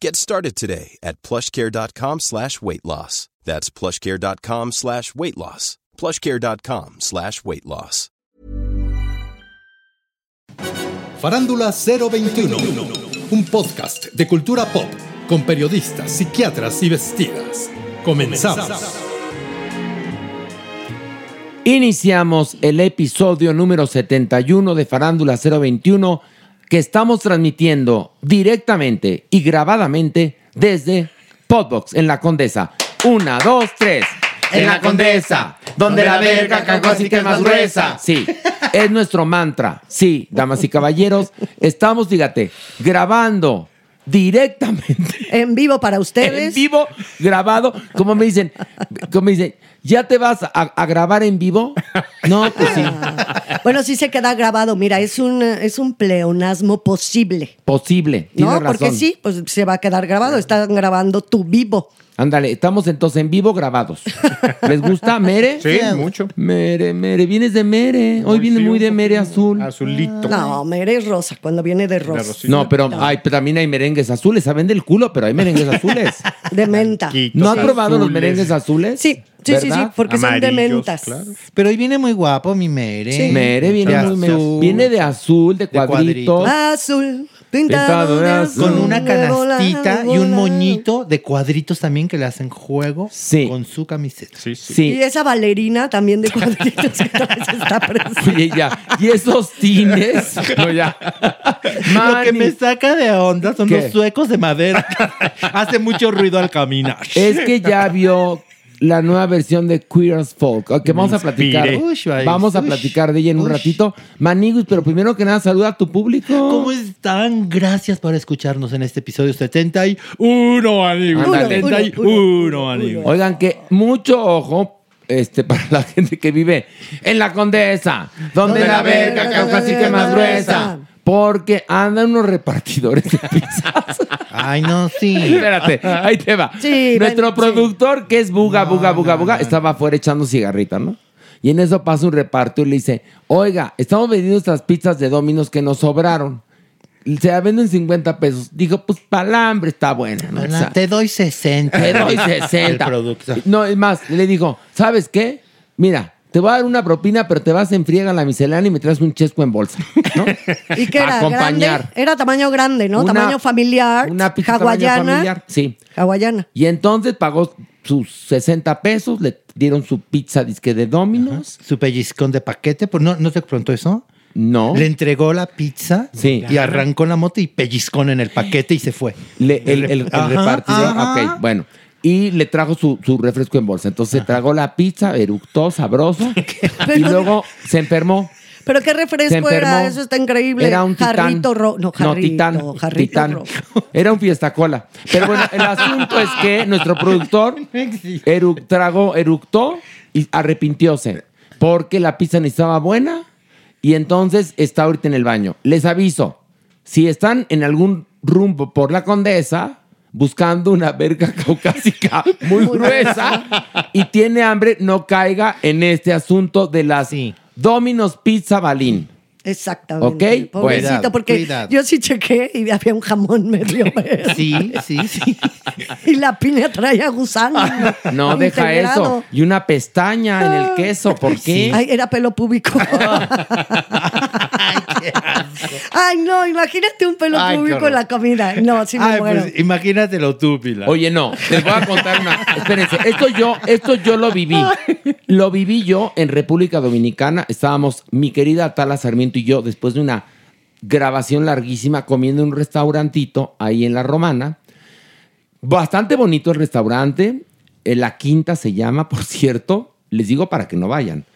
Get started today at plushcare.com slash weight loss. That's plushcare.com slash weight loss. plushcare.com slash weight loss. Farándula 021, un podcast de cultura pop con periodistas, psiquiatras y vestidas. Comenzamos. Iniciamos el episodio número 71 de Farándula 021 que estamos transmitiendo directamente y grabadamente desde Podbox en la Condesa. Una, dos, tres. En la Condesa, donde la verga cagó así que es más gruesa. Sí, es nuestro mantra. Sí, damas y caballeros, estamos, fíjate, grabando directamente. En vivo para ustedes. En vivo, grabado. Como me dicen, como me dicen, ¿ya te vas a, a grabar en vivo? No, pues sí. Bueno, sí se queda grabado. Mira, es un, es un pleonasmo posible. Posible. Tienes ¿No? razón. Porque sí, pues se va a quedar grabado. Están grabando tu vivo. Ándale, estamos entonces en vivo grabados. ¿Les gusta Mere? Sí, mucho. Mere, Mere, vienes de Mere. Hoy viene sí, muy de Mere azul. Azulito. No, mere es rosa cuando viene de rosa. No, pero hay, pero también hay merengues azules. Saben del culo, pero hay merengues azules. De menta. Quitos ¿No has probado los merengues azules? Sí, sí, sí, sí, porque son de mentas. claro. Pero hoy viene muy guapo mi Mere. Sí. Mere viene, De muy- azul. viene de azul, de De cuadritos. cuadritos. Azul, Pintado pintado de azul. Con una canastita y un moñito de cuadritos también que le hacen juego Sí. con su camiseta. Sí, sí. Sí. Y esa bailarina también de cuadritos que está presente. Oye, ya. Y esos tines. No, ya. Lo que me saca de onda son ¿Qué? los suecos de madera. Hace mucho ruido al caminar. Es que ya vio la nueva versión de Queer as Folk, que vamos a platicar. Ush, Vamos a ush, platicar de ella en un ratito. Maniguis, pero primero que nada, saluda a tu público. ¿Cómo están? Gracias por escucharnos en este episodio 71, amigos. Ándale. 71, amigos. Oigan, que mucho ojo este, para la gente que vive en la Condesa, donde la verga es más gruesa. Porque andan unos repartidores de pizzas. Ay, no, sí. Espérate, ahí te va. Sí, Nuestro ven, productor, que es Buga, No, Buga, Buga, no, Buga, no. estaba afuera echando cigarrita, ¿no? Y en eso pasa un reparto y le dice, oiga, estamos vendiendo estas pizzas de Dominos que nos sobraron. Se la venden 50 pesos. Dijo, pues palambre está buena, ¿no? O sea, Te doy 60. te doy 60. El producto. No, es más, le dijo, ¿sabes qué? Mira, te voy a dar una propina, pero te vas en friega a la miscelánea y me traes un chesco en bolsa, ¿no? ¿Y qué era? Acompañar. Grande? Era tamaño grande, ¿no? Una- tamaño familiar. Una pizza tamaño hawaiana. familiar, sí. Hawaiana. Y entonces pagó sus 60 pesos, le dieron su pizza disque de Dominos. Su pellizcón de paquete. Pues no, ¿No te pronto eso? No. Le entregó la pizza Sí. y arrancó la moto y pellizcón en el paquete y se fue. Le- el, el- el Ajá, repartidor. ajá. Ok, bueno. Y le trajo su, su refresco en bolsa. Entonces se tragó la pizza, eructó, sabroso. y luego se enfermó. ¿Pero qué refresco era? Eso está increíble. Era un titán. Jarrito rojo. No, jarrito, titán. jarrito titán. rojo. Era un fiesta cola. Pero bueno, el asunto es que nuestro productor eru- tragó, eructó y arrepintióse. Porque la pizza ni estaba buena y entonces está ahorita en el baño. Les aviso, si están en algún rumbo por la condesa, buscando una verga caucásica muy gruesa y tiene hambre, no caiga en este asunto de las Domino's Pizza Balín. Exactamente. Ok, Pobrecito, cuidado, porque cuidado. yo sí chequé y había un jamón medio verde. Sí, sí, sí. Y la piña traía gusano. No, deja integrado. eso. Y una pestaña en el queso, ¿por qué? Ay, era pelo púbico. Ay, no, imagínate un pelo Ay, púbico en la comida. No, sí me Ay, muero. pues imagínatelo tú, Pilar. Oye, no, les voy a contar una. Espérense, esto yo, esto yo lo viví. Lo viví yo en República Dominicana. Estábamos mi querida Tala Sarmiento y yo, después de una grabación larguísima, comiendo en un restaurantito ahí en La Romana. Bastante bonito el restaurante. Eh, La Quinta se llama, por cierto. Les digo para que no vayan.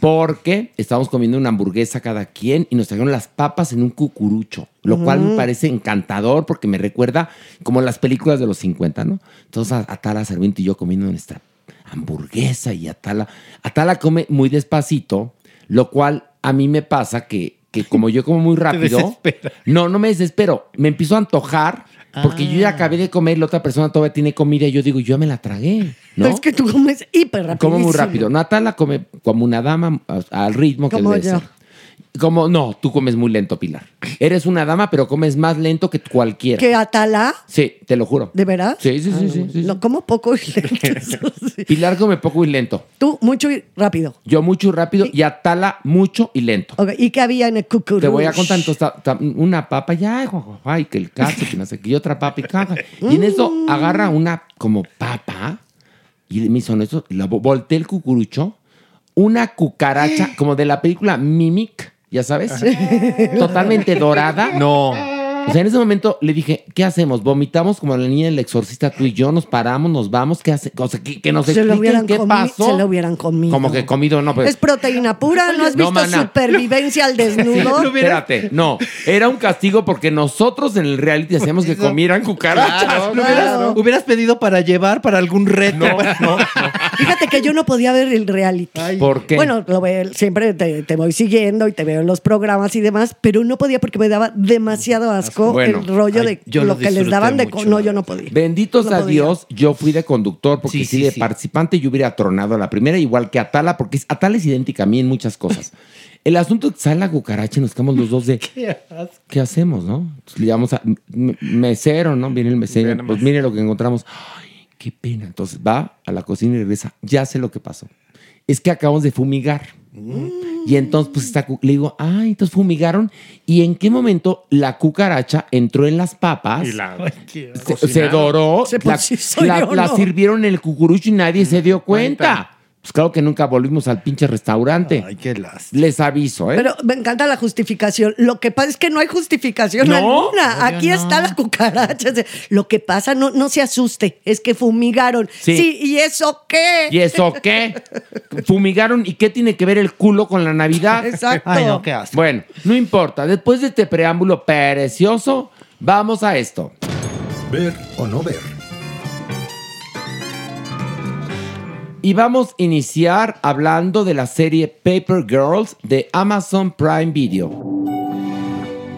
Porque estábamos comiendo una hamburguesa cada quien y nos trajeron las papas en un cucurucho. Lo cual me parece encantador porque me recuerda como las películas de los 50, ¿no? Entonces Atala Sarmiento y yo comiendo nuestra hamburguesa y Atala. Atala come muy despacito, lo cual a mí me pasa que, que como yo como muy rápido. no, no me desespero. Me empiezo a antojar porque yo ya acabé de comer, la otra persona todavía tiene comida y yo digo, yo me la tragué. ¿no? Es que tú comes hiper rápido. Como muy rápido. Natala come como una dama al ritmo que Como debe yo. Como, no, tú comes muy lento, Pilar. Eres una dama, pero comes más lento que cualquiera. ¿Que Atala? Sí, te lo juro. ¿De veras? Sí, sí, sí, sí, sí, Lo como poco y lento. eso. Pilar come poco y lento. Tú, mucho y rápido. Yo mucho y rápido y Atala mucho y lento. Ok, ¿Y qué había en el cucurucho? Te voy a contar entonces ta- ta- una papa ya, ay, que el caso, que no sé qué, y otra papa y caja. Y en eso Mm. agarra una como papa y me hizo eso, y la volteé el cucurucho, una cucaracha como de la película Mimic, ya sabes, totalmente dorada. No. O sea, en ese momento le dije, ¿qué hacemos? ¿Vomitamos como la niña del exorcista tú y yo? ¿Nos paramos? ¿Nos vamos? ¿Qué hace? O sea, que, que nos Se lo expliquen hubieran qué pasó. Se lo hubieran comido. Como que comido, no, pero... Es proteína pura, ¿no has No, visto mana. supervivencia al desnudo? Espérate, no. Era un castigo porque nosotros en el reality hacíamos que comieran cucarachas. Claro, lo hubieras, hubieras pedido para llevar para algún reto. No, Fíjate que yo no podía ver el reality. ¿Por qué? Bueno, lo veo, siempre te, te voy siguiendo y te veo en los programas y demás, pero no podía porque me daba demasiado asco Bueno. el rollo Ay, de yo lo lo que les daban de... co- mucho. No, yo no podía. Benditos No a podía. Dios, yo fui de conductor, porque Sí, sí, de sí. participante yo hubiera tronado a la primera, igual que Atala, porque Atala es idéntica a mí en muchas cosas. El asunto es que sale la cucaracha y nos quedamos los dos de, ¿qué hacemos, no? Entonces le llamamos a mesero, ¿no? Viene el mesero, pues mire lo que encontramos. Ay, qué pena. Entonces va a la cocina y regresa, ya sé lo que pasó. Es que acabamos de fumigar. Y entonces, pues, está, cu- le digo, ay, entonces fumigaron. ¿Y en qué momento la cucaracha entró en las papas? se, se doró, Se la, la- la sirvieron en el cucurucho y nadie se dio cuenta. Pues claro que nunca volvimos al pinche restaurante. Ay, qué lástima. Les aviso, ¿eh? Pero me encanta la justificación. Lo que pasa es que no hay justificación No, alguna. obvio Aquí no. está la cucaracha. Lo que pasa, no, no se asuste, es que fumigaron. Sí. Sí, ¿y eso qué? ¿Y eso qué? Fumigaron. ¿Y qué tiene que ver el culo con la Navidad? Exacto. Ay, no, qué asco. Bueno, no importa. Después de este preámbulo precioso, vamos a esto. Ver o no ver. Y vamos a iniciar hablando de la serie Paper Girls de Amazon Prime Video.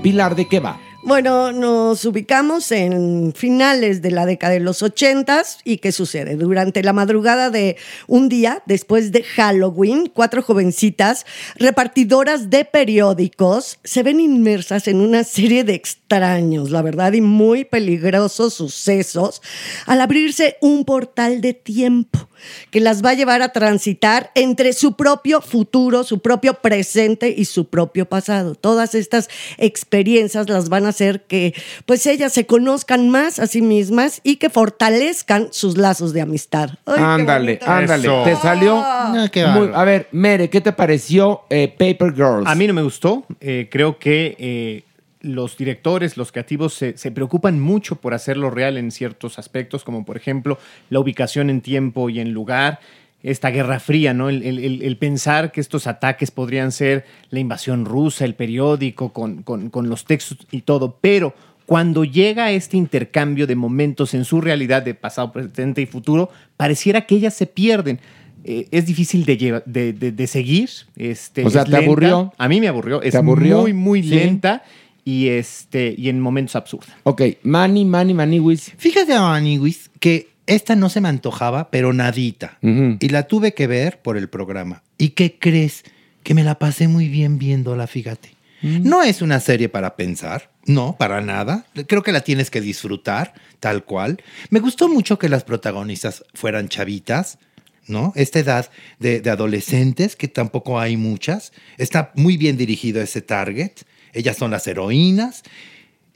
Pilar, ¿de qué va? Bueno, nos ubicamos en finales de la década de los ochentas y ¿qué sucede? Durante la madrugada de un día, después de Halloween, cuatro jovencitas repartidoras de periódicos se ven inmersas en una serie de extraños, la verdad, y muy peligrosos sucesos al abrirse un portal de tiempo que las va a llevar a transitar entre su propio futuro, su propio presente y su propio pasado. Todas estas experiencias las van a hacer que pues ellas se conozcan más a sí mismas y que fortalezcan sus lazos de amistad. Ay, ándale, ándale. Eso. Te salió. Muy- bárbaro. a ver, Mere, ¿qué te pareció eh, Paper Girls? A mí no me gustó. Eh, creo que eh, los directores, los creativos, se, se preocupan mucho por hacerlo real en ciertos aspectos, como por ejemplo la ubicación en tiempo y en lugar. Esta guerra fría, ¿no? El, el- el- el pensar que estos ataques podrían ser la invasión rusa, el periódico, con, con- con los textos y todo. Pero cuando llega este intercambio de momentos en su realidad de pasado, presente y futuro, pareciera que ellas se pierden. Eh, es difícil de, lleva- de, de- de seguir. Este, O sea, es ¿te lenta. aburrió? A mí me aburrió. Es muy, muy Sí. lenta. Y, este, y en momentos absurdos. Ok, Manny, Manny, Maniwis. Fíjate, Maniwis, que esta no se me antojaba, pero nadita. Y la tuve que ver por el programa. ¿Y qué crees? Que me la pasé muy bien viéndola, fíjate. No es una serie para pensar, no, para nada. Creo que la tienes que disfrutar, tal cual. Me gustó mucho que las protagonistas fueran chavitas, ¿no? Esta edad de, de adolescentes, que tampoco hay muchas. Está muy bien dirigido ese target. Ellas son las heroínas.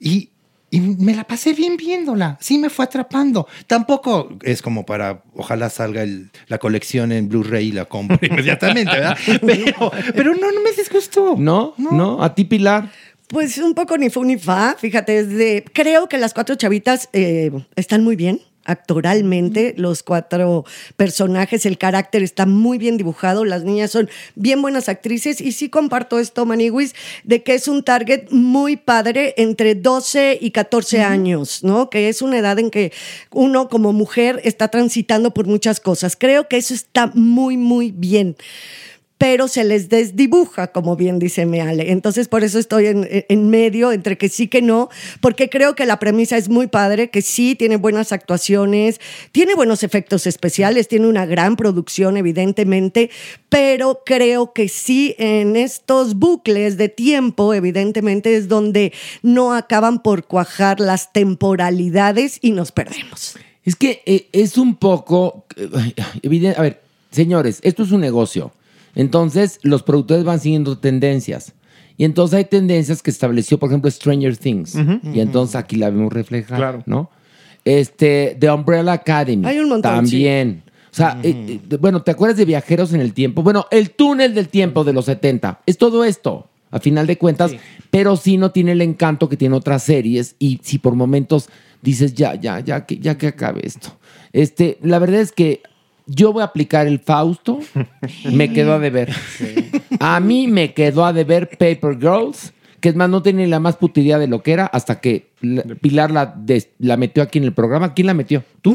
Y, y me la pasé bien viéndola. Sí, me fue atrapando. Tampoco es como para, ojalá salga el- la colección en Blu-ray y la compre inmediatamente, ¿verdad? Pero, pero no, no me disgustó. ¿No? ¿No? ¿A ti, Pilar? Pues un poco ni fu ni fa, fíjate, es de, creo que las cuatro chavitas eh, están muy bien actoralmente, los cuatro personajes, el carácter está muy bien dibujado, las niñas son bien buenas actrices y sí comparto esto, Maniwis, de que es un target muy padre entre 12 y 14 años, ¿no? Que es una edad en que uno como mujer está transitando por muchas cosas. Creo que eso está muy, muy bien pero se les desdibuja, como bien dice Meale. Entonces, por eso estoy en, en medio, entre que sí que no, porque creo que la premisa es muy padre, que sí tiene buenas actuaciones, tiene buenos efectos especiales, tiene una gran producción, evidentemente, pero creo que sí en estos bucles de tiempo, evidentemente, es donde no acaban por cuajar las temporalidades y nos perdemos. Es que eh, es un poco evidente. A ver, señores, esto es un negocio. Entonces, los productores van siguiendo tendencias. Y entonces hay tendencias que estableció, por ejemplo, Stranger Things. Y entonces aquí la vemos reflejada, Claro. ¿no? Este, The Umbrella Academy. Hay un montón, También. O sea, eh, eh, bueno, ¿te acuerdas de Viajeros en el Tiempo? Bueno, el túnel del tiempo de los 70. Es todo esto, a final de cuentas. Pero sí no tiene el encanto que tiene otras series. Y si por momentos dices, ya, ya, ya, que, ya que acabe esto. Este, la verdad es que yo voy a aplicar el Fausto. Me quedó a deber. A mí me quedó a deber Paper Girls, que es más, no tenía la más puta idea de lo que era hasta que la- Pilar la, des- la metió aquí en el programa. ¿Quién la metió? ¿Tú?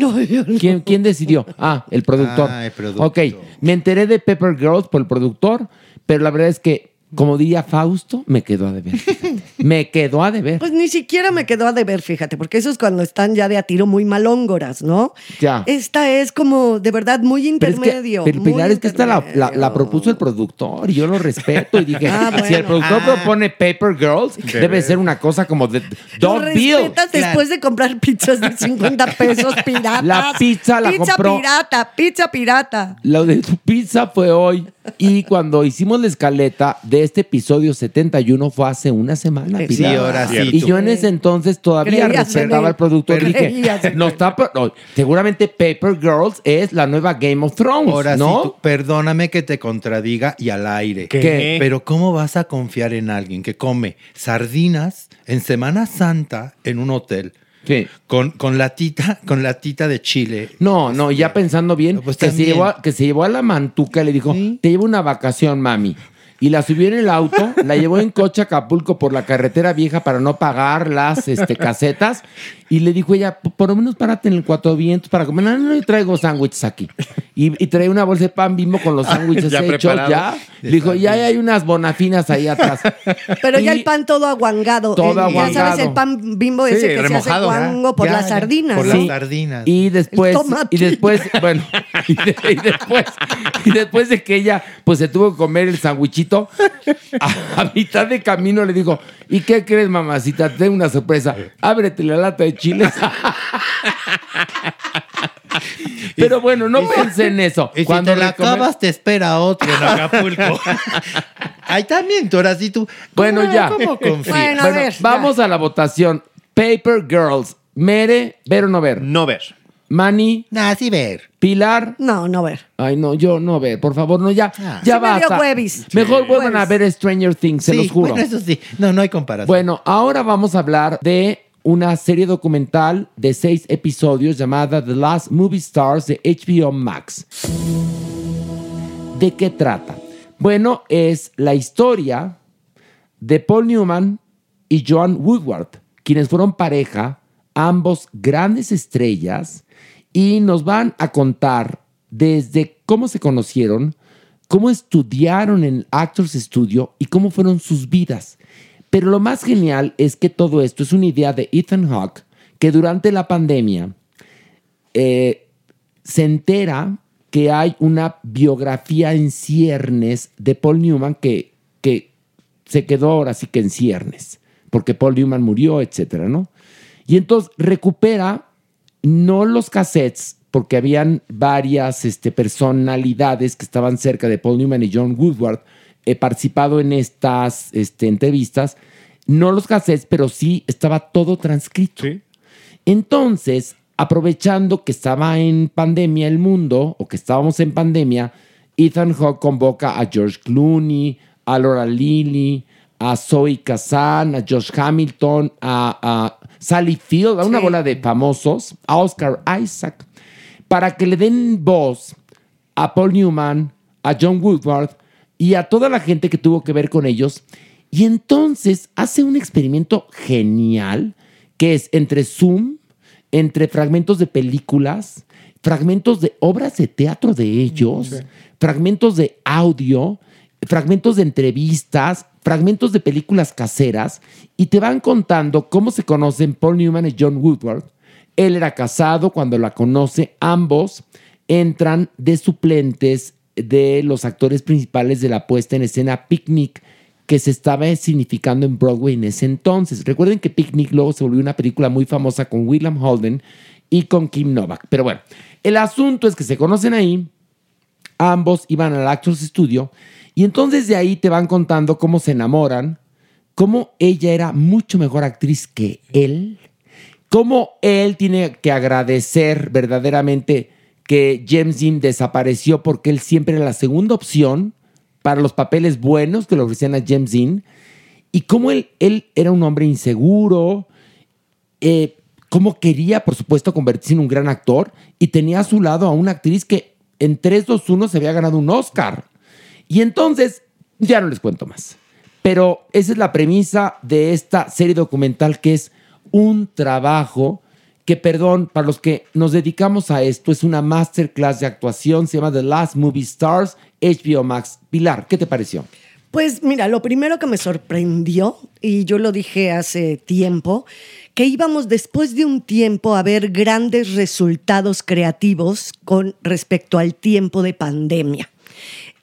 ¿Quién, quién decidió? Ah, el productor. Ah, el productor. Ok, me enteré de Paper Girls por el productor, pero la verdad es que, como diría Fausto, me quedó a deber. fíjate. me quedó a deber. Pues ni siquiera me quedó a deber, fíjate, porque eso es cuando están ya de a tiro muy malóngoras, ¿no? Ya. Esta es como de verdad muy Pero es que, intermedio. pero muy Pilar, es que esta la, la- la propuso el productor y yo lo respeto. Y dije, Ah, si el bueno. productor Ah. propone Paper Girls, debe ser una cosa como de Dog Bill. después de comprar pizzas de 50 pesos piratas. La pizza la pizza compró- pirata, pizza pirata. Lo de tu pizza fue hoy. Y cuando hicimos la escaleta de este episodio 71 fue hace una semana. Sí, Pilar. ahora sí, Y tú. yo en ese entonces todavía respetaba productor. Pero Dije, no está, no, seguramente Paper Girls es la nueva Game of Thrones, Ahora ¿no? sí, tú- perdóname que te contradiga y al aire. ¿Qué? Pero ¿cómo vas a confiar en alguien que come sardinas en Semana Santa en un hotel? Sí. Con, con latita, con latita de chile. No, no, ya pensando bien, Pues que, se llevó, a- que se llevó a la mantuca y le dijo, te llevo una vacación, mami. Y la subió en el auto, la llevó en coche a Acapulco por la carretera vieja para no pagar las este, casetas. Y le dijo ella, "P- por lo menos párate en el Cuatro Vientos para comer. No, no, no, yo traigo sándwiches aquí. Y, y trae una bolsa de pan bimbo con los sándwiches Ya hechos preparado. ya. Le dijo, ya hay unas bonafinas ahí atrás. Pero ya el pan todo aguangado. Todo El- Ya aguangado. sabes, el pan bimbo Sí, ese que remojado. se hace guango por Ya, las ya, sardinas. Por ¿no? las sardinas. Y después, y después, bueno, y, de- y después, y después de que ella pues se tuvo que comer el a, a mitad de camino le dijo, ¿y qué crees, mamacita? Te tengo una sorpresa. Ábrete la lata de chiles. Pero bueno, no pensé en eso. Y Cuando si te la acabas, te espera otro en Acapulco. Ahí también, tú ahora sí tú. Bueno, ¿cómo- ya. ¿Cómo? Bueno, a Bueno, ver, vamos a la votación. Paper Girls. Mere, ver o no ver. No ver. Manny, Nah, sí ver. Pilar. No, no ver. Ay, no, yo no ver, por favor, no, ya, Ah. ya Sí me dio basta. huevis. Mejor vuelvan a ver Stranger Things, se sí, los juro. Bueno, eso sí. No, no hay comparación. Bueno, ahora vamos a hablar de una serie documental de seis episodios llamada The Last Movie Stars de HBO Max. ¿De qué trata? Bueno, es la historia de Paul Newman y Joan Woodward, quienes fueron pareja, ambos grandes estrellas, y nos van a contar desde cómo se conocieron, cómo estudiaron en Actors Studio y cómo fueron sus vidas. Pero lo más genial es que todo esto es una idea de Ethan Hawke, que durante la pandemia eh, se entera que hay una biografía en ciernes de Paul Newman que, que se quedó ahora sí que en ciernes, porque Paul Newman murió, etcétera, ¿no? Y entonces recupera no los cassettes, porque habían varias este, personalidades que estaban cerca de Paul Newman y John Woodward, he participado en estas este, entrevistas, no los cassettes, pero sí estaba todo transcrito. Entonces, aprovechando que estaba en pandemia el mundo, o que estábamos en pandemia, Ethan Hawke convoca a George Clooney, a Laura Lilly, a Zoe Kazan, a Josh Hamilton, a Sally Field, a una bola de famosos, a Oscar Isaac, para que le den voz a Paul Newman, a John Woodward y a toda la gente que tuvo que ver con ellos. Y entonces hace un experimento genial que es entre Zoom, entre fragmentos de películas, fragmentos de obras de teatro de ellos, fragmentos de audio, fragmentos de entrevistas, fragmentos de películas caseras y te van contando cómo se conocen Paul Newman y John Woodward. Él era casado cuando la conoce, ambos entran de suplentes de los actores principales de la puesta en escena Picnic que se estaba significando en Broadway en ese entonces. Recuerden que Picnic luego se volvió una película muy famosa con William Holden y con Kim Novak. Pero bueno, el asunto es que se conocen ahí, ambos iban al Actors Studio y entonces de ahí te van contando cómo se enamoran, cómo ella era mucho mejor actriz que él, cómo él tiene que agradecer verdaderamente que James Dean desapareció porque él siempre era la segunda opción para los papeles buenos que le ofrecían a James Dean, y cómo él, él era un hombre inseguro, eh, cómo quería, por supuesto, convertirse en un gran actor, y tenía a su lado a una actriz que en 3-2-1 se había ganado un Oscar. Y entonces, ya no les cuento más. Pero esa es la premisa de esta serie documental que es un trabajo que, perdón, para los que nos dedicamos a esto, es una masterclass de actuación, se llama The Last Movie Stars, HBO Max. Pilar, ¿qué te pareció? Pues mira, lo primero que me sorprendió, y yo lo dije hace tiempo, que íbamos después de un tiempo a ver grandes resultados creativos con respecto al tiempo de pandemia.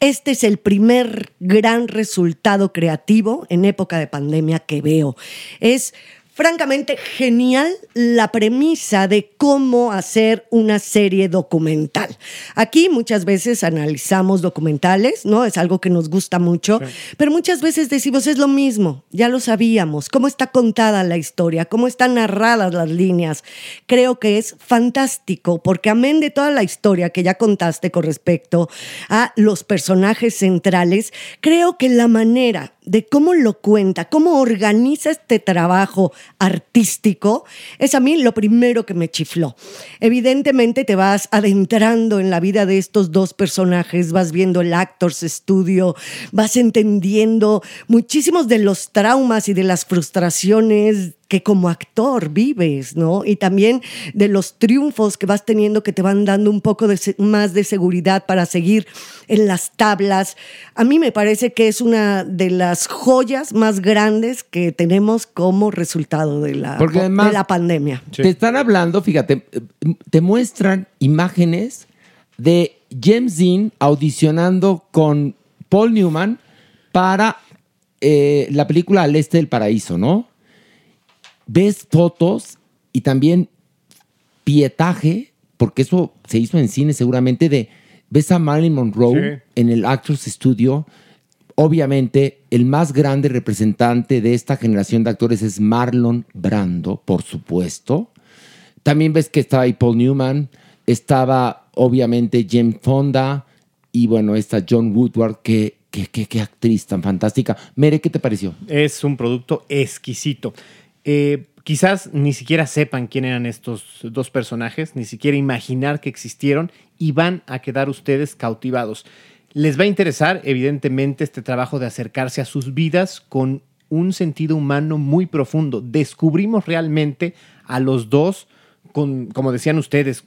Este es el primer gran resultado creativo en época de pandemia que veo. Es francamente genial la premisa de cómo hacer una serie documental. Aquí muchas veces analizamos documentales, ¿no? Es algo que nos gusta mucho, pero muchas veces decimos es lo mismo, ya lo sabíamos, cómo está contada la historia, cómo están narradas las líneas. Creo que es fantástico porque amén de toda la historia que ya contaste con respecto a los personajes centrales, creo que la manera de cómo lo cuenta, cómo organiza este trabajo artístico, es a mí lo primero que me chifló. Evidentemente te vas adentrando en la vida de estos dos personajes, vas viendo el Actors Studio, vas entendiendo muchísimos de los traumas y de las frustraciones que como actor vives, ¿no? Y también de los triunfos que vas teniendo que te van dando un poco de más de seguridad para seguir en las tablas. A mí me parece que es una de las joyas más grandes que tenemos como resultado de la, de la pandemia. Te están hablando, fíjate, te muestran imágenes de James Dean audicionando con Paul Newman para eh, la película Al Este del Paraíso, ¿no? Ves fotos y también pietaje, porque eso se hizo en cine seguramente, de ves a Marilyn Monroe en el Actors Studio. Obviamente, el más grande representante de esta generación de actores es Marlon Brando, por supuesto. También ves que estaba ahí Paul Newman, estaba obviamente James Fonda y bueno, está John Woodward, que Qué, qué, qué, actriz tan fantástica. Mere, ¿qué te pareció? Es un producto exquisito. Eh, quizás ni siquiera sepan quién eran estos dos personajes, ni siquiera imaginar que existieron y van a quedar ustedes cautivados. Les va a interesar, evidentemente, este trabajo de acercarse a sus vidas con un sentido humano muy profundo. Descubrimos realmente a los dos, con, como decían ustedes,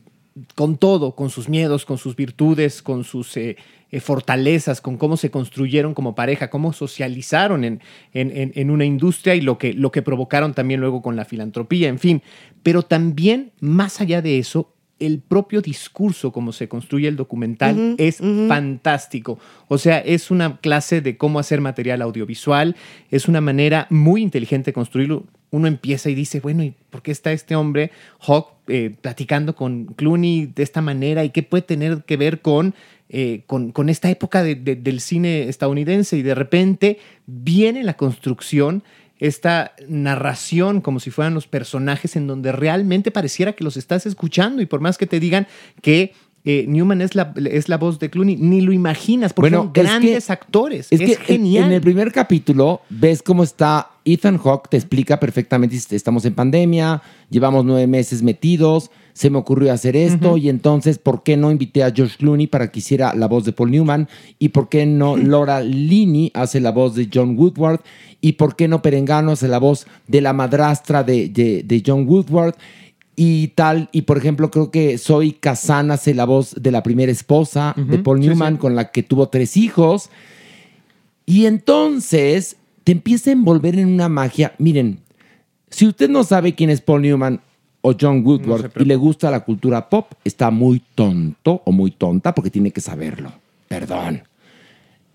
con todo, con sus miedos, con sus virtudes, con sus eh, eh, fortalezas, con cómo se construyeron como pareja, cómo socializaron en, en, en, una industria y lo que, lo que provocaron también luego con la filantropía, en fin. Pero también, más allá de eso, el propio discurso, como se construye el documental, es fantástico. O sea, es una clase de cómo hacer material audiovisual, es una manera muy inteligente de construirlo. Uno empieza y dice, bueno, ¿y por qué está este hombre, Hawk, eh, platicando con Clooney de esta manera? ¿Y qué puede tener que ver con, eh, con, con esta época de- de- del cine estadounidense? Y de repente viene la construcción esta narración como si fueran los personajes en donde realmente pareciera que los estás escuchando y por más que te digan que eh, Newman es la, es la voz de Clooney, ni lo imaginas porque Bueno, son que- grandes actores. Es, Es, que en- genial. En, el primer capítulo ves cómo está Ethan Hawke, te explica perfectamente, estamos en pandemia, llevamos nueve meses metidos, se me ocurrió hacer esto y entonces, ¿por qué no invité a George Clooney para que hiciera la voz de Paul Newman? ¿Y por qué no Laura Linney hace la voz de John Woodward? ¿Y por qué no Perengano hace la voz de la madrastra de, de- de John Woodward? y tal. Y por ejemplo, creo que Zoe Kazan hace la voz de la primera esposa de Paul sí, Newman, sí. con la que tuvo tres hijos. Y entonces te empieza a envolver en una magia. Miren, si usted no sabe quién es Paul Newman o John Woodward y le gusta la cultura pop, está muy tonto o muy tonta porque tiene que saberlo. Perdón.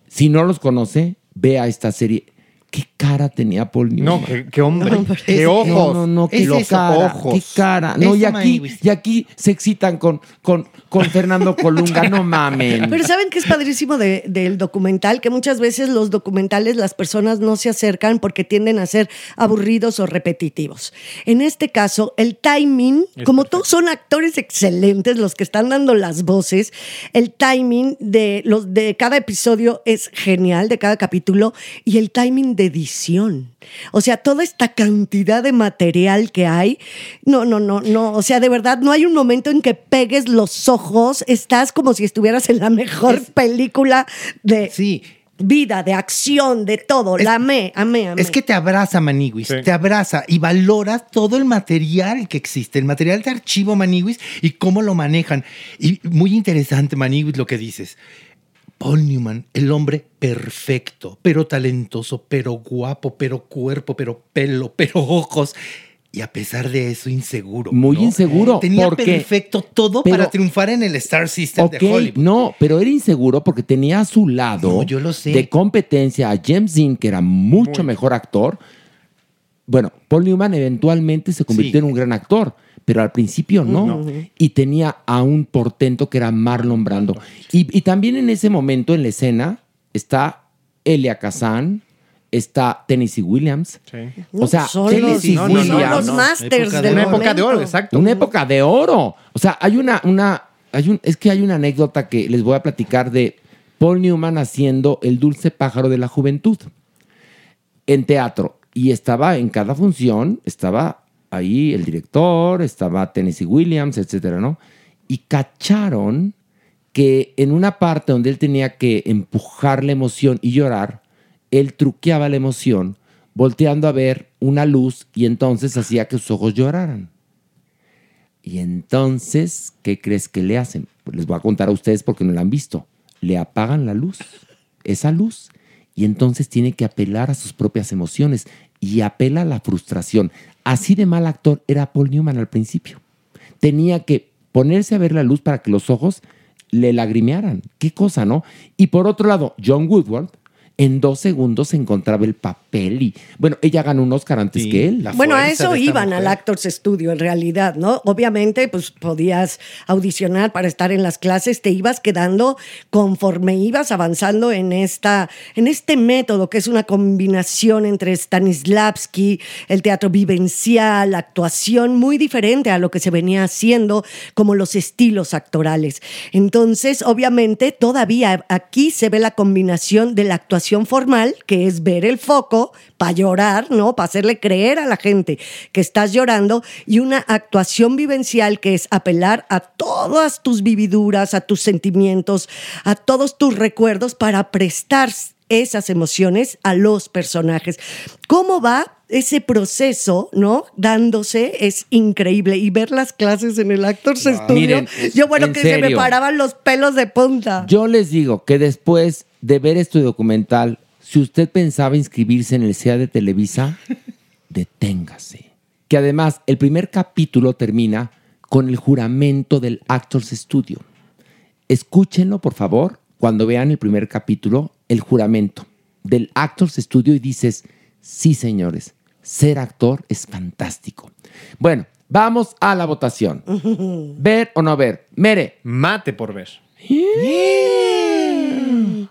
Si no los conoce, vea esta serie. ¿Qué cara tenía Paul Newman? No, qué, qué hombre, No, qué Es- ojos. No, no, no, qué Es cara, ojos. qué cara. No, y aquí, y aquí se excitan con, con, con Fernando Colunga, no mamen. Pero ¿saben qué es padrísimo de- del documental? Que muchas veces los documentales las personas no se acercan porque tienden a ser aburridos o repetitivos. En este caso, el timing, Es como perfecto. todos son actores excelentes los que están dando las voces, el timing de, los, de cada episodio es genial, de cada capítulo, y el timing de edición. O sea, toda esta cantidad de material que hay, no, no, no, no, o sea, de verdad, no hay un momento en que pegues los ojos, estás como si estuvieras en la mejor película de Sí. vida, de acción, de todo. Es- la amé, amé, amé. Es que te abraza, Maniguis, Sí. te abraza y valoras todo el material que existe, el material de archivo, Maniguis, y cómo lo manejan. Y muy interesante, Maniguis, lo que dices. Paul Newman, el hombre perfecto, pero talentoso, pero guapo, pero cuerpo, pero pelo, pero ojos. Y a pesar de eso, inseguro. Muy ¿no? inseguro, Tenía porque- perfecto todo pero- para triunfar en el Star System de Hollywood. no, pero era inseguro porque tenía a su lado No, yo lo sé. de competencia a James Dean, que era mucho mejor actor. Bueno, Paul Newman eventualmente se convirtió Sí. en un gran actor, pero al principio no. Y tenía a un portento que era Marlon Brando. Y, y también en ese momento en la escena está Elia Kazan, está Tennessee Williams. Sí. O sea, son Tennessee los, no, no, son no, los no. masters de Una época de oro, exacto. Una época de oro. O sea, hay una, una, hay un, es que hay una anécdota que les voy a platicar de Paul Newman haciendo El dulce pájaro de la juventud en teatro. Y estaba en cada función, estaba ahí el director, estaba Tennessee Williams, etcétera, ¿no? Y cacharon que en una parte donde él tenía que empujar la emoción y llorar, él truqueaba la emoción volteando a ver una luz y entonces hacía que sus ojos lloraran. Y entonces, ¿qué crees que le hacen? Pues les voy a contar a ustedes porque no la han visto. Le apagan la luz, esa luz, y entonces tiene que apelar a sus propias emociones y apela a la frustración. Así de mal actor era Paul Newman al principio. Tenía que ponerse a ver la luz para que los ojos le lagrimearan. Qué cosa, ¿no? Y por otro lado, John Woodward en dos segundos encontraba el papel y, bueno, ella ganó un Oscar antes Sí, que él. la Bueno, a eso iban mujer. al Actors Studio en realidad, ¿no? Obviamente, pues podías audicionar para estar en las clases, te ibas quedando conforme ibas avanzando en esta, en este método que es una combinación entre Stanislavski, el teatro vivencial, la actuación muy diferente a lo que se venía haciendo como los estilos actorales. Entonces, obviamente, todavía aquí se ve la combinación de la actuación formal, que es ver el foco para llorar, ¿no? Para hacerle creer a la gente que estás llorando, y una actuación vivencial que es apelar a todas tus vividuras, a tus sentimientos, a todos tus recuerdos para prestar esas emociones a los personajes. ¿Cómo va? Ese proceso, ¿no? Dándose es increíble. Y ver las clases en el Actors Studio. Miren, yo, bueno, en que se me paraban los pelos de punta. Yo les digo que después de ver este documental, si usted pensaba inscribirse en el SEA de Televisa, deténgase. Que además el primer capítulo termina con el juramento del Actors Studio. Escúchenlo, por favor, cuando vean el primer capítulo, el juramento del Actors Studio y dices, sí, señores, ser actor es fantástico. Bueno, vamos a la votación. ¿Ver o no ver? Mere. Mate por ver.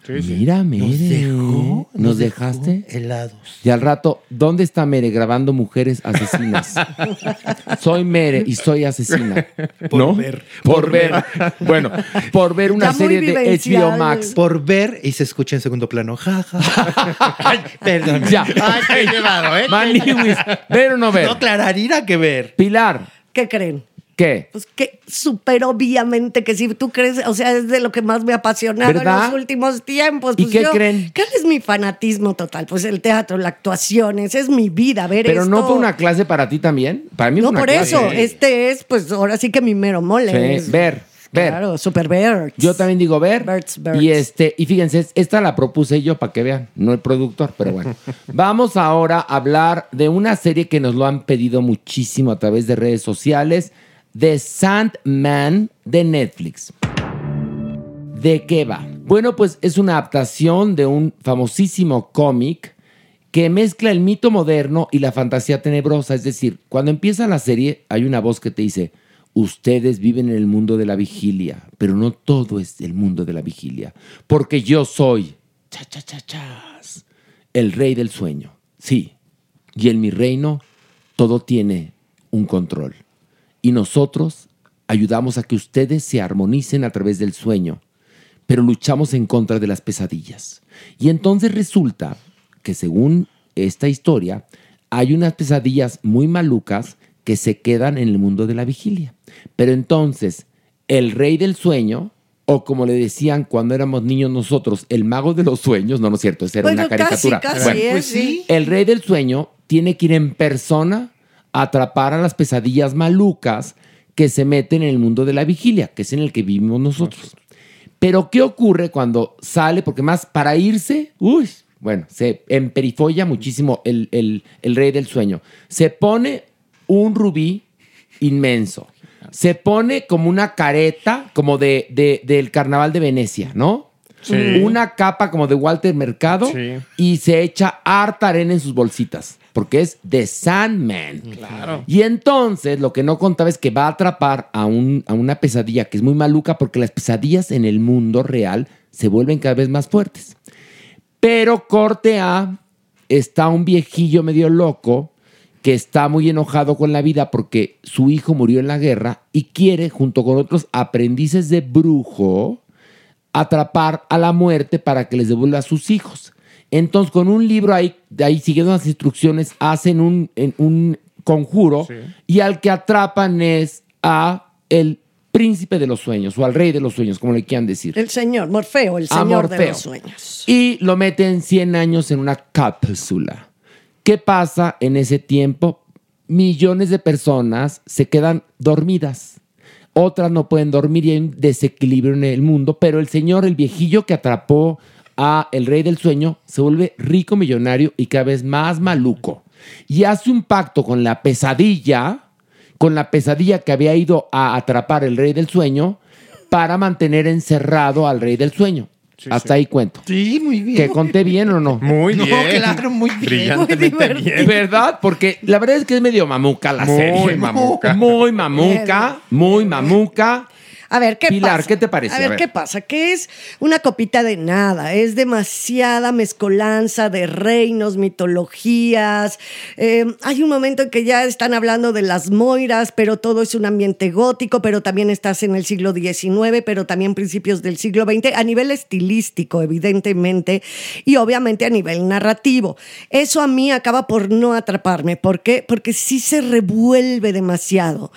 Mira, Mere. ¿Nos, dejaste? helados. Y al rato, ¿dónde está Mere grabando mujeres asesinas? soy Mere y soy asesina. Por ¿No? ver. Por ver. Bueno, por ver una serie de. HBO Max. Por ver y se escucha en segundo plano. Ja, ja. Ay, perdón. Ya. Ay, qué llevado, ¿eh? Maniwis, ¿ver o no ver? No, Clararira que ver. Pilar, ¿Qué creen? ¿Qué? Pues que súper obviamente que si tú crees, o sea, es de lo que más me ha apasionado ¿Verdad? en los últimos tiempos. ¿Y Pues qué yo- creen? ¿Cuál es mi fanatismo total? Pues el teatro, la actuación, esa es mi vida, ver Pero no fue una clase para ti también. Para mí No, fue una por clase. eso, este es, pues ahora sí que mi mero mole. Sí, Es- ver, ver. Claro, super ver. Yo también digo ver. birds. Y este, y fíjense, es- esta la propuse yo para que vean, no el productor, pero bueno. Vamos ahora a hablar de una serie que nos lo han pedido muchísimo a través de redes sociales, The Sandman de Netflix. ¿De qué va? Bueno, pues es una adaptación de un famosísimo cómic que mezcla el mito moderno y la fantasía tenebrosa. Es decir, cuando empieza la serie hay una voz que te dice, ustedes viven en el mundo de la vigilia, pero no todo es el mundo de la vigilia, porque yo soy, cha, cha, el rey del sueño. Sí, y en mi reino todo tiene un control. Y nosotros ayudamos a que ustedes se armonicen a través del sueño, pero luchamos en contra de las pesadillas. Y entonces resulta que según esta historia, hay unas pesadillas muy malucas que se quedan en el mundo de la vigilia. Pero entonces, el rey del sueño, o como le decían cuando éramos niños nosotros, el mago de los sueños, no, no es cierto, esa era Bueno, una caricatura. casi, casi, Bueno, ¿eh? Pues sí. el rey del sueño tiene que ir en persona atrapar a las pesadillas malucas que se meten en el mundo de la vigilia, que es en el que vivimos nosotros. Pero ¿qué ocurre cuando sale? Porque más para irse, uy, bueno, se emperifolla muchísimo el, el- el rey del sueño. Se pone un rubí inmenso. Se pone como una careta, como de, de- del carnaval de Venecia, ¿no? Sí. Una capa como de Walter Mercado Sí. y se echa harta arena en sus bolsitas, porque es The Sandman. Claro. Y entonces lo que no contaba es que va a atrapar a, un- a una pesadilla que es muy maluca porque las pesadillas en el mundo real se vuelven cada vez más fuertes. Pero corte A, está un viejillo medio loco que está muy enojado con la vida porque su hijo murió en la guerra y quiere, junto con otros aprendices de brujo, atrapar a la muerte para que les devuelva a sus hijos. Entonces, con un libro ahí, de ahí siguiendo las instrucciones, hacen un, en- un conjuro y al que atrapan es a el príncipe de los sueños o al rey de los sueños, como le quieran decir. El señor, Morfeo, el señor de los sueños. Y lo meten 100 años en una cápsula. ¿Qué pasa en ese tiempo? Millones de personas se quedan dormidas. Otras no pueden dormir y hay un desequilibrio en el mundo. Pero el señor, el viejillo que atrapó a el rey del sueño, se vuelve rico, millonario y cada vez más maluco. Y hace un pacto con la pesadilla, con la pesadilla que había ido a atrapar el rey del sueño, para mantener encerrado al rey del sueño. Hasta ahí cuento. Sí, muy bien. ¿Que conté bien o no? Muy No, bien. claro, muy bien. Brillantemente bien. ¿Verdad? Porque la verdad es que es medio mamuca la Muy serie. mamuca. Muy mamuca, muy mamuca. A ver, ¿qué Pilar, pasa? ¿qué te parece? A A ver, ver. ¿qué pasa? Que es una copita de nada. Es demasiada mezcolanza de reinos, mitologías. Eh, hay un momento en que ya están hablando de las moiras, pero todo es un ambiente gótico, pero también estás en el siglo XIX, pero también principios del siglo XX, a nivel estilístico, evidentemente, y obviamente a nivel narrativo. Eso a mí acaba por no atraparme. ¿Por qué? Porque sí se revuelve demasiado.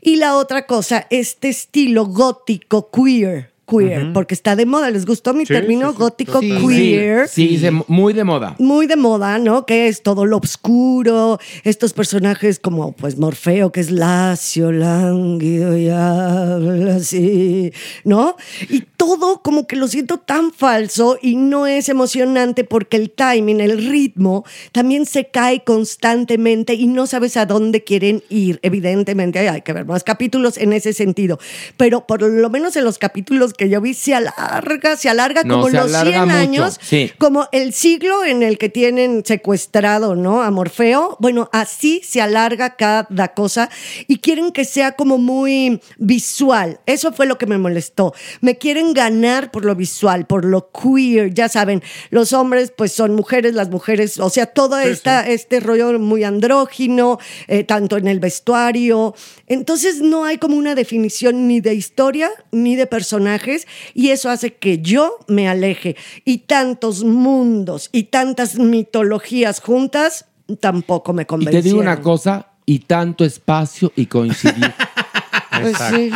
Y la otra cosa, este estilo gótico queer queer, porque está de moda. ¿Les gustó mi Sí, término sí, sí. gótico Sí. queer? Sí, muy de moda. muy de moda, ¿no? Que es todo lo oscuro, estos personajes como pues Morfeo, que es lacio, lánguido y habla así, ¿no? Y todo como que lo siento tan falso y no es emocionante porque el timing, el ritmo, también se cae constantemente y no sabes a dónde quieren ir. Evidentemente hay que ver más capítulos en ese sentido, pero por lo menos en los capítulos que yo vi se alarga, se alarga No, como se los alarga 100 mucho, años, sí. como el siglo en el que tienen secuestrado, ¿no? A Morfeo. Bueno, así se alarga cada cosa y quieren que sea como muy visual. Eso fue lo que me molestó. Me quieren ganar por lo visual, por lo queer. Ya saben, los hombres pues son mujeres, las mujeres, o sea, todo esta, este rollo muy andrógino, eh, tanto en el vestuario. Entonces no hay como una definición ni de historia ni de personajes y eso hace que yo me aleje. Y tantos mundos y tantas mitologías juntas tampoco me Y convencieron. te digo una cosa, y tanto espacio y coincidir. Pues sí.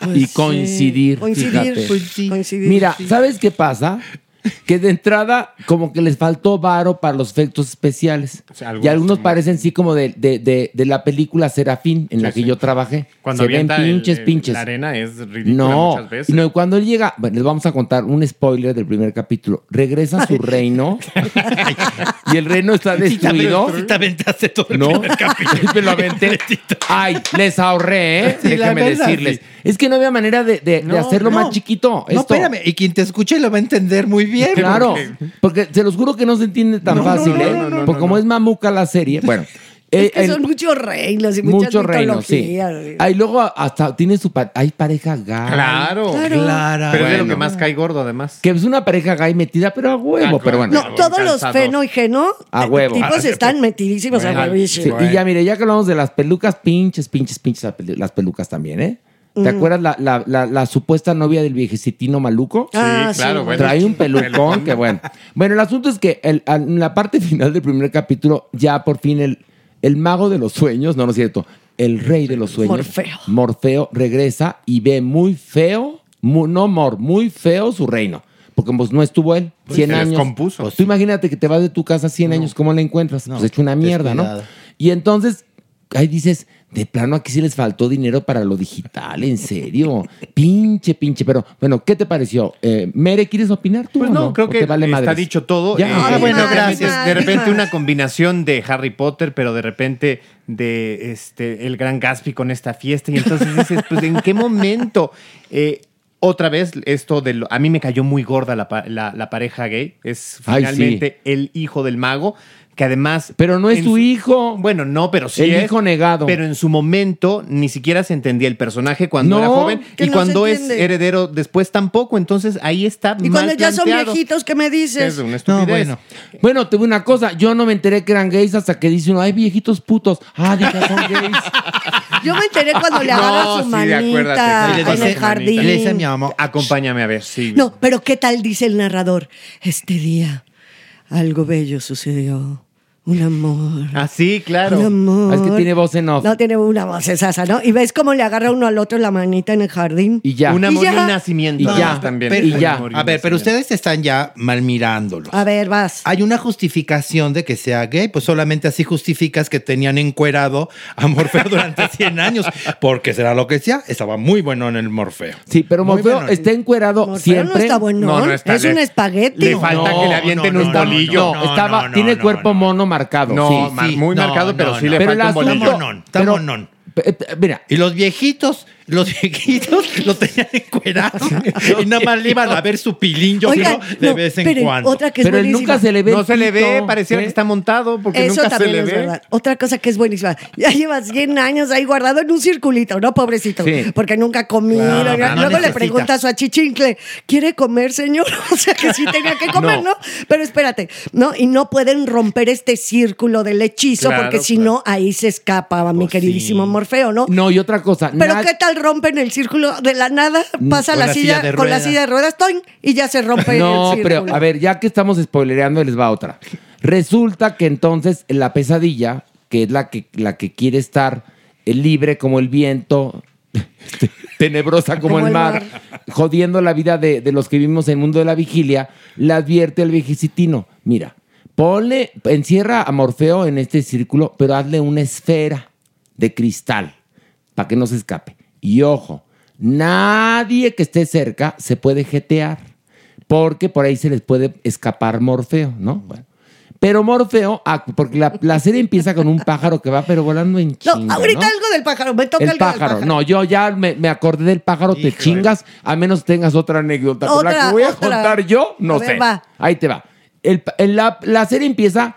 Pues y sí. coincidir. Pues sí. Coincidir, Mira, sí. ¿sabes qué pasa? Que de entrada, como que les faltó varo para los efectos especiales. O sea, algunos y algunos como- parecen sí como de, de, de, de la película Serafín, en la que sí. yo trabajé. Cuando Se ven el- pinches, el- pinches. la arena es ridícula No, muchas veces. no, y cuando él llega, bueno, les vamos a contar un spoiler del primer capítulo. Regresa a su reino y el reino está destruido. Si te aventaste todo el No, primer capítulo. me lo aventé. Ay, les ahorré, ¿eh? Sí, Déjenme decirles. sí. Es que no había manera de, de- de No, hacerlo no. más chiquito. No, esto. espérame. Y quien te escuche lo va a entender muy bien. Claro, porque- porque se los juro que no se entiende tan No, no, fácil, no, ¿eh? no, no, porque como es mamuca la serie, bueno. eh, Es que el- son muchos reinos y muchas muchos reinos, sí. Ahí luego hasta tiene su pa- hay pareja gay. Claro. Claro. Pero es de lo que más cae gordo, además. Que es una pareja gay metida, pero a huevo, Ah, pero bueno. No, todos los feno y geno A eh, huevo. tipos están metidísimos a huevísimo. Sí, Y ya, mire, ya que hablamos de las pelucas, pinches, pinches, pinches las pelucas también, ¿eh? ¿Te acuerdas la, la, la, la supuesta novia del viejecitino maluco? Ah, claro, sí. bueno. Trae un pelucón que bueno. Bueno, el asunto es que el- en la parte final del primer capítulo, ya por fin el, el mago de los sueños, no, no es cierto, el rey de los sueños, Morfeo. Morfeo regresa y ve muy feo, no mor, muy feo su reino. Porque pues, no estuvo él, 100 se años. descompuso. Tú imagínate que te vas de tu casa 100 años, ¿cómo la encuentras? No, pues hecho una mierda, ¿no? Y entonces, ahí dices, de plano aquí sí les faltó dinero para lo digital, en serio. pinche, pinche. Pero bueno, ¿qué te pareció? Eh, Mere, ¿quieres opinar tú? Pues o no, creo ¿O que vale está madres? dicho todo. Ya. Eh, Ah, bueno, de repente- gracias. De repente una combinación de Harry Potter, pero de repente de este el gran Gatsby con esta fiesta. Y entonces dices, pues ¿en qué momento? Eh, otra vez, esto de lo- a mí me cayó muy gorda la, la- la pareja gay. Es Ay, finalmente el hijo del mago, que además. Pero no es su- hijo. Bueno, no, pero sí. El es, hijo negado. Pero en su momento ni siquiera se entendía el personaje cuando No, era joven. que Y no cuando es entiende. heredero después tampoco. Entonces ahí está. Y mal cuando ya son planteado. viejitos, ¿qué me dices? Es una No, estupidez. bueno. Bueno, te digo una cosa, yo no me enteré que eran gays hasta que dice uno, ay, viejitos putos. Ah, dije, son gays. Yo me enteré cuando le agarra No, su sí, manita acuérdate, sí. en el jardín. le dice a mi mamá, Acompáñame a ver, sí. No, pero ¿qué tal dice el narrador? Este día algo bello sucedió. Un amor. Ah, sí, claro. Un amor. Es que tiene voz en off. No tiene una voz esasa, ¿no? Y ves cómo le agarra uno al otro la manita en el jardín. Y ya. Un amor y, un nacimiento. Y ya. también. Pero- y Un ya. A un ver, pero ustedes están ya mal mirándolos. A ver, vas. Hay una justificación de que sea gay, pues solamente así justificas que tenían encuerado a Morfeo durante 100 años, porque será lo que sea, estaba muy bueno en el Morfeo. Sí, pero Muy Morfeo bueno. está encuerado Morfeo siempre. no está bueno. No, no está es un espagueti. Le falta que le avienten un está- bolillo. No, estaba, no, no, tiene no, cuerpo no. mono marcado. No, sí. muy marcado, pero sí le Pero falta un pe- eh, Mira, Y los viejitos, los viejitos lo tenían encuerado y nada más le iban a ver su pilín, yo Oigan, creo, de no, vez en cuando. Otra que es pero él buenísima. nunca se le ve. No se le ve, pareciera ¿eh? que está montado porque Eso nunca se también le es ve. verdad. Otra cosa que es buenísima. Ya lleva 100 años ahí guardado en un circulito, ¿no? Pobrecito. Sí. Porque nunca ha comido. Claro, no Luego le necesita. pregunta a su achichincle, ¿quiere comer, señor? O sea que sí tenía que comer, No. ¿no? Pero espérate, ¿no? Y no pueden romper este círculo del hechizo Claro, porque si claro. no, ahí se escapa mi Pues queridísimo sí. Morfeo, ¿no? No, y otra cosa. Pero ¿qué tal rompen el círculo de la nada? Pasa Con la, la silla, con la silla de ruedas, ¡toin! y ya se rompe No, el círculo. pero a ver, ya que estamos spoilereando, les va otra. Resulta que entonces la pesadilla, que es la que, la que quiere estar libre como el viento, tenebrosa como, Como el el mar, jodiendo la vida de, de los que vivimos en el mundo de la vigilia, le advierte al viejecitino, mira, ponle, encierra a Morfeo en este círculo, pero hazle una esfera de cristal para que no se escape. Y ojo, nadie que esté cerca se puede jetear, porque por ahí se les puede escapar Morfeo, ¿no? Bueno. Pero Morfeo, ah, porque la, la serie empieza con un pájaro que va pero volando en No, chinga, ahorita ¿no? algo del pájaro, me toca El algo pájaro. del pájaro. No, yo ya me, me acordé del pájaro, te chingas, a menos tengas otra anécdota. Pero la Otra, que voy a otra. contar yo, no A ver, sé. va. Ahí te va. El en la, la serie empieza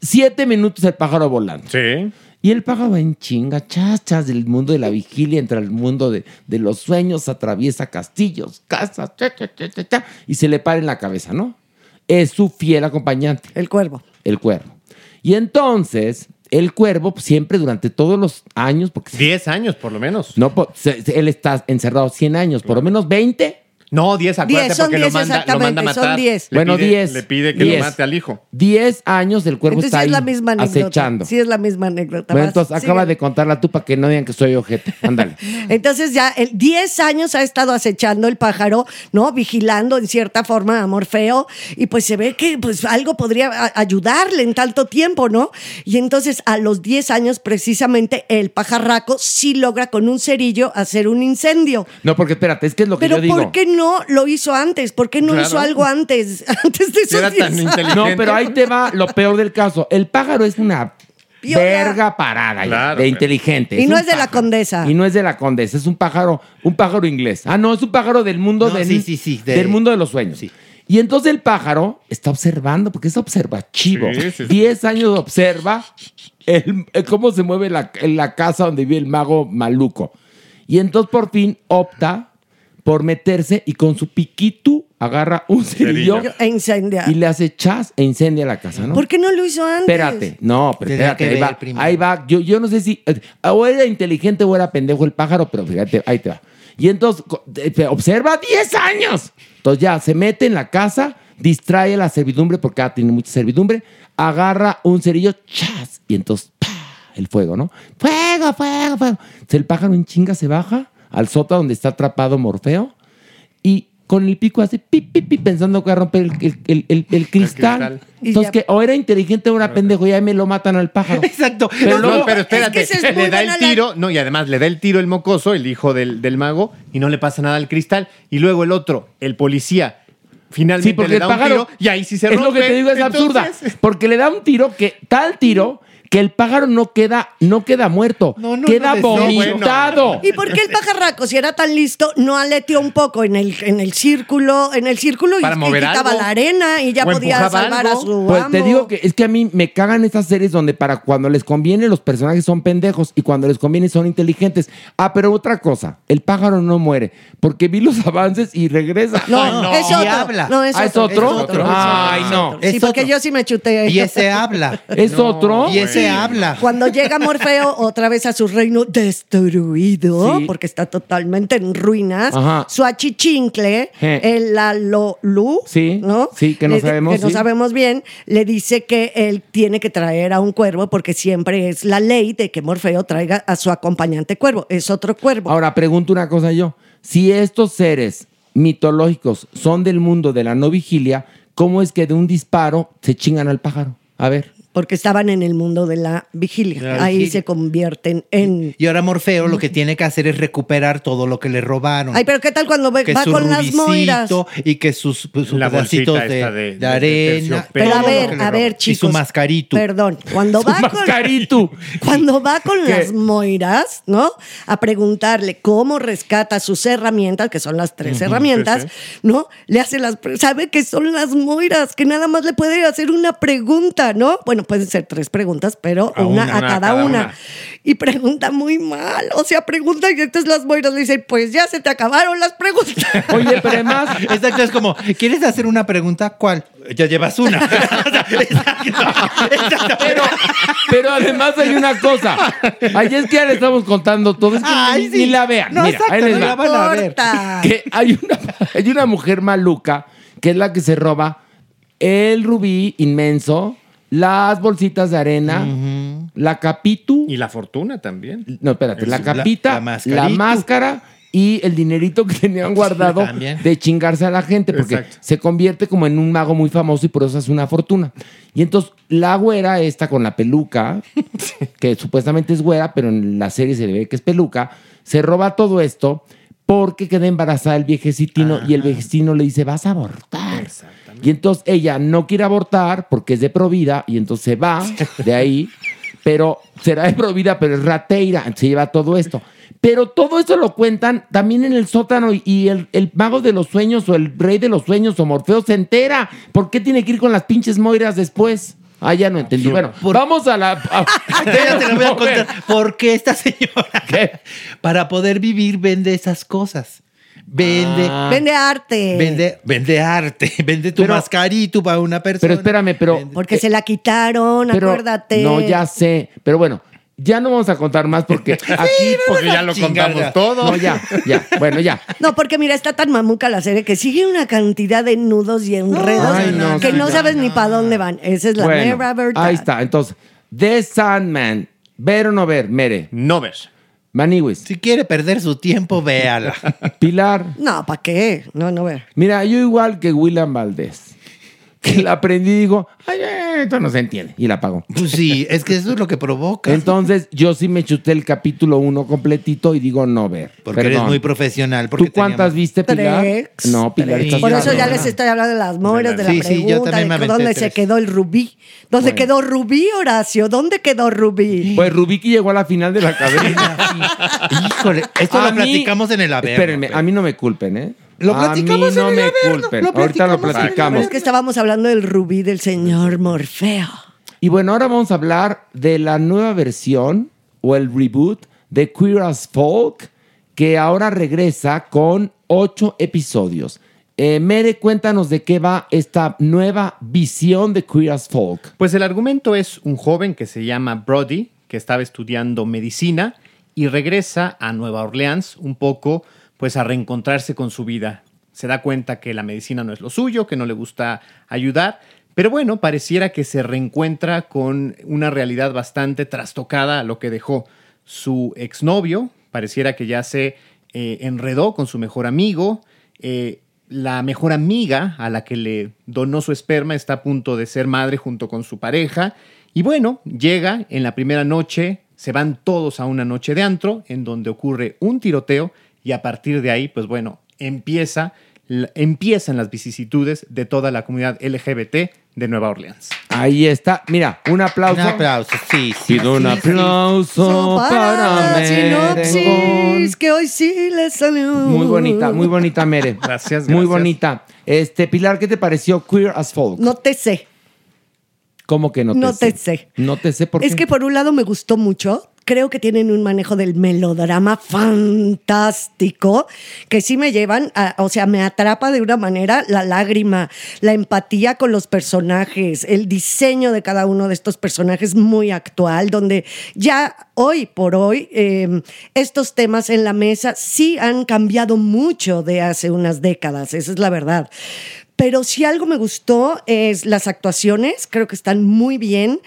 siete minutos el pájaro volando. Sí. Y el pájaro va en chinga, chachas del mundo de la vigilia, entra al mundo de, de los sueños, atraviesa castillos, casas, cha, cha, cha, cha, cha, y se le para en la cabeza, ¿no? Es su fiel acompañante. El cuervo. El cuervo. Y entonces, el cuervo pues, siempre durante todos los años, porque 10 años por lo menos. no, se- él está encerrado 100 años, por lo menos 20. No, 10, acuérdate, 10, son porque 10 lo, manda, lo exactamente, manda a son matar. 10. Le Bueno, pide- 10. Le pide que 10. lo mate al hijo. 10 años el cuervo Entonces está sí ahí es la misma anécdota. acechando. Sí es la misma anécdota. Bueno, entonces acaba de contarla tú para que no digan que soy ojete. Ándale. Entonces ya el 10 años ha estado acechando el pájaro, ¿no? Vigilando en cierta forma a Morfeo y pues se ve que pues algo podría ayudarle en tanto tiempo, ¿no? Y entonces a los 10 años precisamente el pajarraco sí logra con un cerillo hacer un incendio. No, porque espérate, es que es lo que Pero yo digo. ¿por qué no lo hizo antes? ¿Por qué no Claro. hizo algo antes? Antes de esos Era 10 tan años? inteligente. No, pero ahí te va lo peor del caso. El pájaro es una Piola. verga parada Claro, de inteligente. Y no es de la condesa. Y no es de la condesa, es un pájaro, un pájaro inglés. Ah, no, es un pájaro del mundo No, del, sí, sí, sí, de- del mundo de los sueños. Sí. Y entonces el pájaro está observando, porque es observativo. Sí, sí, sí. Diez años observa el- el cómo se mueve la, la casa donde vive el mago maluco. Y entonces por fin opta por meterse y con su piquito agarra un cerillo. E incendia. y le hace chas e incendia la casa, ¿no? ¿Por qué no lo hizo antes? Espérate, no, pero Tenía espérate, que ahí va, ahí va. Yo, yo no sé si eh, o era inteligente o era pendejo el pájaro, pero fíjate, ahí te va. Y entonces, eh, observa 10 años. Entonces ya se mete en la casa, distrae a la servidumbre, porque ah, tiene mucha servidumbre, agarra un cerillo, chas, y entonces, ¡pa! el fuego, ¿no? Fuego, fuego, fuego. Entonces el pájaro en chinga se baja al sótano donde está atrapado Morfeo y con el pico hace pi, pi, pi, pensando que va a romper el, el- el- el- el cristal. Entonces, que o era inteligente o era pendejo, y ahí me lo matan al pájaro. Exacto. Pero No, luego- pero es que espérate, es muy le da el la- tiro, no, y además le da el tiro el mocoso, el hijo del, del mago, y no le pasa nada al cristal. Y luego el otro, el policía, finalmente Sí, porque le el da pájaro. un tiro y ahí sí se Es rompe. lo que te digo, es absurda. Porque le da un tiro que, tal tiro, que el pájaro no queda, no queda muerto. No, no, queda no, no, vomitado. ¿Y por qué el pajarraco, si era tan listo, no aleteó un poco en el, en el círculo, en el círculo y, Para y mover quitaba algo. la arena y ya O podía salvar algo. a su Pues te digo que es que a mí me cagan estas series donde para cuando les conviene los personajes son pendejos y cuando les conviene son inteligentes. Ah, pero otra cosa, el pájaro no muere porque vi los avances y regresa. No, Ay, no. es Y otro. habla. No, es Ah, ¿es otro. otro? es otro, Ay, es no. Sí, porque yo sí me chuté. Y ese habla. ¿Es otro? Y ese habla. Cuando llega Morfeo otra vez a su reino destruido, Sí. porque está totalmente en ruinas, Ajá. su achichincle, Je. el Lalolu, Sí, ¿no? sí, que no Le- sabemos, que no sabemos bien, le dice que él tiene que traer a un cuervo porque siempre es la ley de que Morfeo traiga a su acompañante cuervo. Es otro cuervo. Ahora pregunto una cosa yo. Si estos seres mitológicos son del mundo de la no vigilia, ¿cómo es que de un disparo se chingan al pájaro? A ver. Porque estaban en el mundo de la vigilia. La Ahí vigilia. se convierten en... Y ahora Morfeo lo que tiene que hacer es recuperar todo lo que le robaron. Ay, pero ¿qué tal cuando ve- que va su con las rubicito moiras? y que sus, pues, sus La pedacitos bolsita de, esta de- de de- de arena. terciopelo. Pero a todo lo ver, le a ver, robaron. chicos. Y su mascarito. Perdón, cuando Su va con mascarito. cuando va con ¿Qué? las moiras, ¿no? A preguntarle cómo rescata sus herramientas, que son las tres herramientas, sí, ¿no? Le hace las pre- sabe que son las moiras, que nada más le puede hacer una pregunta, ¿no? Bueno, pueden ser tres preguntas, pero A una, una, a cada, cada una. una. Y pregunta muy mal, o sea, pregunta y entonces las moiras le dicen, "Pues ya se te acabaron las preguntas." Oye, pero además, Exacto, es como, ¿quieres hacer una pregunta? ¿Cuál? Ya llevas una. Pero, pero además hay una cosa. Ay, es que ya le estamos contando todo. Es que Ay, ni, sí. ni la vean. No, Mira, exacto, ahí les no va. la van a ver. Que hay una, hay una mujer maluca que es la que se roba el rubí inmenso, las bolsitas de arena la capitu. Y la fortuna también. No, espérate, la La- capita, la máscara y el dinerito que tenían guardado de chingarse a la gente, porque Exacto. se convierte como en un mago muy famoso y por eso hace una fortuna. Y entonces la güera esta con la peluca, que supuestamente es güera, pero en la serie se le ve que es peluca, se roba todo esto porque queda embarazada el viejecitino y el viejecitino le dice, vas a abortar. Y entonces ella no quiere abortar porque es de provida y entonces se va de ahí, pero será de provida, pero es rateira, se lleva todo esto. Pero todo eso lo cuentan también en el sótano y, y el, el mago de los sueños o el rey de los sueños o Morfeo se entera. ¿Por qué tiene que ir con las pinches moiras después? Ah, ya no entendí. Bueno, vamos a la... a- Ya te lo voy a contar. ¿Por qué esta señora? Para poder vivir vende esas cosas. Vende. Ah. Vende arte. Vende, vende arte, vende tu Pero- mascarito para una persona. Pero espérame, pero... Porque se la quitaron, pero- acuérdate. No, ya sé. Pero bueno, ya no vamos a contar más porque aquí... porque ya lo contamos todo. No, ya, ya. Bueno, ya. No, porque mira, está tan mamuca la serie que sigue una cantidad de nudos y enredos Ay, no, que sí, no no, sabes ni para dónde van. Esa es la Bueno, mera verdad. ahí está. Entonces, The Sandman. ¿Ver o no ver? Mere. No ver. Maniwis. Si quiere perder su tiempo, véala. Pilar. No, ¿para qué? No, no ver. Mira, yo igual que William Valdés. Que la aprendí y digo, ay, eh, esto no se entiende. Y la apagó. Pues sí, es que eso es lo que provoca. Entonces, yo sí me chuté el capítulo uno completito y digo no ver. porque eres muy profesional. Porque ¿Tú cuántas teníamos- viste, Pilar? Tres. No, Pilar, Tres. Por eso ya les estoy hablando de las moras, de la Sí, sí, yo también me de dónde se quedó el rubí. ¿Dónde Bueno. quedó Rubí, Horacio? ¿Dónde quedó Rubí? Pues Rubiki llegó a la final de la cadena. Híjole, esto A lo mí- platicamos en el Averno. Espérenme, a mí no me culpen, ¿eh? Lo a platicamos mí no en el me Averno, culpen. lo Ahorita lo platicamos en el Pero platicamos. es que estábamos hablando del rubí del señor Morfeo. Y bueno, ahora vamos a hablar de la nueva versión o el reboot de Queer as Folk, que ahora regresa con ocho episodios. Eh, Mere, cuéntanos de qué va esta nueva visión de Queer as Folk. Pues el argumento es un joven que se llama Brody, que estaba estudiando medicina y regresa a Nueva Orleans un poco pues a reencontrarse con su vida. Se da cuenta que la medicina no es lo suyo, que no le gusta ayudar, pero bueno, pareciera que se reencuentra con una realidad bastante trastocada a lo que dejó su exnovio, pareciera que ya se eh, enredó con su mejor amigo, eh, la mejor amiga a la que le donó su esperma está a punto de ser madre junto con su pareja. Y bueno, llega en la primera noche, se van todos a una noche de antro en donde ocurre un tiroteo y a partir de ahí, pues bueno, empieza, empiezan las vicisitudes de toda la comunidad LGBT de Nueva Orleans. Ahí está. Mira, un aplauso. Un aplauso, sí. sí Pido un sí, sí. aplauso para Mere. sinopsis, que hoy sí le salió. Muy bonita, muy bonita, Mere. Gracias, Muy gracias. bonita. Este, Pilar, ¿qué te pareció Queer as Folk? No te sé. ¿Cómo que no te No sé? te sé. No te sé por qué. Es que por un lado me gustó mucho. Creo que tienen un manejo del melodrama fantástico que sí me llevan, a- o sea, me atrapa de una manera la lágrima, la empatía con los personajes, el diseño de cada uno de estos personajes muy actual, donde ya hoy por hoy eh, estos temas en la mesa sí han cambiado mucho de hace unas décadas, esa es la verdad. Pero si algo me gustó es las actuaciones, creo que están muy bien.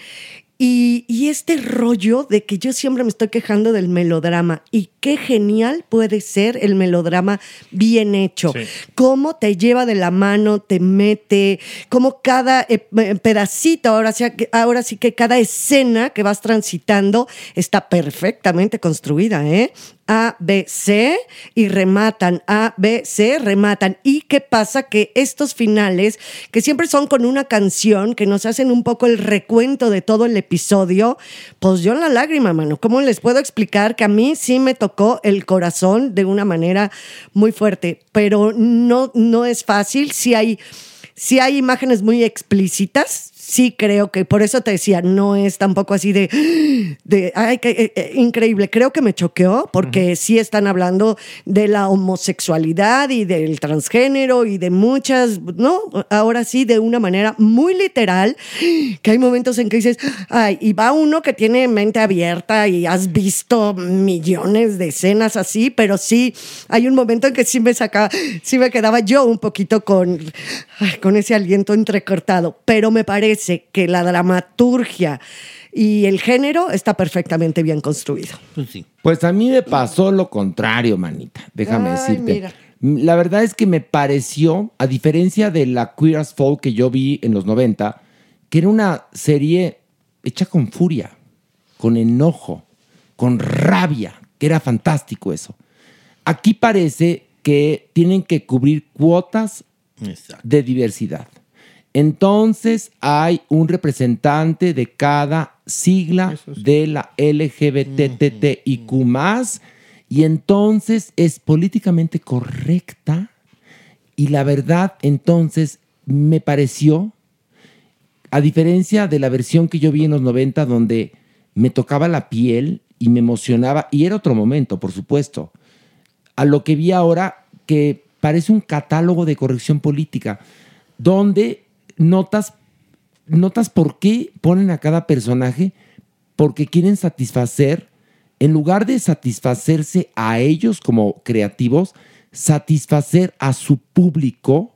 Y, y este rollo de que yo siempre me estoy quejando del melodrama y qué genial puede ser el melodrama bien hecho. Sí. Cómo te lleva de la mano, te mete, cómo cada eh, eh, pedacito, ahora sí, ahora sí que cada escena que vas transitando está perfectamente construida, ¿eh? A, B, C y rematan, A, B, C, rematan. ¿Y qué pasa? Que estos finales, que siempre son con una canción, que nos hacen un poco el recuento de todo el episodio, pues yo en la lágrima, mano, ¿cómo les puedo explicar que a mí sí me tocó el corazón de una manera muy fuerte? Pero no, no es fácil, si hay... Si hay imágenes muy explícitas, sí creo que, por eso te decía, no es tampoco así de, de ay, qué, eh, eh, increíble. Creo que me choqueó porque sí están hablando de la homosexualidad y del transgénero y de muchas, ¿no? Ahora sí, de una manera muy literal, que hay momentos en que dices, ay, y va uno que tiene mente abierta y has visto millones de escenas así, pero sí, hay un momento en que sí me sacaba, sí me quedaba yo un poquito con, ay, con ese aliento entrecortado, pero me parece que la dramaturgia y el género está perfectamente bien construido. Pues sí. Pues a mí me pasó lo contrario, manita. Déjame Ay, decirte. mira. La verdad es que me pareció, a diferencia de la Queer as Folk que yo vi en los 90, que era una serie hecha con furia, con enojo, con rabia, que era fantástico eso. Aquí parece que tienen que cubrir cuotas Exacto. de diversidad. Entonces hay un representante de cada sigla de la LGBTTIQ y entonces es políticamente correcta. Y la verdad entonces me pareció, a diferencia de la versión que yo vi en los 90 donde me tocaba la piel y me emocionaba, y era otro momento, por supuesto, a lo que vi ahora que parece un catálogo de corrección política, donde notas, notas por qué ponen a cada personaje, porque quieren satisfacer, en lugar de satisfacerse a ellos como creativos, satisfacer a su público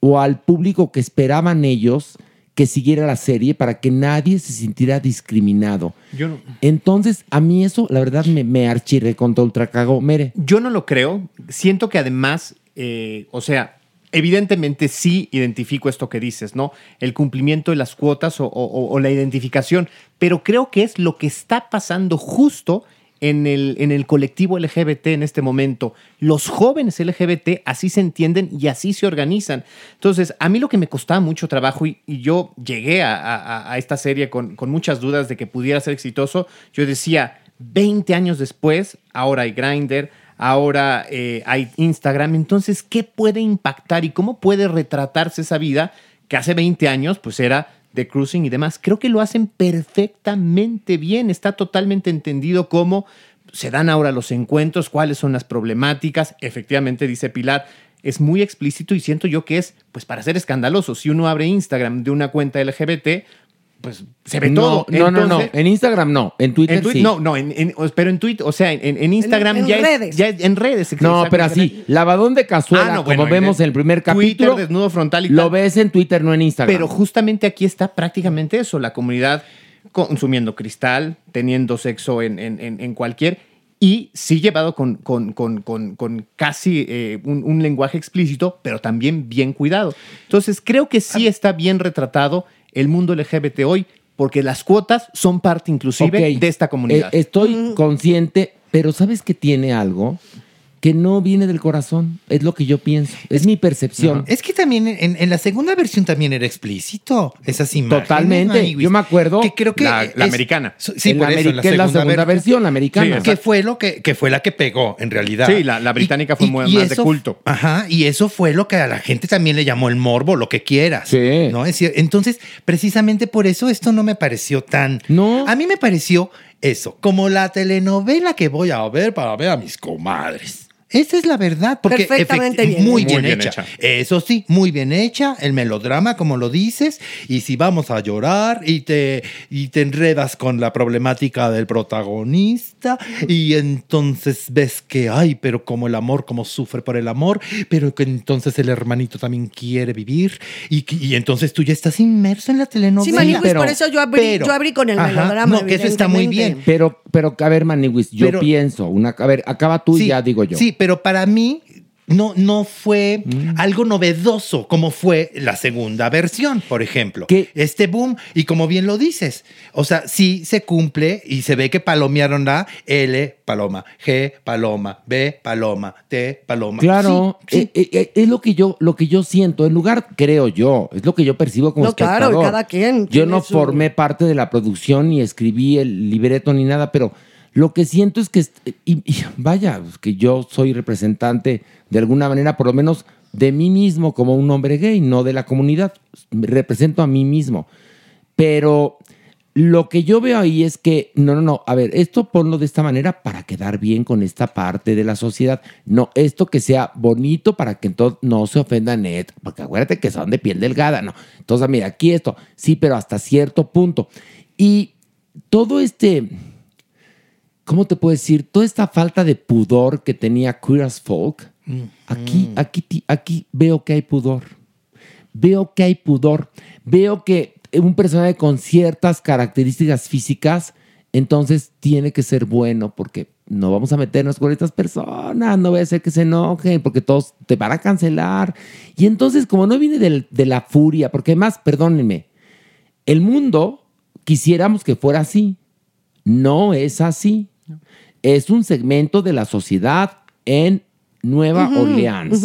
o al público que esperaban ellos que siguiera la serie para que nadie se sintiera discriminado. Yo no, Entonces, a mí eso, la verdad, me, me archirre contra ultra cagó. Mere. yo no lo creo. Siento que además, eh, o sea, evidentemente sí identifico esto que dices, ¿no? El cumplimiento de las cuotas o, la identificación, pero creo que es lo que está pasando justo en el, en el colectivo LGBT en este momento. Los jóvenes LGBT así se entienden y así se organizan. Entonces, a mí lo que me costaba mucho trabajo y, yo llegué a esta serie con, con muchas dudas de que pudiera ser exitoso, yo decía, 20 años después, ahora hay Grindr, ahora eh, hay Instagram, entonces, ¿qué puede impactar y cómo puede retratarse esa vida que hace 20 años pues era de cruising y demás? Creo que lo hacen perfectamente bien, está totalmente entendido cómo se dan ahora los encuentros, cuáles son las problemáticas, efectivamente dice Pilar, es muy explícito y siento yo que es pues para ser escandaloso, si uno abre Instagram de una cuenta LGBT, pues se ve no, todo. No, no, no. En Instagram no. En Twitter en Twi- sí. No, no, en, en- pero en Twitter, o sea, en, en Instagram en ya, es- redes. ya es- en redes. No, pero así, lavadón de cazuela, Ah, no, como vemos en el primer Twitter, capítulo, desnudo frontal y lo tal. ves en Twitter, no en Instagram. Pero justamente aquí está prácticamente eso, la comunidad consumiendo cristal, teniendo sexo en, en- en- en cualquier, y sí llevado con, con- con- con- con casi eh, un, un lenguaje explícito, pero también bien cuidado. Entonces creo que sí está bien retratado el mundo LGBT hoy, porque las cuotas son parte inclusive de esta comunidad. eh, estoy consciente, pero ¿sabes que tiene algo? Que no viene del corazón. Es lo que yo pienso. Es mi percepción. Es que también en, en la segunda versión también era explícito esas imágenes. Totalmente. Yo me acuerdo. Que creo que La- la es- americana. Sí, por la eso, que es la segunda versión, la americana. Sí, que fue lo que, que fue la que pegó en realidad. Sí, la- la británica fue muy- más de eso- culto. Ajá, y eso fue lo que a la gente también le llamó el morbo, lo que quieras. Sí. ¿no? Es decir, entonces, precisamente por eso esto no me pareció tan. No. A mí me pareció eso, como la telenovela que voy a ver para ver a mis comadres. Esa es la verdad, porque Perfectamente bien muy, bien, Muy bien hecha. hecha. Eso sí, muy bien hecha, el melodrama, como lo dices, y si vamos a llorar y te, y te enredas con la problemática del protagonista, y entonces ves que, ay, pero como el amor, como sufre por el amor, pero que entonces el hermanito también quiere vivir, y, y entonces tú ya estás inmerso en la telenovela. Sí, Maniwis, pero- por eso yo abrí, pero- yo abrí con el Ajá, melodrama. no, que eso está muy bien. Pero, pero, a ver, Maniwis, yo Pero- pienso. Una, a ver, acaba tú y Sí, ya digo yo. Sí, pero para mí no, no fue Mm. algo novedoso como fue la segunda versión, por ejemplo. ¿Qué? Este boom, y como bien lo dices, o sea, sí se cumple y se ve que palomearon la L, paloma, G, paloma, B, paloma, T, paloma. Claro, Sí, sí. eh, eh, es lo que yo lo que yo siento. En lugar, creo yo, es lo que yo percibo como No, claro, espectador. cada quien Yo no su- formé parte de la producción ni escribí el libreto ni nada, pero lo que siento es que y- vaya, es que yo soy representante de alguna manera, por lo menos de mí mismo como un hombre gay, no de la comunidad. Represento a mí mismo. Pero lo que yo veo ahí es que, no, no, no, a ver, esto ponlo de esta manera para quedar bien con esta parte de la sociedad. No, esto que sea bonito para que entonces no se ofenda Net, porque acuérdate que son de piel delgada, ¿no? Entonces, mira, aquí esto, sí, pero hasta cierto punto. Y todo este, ¿cómo te puedo decir? Toda esta falta de pudor que tenía Queer as Folk, aquí, aquí, ti- aquí veo que hay pudor veo que hay pudor, veo que un personaje con ciertas características físicas, entonces tiene que ser bueno porque no vamos a meternos con estas personas, no voy a hacer que se enojen porque todos te van a cancelar. Y entonces, como no viene del- de la furia, porque además, perdónenme, el mundo quisiéramos que fuera así. No es así. Es un segmento de la sociedad en Nueva Orleans.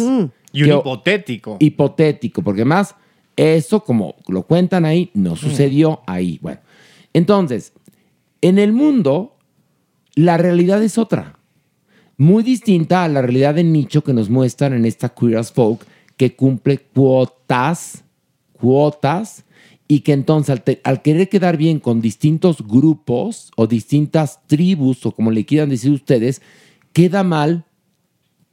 Y un hipotético. Hipotético, porque más eso, como lo cuentan ahí, no sucedió ahí. Bueno, entonces, en el mundo, la realidad es otra. Muy distinta a la realidad de nicho que nos muestran en esta Queer as Folk, que cumple cuotas, cuotas, y que entonces al, te- al querer quedar bien con distintos grupos o distintas tribus, o como le quieran decir ustedes, queda mal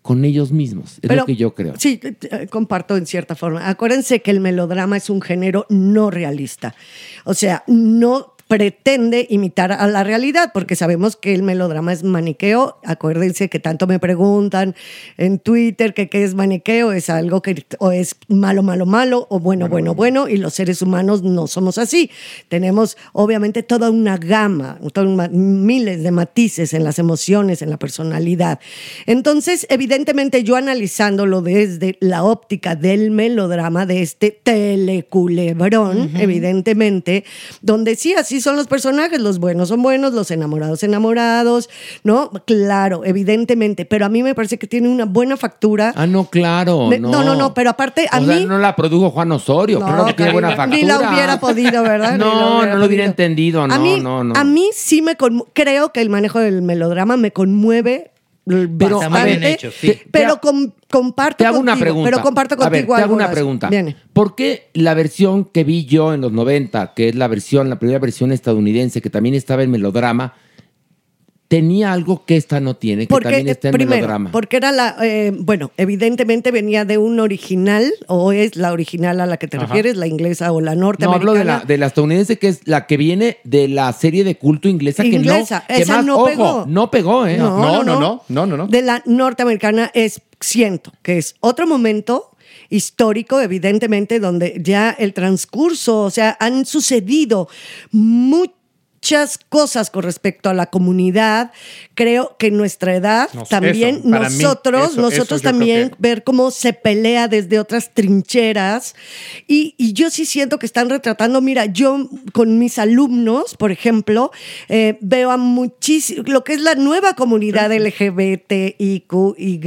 con ellos mismos. Es Pero- lo que yo creo. Sí, eh, eh, comparto en cierta forma. Acuérdense que el melodrama es un género no realista. O sea, no pretende imitar a la realidad, porque sabemos que el melodrama es maniqueo. Acuérdense que tanto me preguntan en Twitter que qué es maniqueo, es algo que o es malo, malo, malo, o bueno, bueno, bueno, y los seres humanos no somos así. Tenemos obviamente toda una gama, toda una- miles de matices en las emociones, en la personalidad. Entonces, evidentemente, yo analizándolo desde la óptica del melodrama, de este teleculebrón, evidentemente, donde sí, así son los personajes, los buenos son buenos, los enamorados enamorados, ¿no? Claro, evidentemente, pero a mí me parece que tiene una buena factura. Ah, no, claro. Me- no, no, no, no, pero aparte a O sea, mí- no la produjo Juan Osorio. No, claro que tiene buena factura. ni la hubiera podido, ¿verdad? No, hubiera no lo hubiera podido. entendido. No, a mí, no, no. A mí sí me creo que el manejo del melodrama me conmueve Pero, bastante, a ver, sí. pero com- comparto te hago una contigo, pregunta. Pero comparto A ver, contigo te hago una pregunta. Viene. ¿Por qué la versión que vi yo en los 90, que es la versión, la primera versión estadounidense, que también estaba en melodrama, tenía algo que esta no tiene, que Porque, también está en primero, melodrama? porque era la, eh, bueno, evidentemente venía de un original, o es la original a la que te Ajá. refieres, la inglesa o la No, norteamericana. hablo de la, de la estadounidense, que es la que viene de la serie de culto inglesa, Inglesa, que no, que esa más, no ojo, pegó. no pegó, ¿eh? No, no, no. no, no, no. De la norteamericana es, siento, que es otro momento histórico, evidentemente, donde ya el transcurso, o sea, han sucedido muchas cosas con respecto a la comunidad. Creo que en nuestra edad Nos- también eso, para mí, nosotros, eso- nosotros eso también que- ver cómo se pelea desde otras trincheras. Y, y yo sí siento que están retratando, mira, yo con mis alumnos, por ejemplo, eh, veo a muchísimo, lo que es la nueva comunidad LGBT, IQ, Y,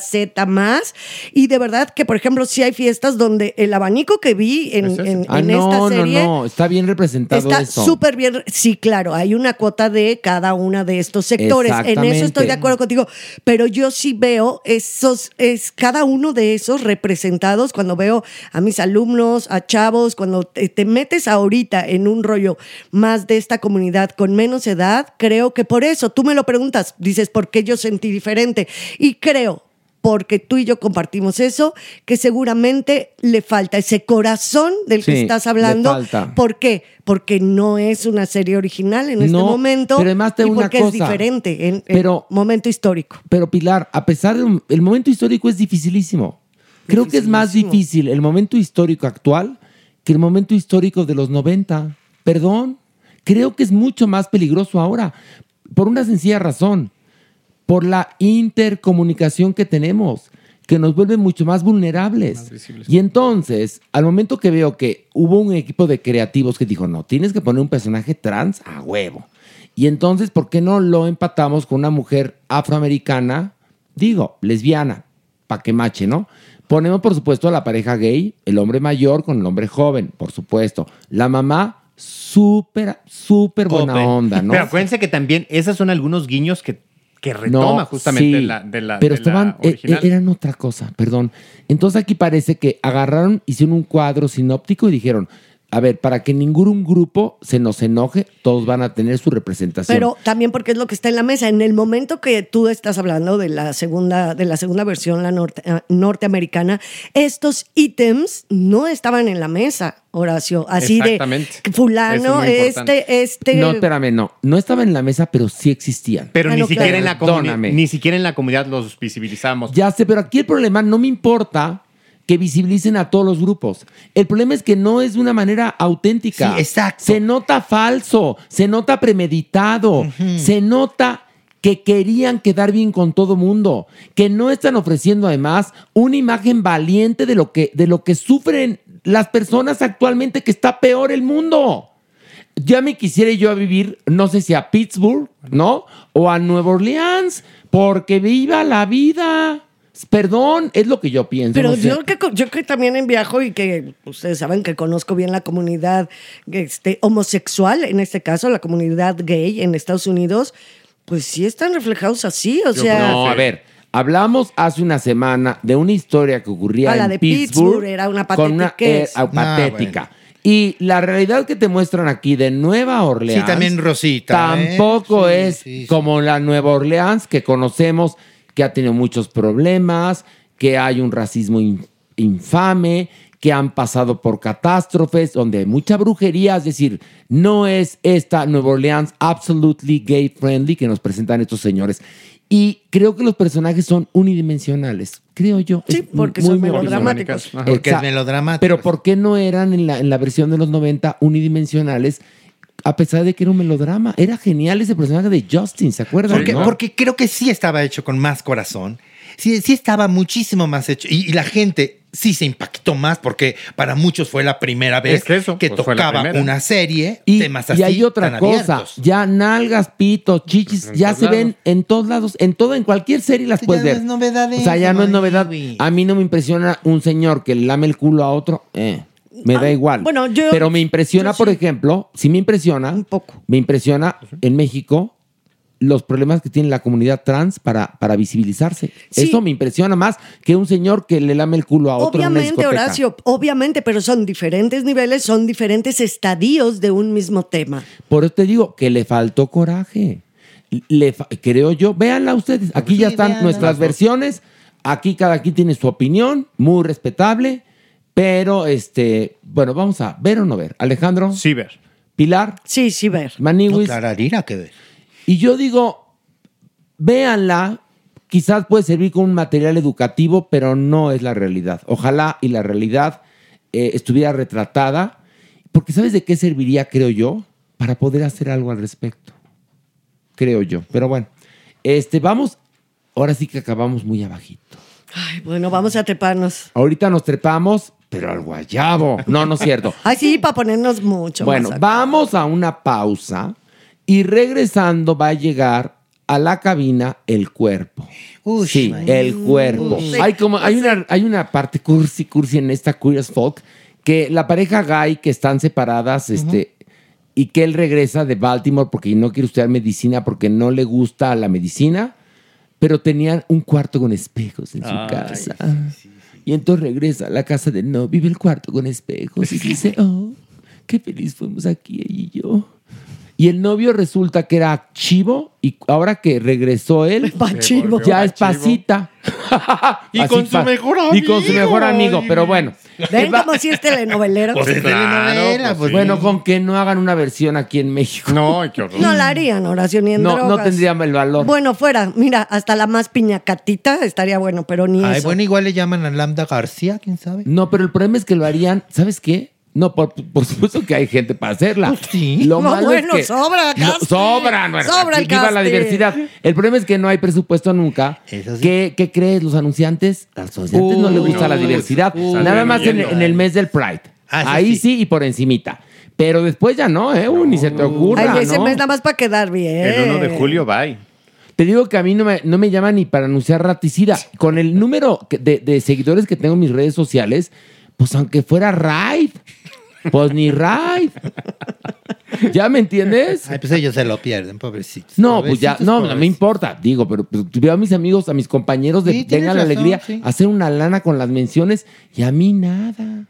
Z más. Y de verdad que, por ejemplo, sí hay fiestas donde el abanico que vi en, en- Ah, en no, esta serie. no, no, está bien representado Está súper bien. Sí, claro, hay una cuota de cada una de estos sectores. En eso estoy de acuerdo contigo. Pero yo sí veo esos, es cada uno de esos representados cuando veo a mis alumnos, a chavos, cuando te, te metes ahorita en un rollo más de esta comunidad con menos edad, creo que por eso tú me lo preguntas, dices, ¿por qué yo sentí diferente? Y creo porque tú y yo compartimos eso, que seguramente le falta ese corazón del que estás le hablando. falta. ¿Por qué? Porque no es una serie original en este momento pero además te y una porque es cosa. diferente en, Pero- momento histórico. Pero Pilar, a pesar del el momento histórico es dificilísimo. Creo que es más difícil el momento histórico actual que el momento histórico de los 90. Perdón, creo que es mucho más peligroso ahora. Por una sencilla razón. Por la intercomunicación que tenemos, que nos vuelve mucho más vulnerables. y entonces, al momento que veo que hubo un equipo de creativos que dijo, no, tienes que poner un personaje trans a huevo. Y entonces, ¿por qué no lo empatamos con una mujer afroamericana? Digo, lesbiana, para que mache, ¿no? Ponemos, por supuesto, a la pareja gay, el hombre mayor con el hombre joven, por supuesto. La mamá, súper, súper buena Open. onda, ¿no? Pero acuérdense que también esos son algunos guiños que, que retoma justamente sí, la, de la, pero de la estaban, original. eh, eran otra cosa, perdón. Entonces aquí parece que agarraron, hicieron un cuadro sinóptico y dijeron, a ver, para que ningún grupo se nos enoje, todos van a tener su representación. Pero también porque es lo que está en la mesa. En el momento que tú estás hablando de la segunda, de la segunda versión, la norte- eh, norteamericana, estos ítems no estaban en la mesa, Horacio. Así de Exactamente. fulano, es este, este. no, espérame, no. No estaba en la mesa, pero sí existían. Pero Ah, ni no, siquiera claro. en la comunidad, ni siquiera en la comunidad los visibilizamos. Ya sé, pero aquí el problema no me importa que visibilicen a todos los grupos. El problema es que no es de una manera auténtica. Sí, exacto. Se nota falso, se nota premeditado, se nota que querían quedar bien con todo mundo, que no están ofreciendo además una imagen valiente de lo que, de lo que sufren las personas actualmente, que está peor el mundo. Ya me quisiera yo a vivir, no sé si a Pittsburgh, ¿no? O a Nueva Orleans, porque viva la vida. Perdón, es lo que yo pienso. Pero no sé. yo que, yo que también en viajo y que ustedes saben que conozco bien la comunidad este, homosexual, en este caso la comunidad gay en Estados Unidos, pues sí están reflejados así, o sea... No, a ver. Hablamos hace una semana de una historia que ocurría Ah, la en de Pittsburgh, Pittsburgh, era una con una patetiquez. eh, Ah, patética. Y la realidad que te muestran aquí de Nueva Orleans Sí, también Rosita, ¿eh? tampoco Sí, es sí, sí. como la Nueva Orleans que conocemos, que ha tenido muchos problemas, que hay un racismo in- infame, que han pasado por catástrofes, donde hay mucha brujería, es decir, no es esta Nueva Orleans absolutely gay friendly que nos presentan estos señores. Y creo que los personajes son unidimensionales, creo yo. Sí, porque muy son mi melodramáticos. Porque es melodramático. Pero ¿por qué no eran en la, en la versión de los 90 unidimensionales? A pesar de que era un melodrama. Era genial ese personaje de Justin, ¿se acuerdan? Porque, no? porque creo que sí estaba hecho con más corazón. Sí, sí estaba muchísimo más hecho. Y, y la gente sí se impactó más porque para muchos fue la primera vez Es que eso, pues, tocaba una serie, Y, temas así y hay otra tan cosa, abiertos. ya nalgas, pitos, chichis, En ya se lados. ven en todos lados, en todo, en cualquier serie las Ya puedes no ver. es novedad o sea, ya no es novedad. A mí no me impresiona un señor que le lame el culo a otro, eh, me da igual. bueno, yo- Pero me impresiona, yo sí. por ejemplo, sí me impresiona, Un poco. me impresiona en México los problemas que tiene la comunidad trans para, para visibilizarse. Sí. Eso me impresiona más que un señor que le lame el culo a otro en una Obviamente. Horacio, obviamente, pero son diferentes niveles, son diferentes estadios de un mismo tema. Por eso te digo que le faltó coraje. Le fa- creo yo, véanla ustedes. Aquí ya están véanla. nuestras versiones. Aquí cada quien tiene su opinión, muy respetable. Pero, este, bueno, vamos a ver o no ver. Alejandro, Sí, ver. Pilar, Sí, sí, ver. No, Maniwis. Arira, que ver. Y yo digo, véanla. Quizás puede servir como un material educativo, pero no es la realidad. Ojalá y la realidad eh, estuviera retratada. Porque ¿sabes de qué serviría, creo yo? Para poder hacer algo al respecto. Creo yo. Pero bueno, este, vamos. Ahora sí que acabamos muy abajito. Ay, bueno, vamos a treparnos. Ahorita nos trepamos, pero al guayabo. No, no es cierto. Ay, sí, para ponernos mucho Bueno, más acá. vamos a una pausa y regresando va a llegar a la cabina el cuerpo. Uy, sí, man. el cuerpo. Sí, hay como hay una hay una parte cursi cursi en esta Curious Folk que la pareja gay que están separadas este y que él regresa de Baltimore porque no quiere estudiar medicina porque no le gusta la medicina, pero tenían un cuarto con espejos en su casa. Y entonces regresa a la casa del no, vive el cuarto con espejos y dice, oh, qué feliz fuimos aquí ella y yo. Y el novio resulta que era chivo y ahora que regresó él, chivo. ya es pasita. Y Así con su pa- mejor Y con su amigo. mejor amigo, pero bueno. ¿Ven como si es telenovelero? Pues es Claro, telenovela, pues pues sí. Bueno, con que no hagan una versión aquí en México. No, qué horror. No la harían, Horacio, ni en No, no drogas. tendrían el valor. Bueno, fuera. Mira, hasta la más piñacatita estaría bueno, pero ni Ay, eso. bueno, igual le llaman a Lambda García, quién sabe. No, pero el problema es que lo harían, ¿sabes qué? No, por, por supuesto que hay gente para hacerla. Sí. Lo No, malo bueno, es que sobra, No, casting. sobra, no, Sobra el viva la diversidad. El problema es que no hay presupuesto nunca. Eso sí. ¿Qué, qué crees? Los anunciantes, a los anunciantes no les gusta la diversidad. Nada más en, el mes del Pride. Ah, sí, Ahí sí. sí. y por encimita. Pero después ya no, ¿eh? Ni se te ocurra, Ay, ese ¿no? mes nada más para quedar bien. El 1 de julio, bye. Te digo que a mí no me, no me llama ni para anunciar raticida. Con el número de, de seguidores que tengo en mis redes sociales, pues aunque fuera Raid, pues ni Raid. ¿Ya me entiendes? Ay, pues ellos se lo pierden, pobrecitos. No, pues ya, no, no me importa. Digo, pero pues, veo a mis amigos, a mis compañeros de Sí, tienes Tengan la razón, Alegría sí. hacer una lana con las menciones y a mí nada.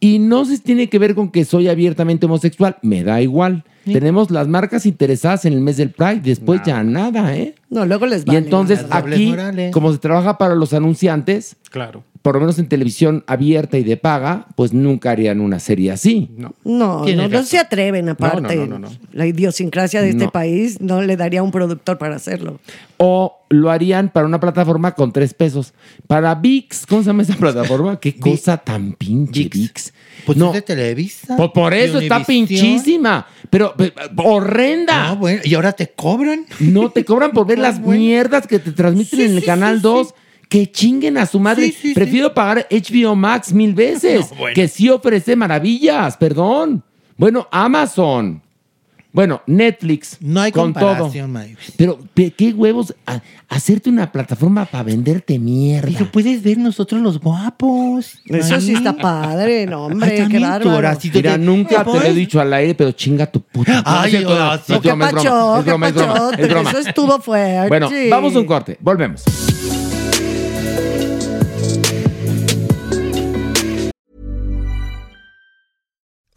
Y no se tiene que ver con que soy abiertamente homosexual, me da igual. Tenemos las marcas interesadas en el mes del Pride, después ya nada, ¿eh? No, luego les Y vale. entonces Las dobles aquí, morales. como se trabaja para los anunciantes, Claro. Por lo menos en televisión abierta y de paga, pues nunca harían una serie así. No. No, no, se atreven aparte. No, no, no, no, no. La idiosincrasia de este No. país no le daría a un productor para hacerlo. O lo harían para una plataforma con tres pesos. Para VIX, ¿cómo se llama esa plataforma? Qué cosa tan pinche VIX. Pues no, es de Televisa. por, por eso está pinchísima. Pero, pe- horrenda. Ah, bueno, ¿y ahora te cobran? No te cobran por ver las mierdas que te transmiten en el canal 2. Que chinguen a su madre. Sí, sí, Prefiero pagar HBO Max mil veces. No, bueno. Que sí ofrece maravillas, perdón. Bueno, Amazon. Bueno, Netflix. No hay con comparación, todo. Pero, pe- ¿qué huevos? a- hacerte una plataforma para venderte mierda. Pero puedes ver nosotros los guapos. Eso sí está padre, no, hombre, Ay, qué bárbaro. horacito Mira, de- nunca te lo he Pues, dicho al aire, pero chinga tu puta. Ay, No cierto, no, es ¿Qué broma, es broma, es. Eso estuvo fuerte. Bueno, vamos a un corte, volvemos.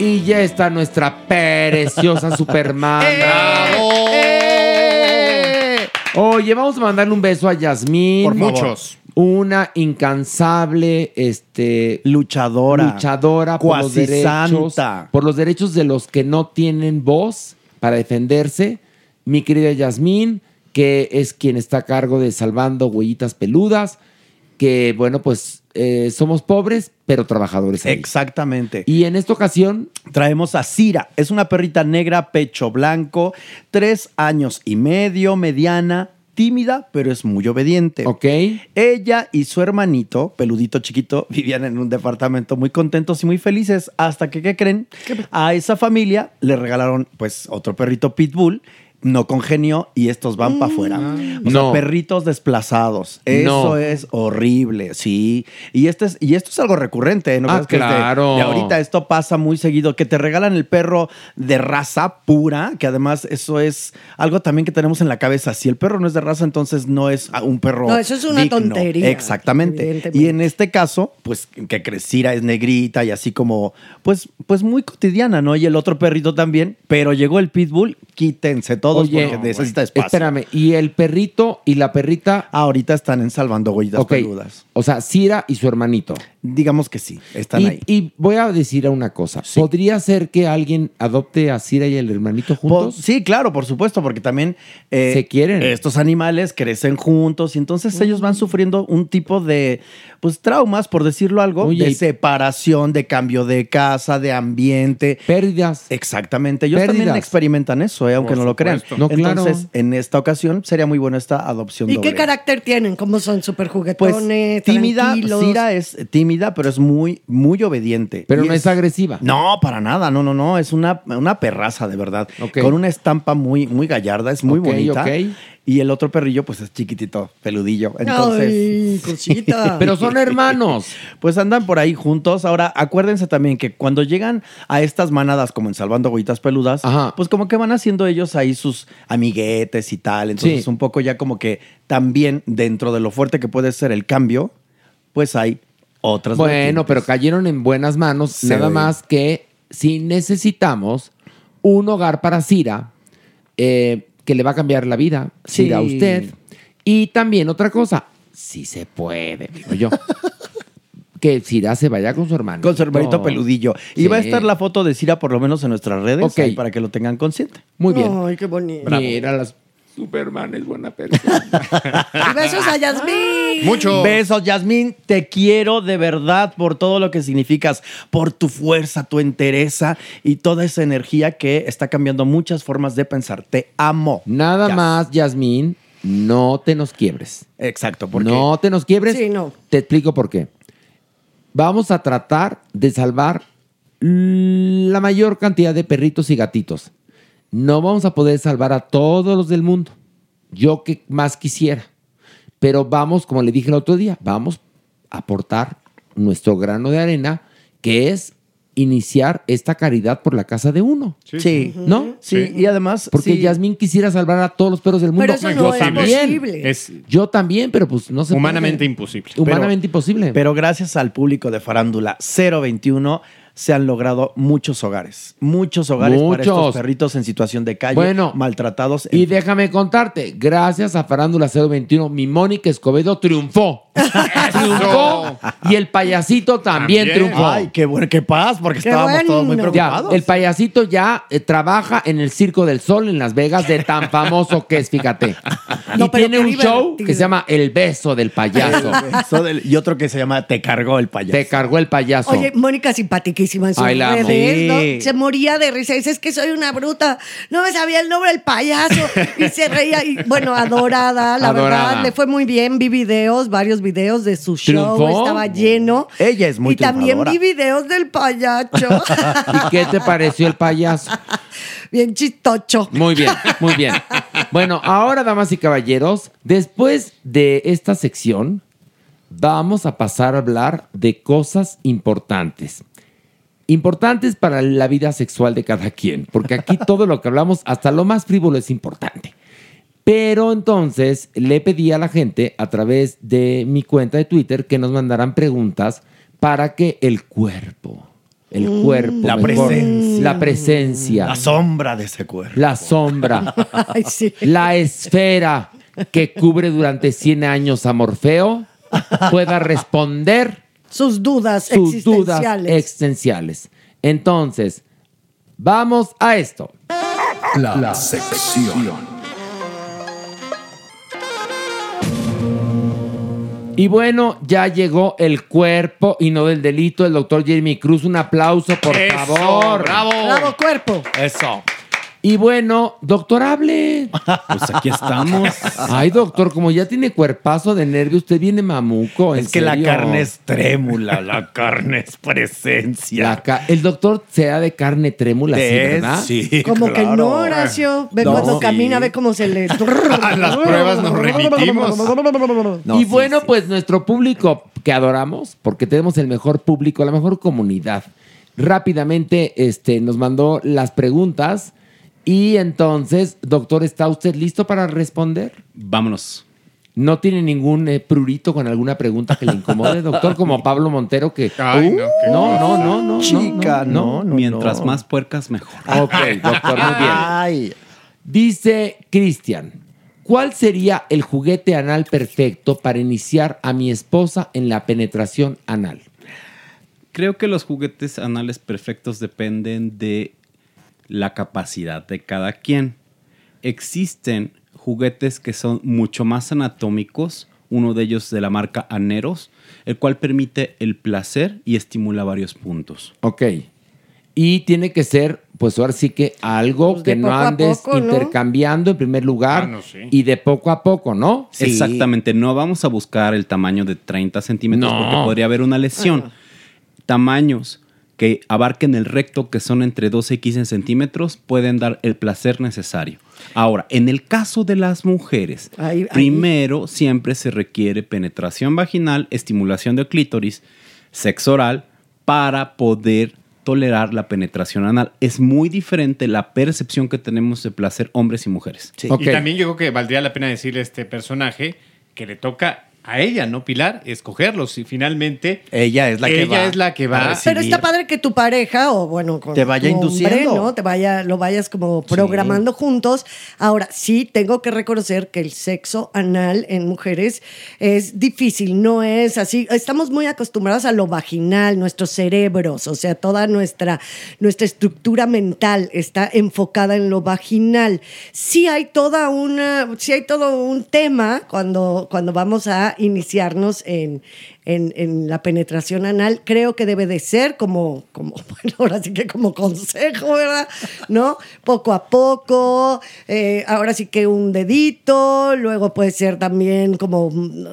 Y ya está nuestra preciosa Superman. Oye, vamos a mandarle un beso a Yasmín. Por. Muchos. Una incansable este, luchadora. luchadora por los derechos, santa. por los derechos de los que no tienen voz para defenderse. Mi querida Yasmín, que es quien está a cargo de Salvando Huellitas Peludas, que bueno, pues eh, somos pobres, pero trabajadores. ahí. Exactamente. Y en esta ocasión traemos a Cira. Es una perrita negra, pecho blanco, tres años y medio, mediana, tímida, pero es muy obediente. Ok. Ella y su hermanito, peludito chiquito, vivían en un departamento muy contentos y muy felices hasta que, ¿qué creen? A esa familia le regalaron pues otro perrito pitbull. No congenió y estos van para afuera. O sea, No. perritos desplazados. Eso No. es horrible, sí. Y, este es, y esto es algo recurrente, ¿eh? ¿no? Ah, creas que es de- claro. de ahorita esto pasa muy seguido, que te regalan el perro de raza pura, que además eso es algo también que tenemos en la cabeza. Si el perro no es de raza, entonces no es un perro. No, eso es una digno. tontería, Exactamente. Y en este caso, pues que Crecira es negrita y así como, pues, pues muy cotidiana, ¿no? Y el otro perrito también, pero llegó el pitbull, quítense todos Oye, porque necesita espacio. Espérame, ¿y el perrito y la perrita? Ahorita están en Salvando Huellitas Ok, Peludas. O sea, Cira y su hermanito. Digamos que sí, están y, ahí. y voy a decir una cosa. ¿Podría ser que alguien adopte a Cira y el hermanito juntos? Sí, claro, por supuesto, porque también eh, Se quieren. Estos animales crecen juntos y entonces ellos van sufriendo un tipo de pues traumas, por decirlo algo, Oye, de separación, de cambio de casa, de ambiente. Pérdidas. Exactamente. Ellos también experimentan eso, eh, aunque Por no lo crean. claro. entonces, en esta ocasión sería muy buena esta adopción ¿Y doble. qué carácter tienen? ¿Cómo son? ¿Súper Pues juguetones? tímida, tranquilos? Cira es tímida tímida, pero es muy, muy obediente. Pero Y no es agresiva. No, para nada, no, no, no, es una, una perraza de verdad. Con una estampa muy, muy gallarda, es muy Ok, bonita. ok. Y el otro perrillo, pues es chiquitito, peludillo. Entonces. Ay, cosita. Pero son hermanos. Pues andan por ahí juntos. Ahora, acuérdense también que cuando llegan a estas manadas, como en Salvando Agüitas Peludas, pues como que van haciendo ellos ahí sus amiguetes y tal. Entonces, Sí. un poco ya como que también dentro de lo fuerte que puede ser el cambio, pues hay otras. Bueno, pero cayeron en buenas manos. Sí. Nada más que si necesitamos un hogar para Cira, eh, que le va a cambiar la vida, Sí. Cira a usted. Y también otra cosa, si se puede, digo yo. que Cira se vaya con su hermano. Con su hermanito peludillo. Y va a estar la foto de Cira por lo menos en nuestras redes Ok. ahí para que lo tengan consciente. Muy bien. Ay, qué bonito. Mira, las Superman es buena persona. Y besos a Yasmín. Besos, Yasmín. Te quiero de verdad por todo lo que significas, por tu fuerza, tu entereza y toda esa energía que está cambiando muchas formas de pensar. Te amo. Nada Yas. más, Yasmín, no te nos quiebres. Exacto, porque No te nos quiebres. Sí, no. Te explico por qué. Vamos a tratar de salvar la mayor cantidad de perritos y gatitos. No vamos a poder salvar a todos los del mundo. Yo que más quisiera. Pero vamos, como le dije el otro día, vamos a aportar nuestro grano de arena, que es iniciar esta caridad por la casa de uno. Sí. ¿No? Sí, y además. Porque sí. Yasmín quisiera salvar a todos los perros del mundo. Pero eso no Yo es también. posible. Es Yo también, pero pues no se humanamente puede. imposible. Humanamente imposible. Pero gracias al público de Farándula 021 se han logrado muchos hogares. Muchos hogares para estos Muchos. perritos en situación de calle, Bueno, maltratados. Y déjame contarte, gracias a Farándula 021, mi Mónica Escobedo triunfó. triunfó. Y el payasito también, También. triunfó. Ay, qué bueno, qué paz, porque Qué estábamos todos muy bueno. Ya, preocupados. el payasito ya eh, trabaja en el Circo del Sol en Las Vegas, de tan famoso que es, fíjate. No, y tiene un show divertido. que se llama El Beso del Payaso. Eso del- y otro que se llama Te cargó el payaso. Te cargó el payaso. Oye, Mónica simpaticísima en sus Ay, la amo. redes, ¿no? Sí. Se moría de risa. Dice, es que soy una bruta. No me sabía el nombre del payaso. Y se reía. Y, bueno, adorada, la Adorada. verdad. Le fue muy bien. Vi videos, varios videos de su show. ¿Triunfó? Estaba lleno. Ella es muy Y también vi videos del payacho. ¿Y qué te pareció el payaso? bien chistocho. Muy bien, muy bien. Bueno, ahora, damas y caballeros, después de esta sección, vamos a pasar a hablar de cosas importantes. Importantes para la vida sexual de cada quien, porque aquí todo lo que hablamos, hasta lo más frívolo, es importante. Pero entonces le pedí a la gente a través de mi cuenta de Twitter que nos mandaran preguntas para que el cuerpo, el cuerpo, La mejor, presencia. la presencia, La sombra de ese cuerpo. la sombra, Ay, sí. la esfera que cubre durante 100 años a Morfeo pueda responder Sus dudas sus dudas existenciales. Entonces, vamos a esto. La, la sección. Y bueno, ya llegó el cuerpo y no del delito del doctor Jeremy Cruz. Un aplauso, por Eso, favor. ¡Bravo! Bravo, cuerpo. Eso. Y bueno, doctor, hable. Pues aquí estamos. Ay, doctor, como ya tiene cuerpazo de nervio, usted viene mamuco. ¿en Es que la carne es trémula, la carne es presencia. Ca- el doctor sea de carne trémula, sí, ¿verdad? Sí, Como que no, Horacio. Ve No. cuando Sí. camina, ve cómo se le. A las pruebas nos remitimos. No, y sí, bueno, sí. pues nuestro público que adoramos, porque tenemos el mejor público, la mejor comunidad, rápidamente este, nos mandó las preguntas. Y entonces, doctor, ¿está usted listo para responder? Vámonos. ¿No tiene ningún eh, prurito con alguna pregunta que le incomode, doctor? Como Pablo Montero que... Ay, no, qué no, no, no, no. Chica, no, no, Mientras no. más puercas, mejor. Ok, doctor, muy bien. Ay, Dice Cristian, ¿cuál sería el juguete anal perfecto para iniciar a mi esposa en la penetración anal? Creo que los juguetes anales perfectos dependen de la capacidad de cada quien. Existen juguetes que son mucho más anatómicos, uno de ellos de la marca Aneros, el cual permite el placer y estimula varios puntos. Ok. Y tiene que ser, pues ahora sí que algo Pues que no andes poco, ¿no? intercambiando en primer lugar Ah, no, sí. y de poco a poco, ¿no? Exactamente, no vamos a buscar el tamaño de 30 centímetros No. porque podría haber una lesión. Tamaños que abarquen el recto, que son entre 12 y 15 centímetros, pueden dar el placer necesario. Ahora, en el caso de las mujeres, Ahí- ahí. primero siempre se requiere penetración vaginal, estimulación de clítoris, sexo oral, para poder tolerar la penetración anal. Es muy diferente la percepción que tenemos de placer hombres y mujeres. Y también yo creo que valdría la pena decirle a este personaje que le toca a ella, ¿no, Pilar? Escogerlos y finalmente Ella es la que ella va es la que va. Pero está padre que tu pareja, o bueno, con Te vaya tu hombre, induciendo. ¿no? Te vaya, lo vayas como programando juntos. Ahora, sí tengo que reconocer que el sexo anal en mujeres es difícil, no es así. Estamos muy acostumbrados a lo vaginal, nuestros cerebros, o sea, toda nuestra, nuestra estructura mental está enfocada en lo vaginal. Sí hay toda una, sí hay todo un tema cuando, cuando vamos a iniciarnos en, en, en la penetración anal, creo que debe de ser como, como, bueno, ahora sí que como consejo, ¿verdad? ¿No? Poco a poco, eh, ahora sí que un dedito, luego puede ser también como,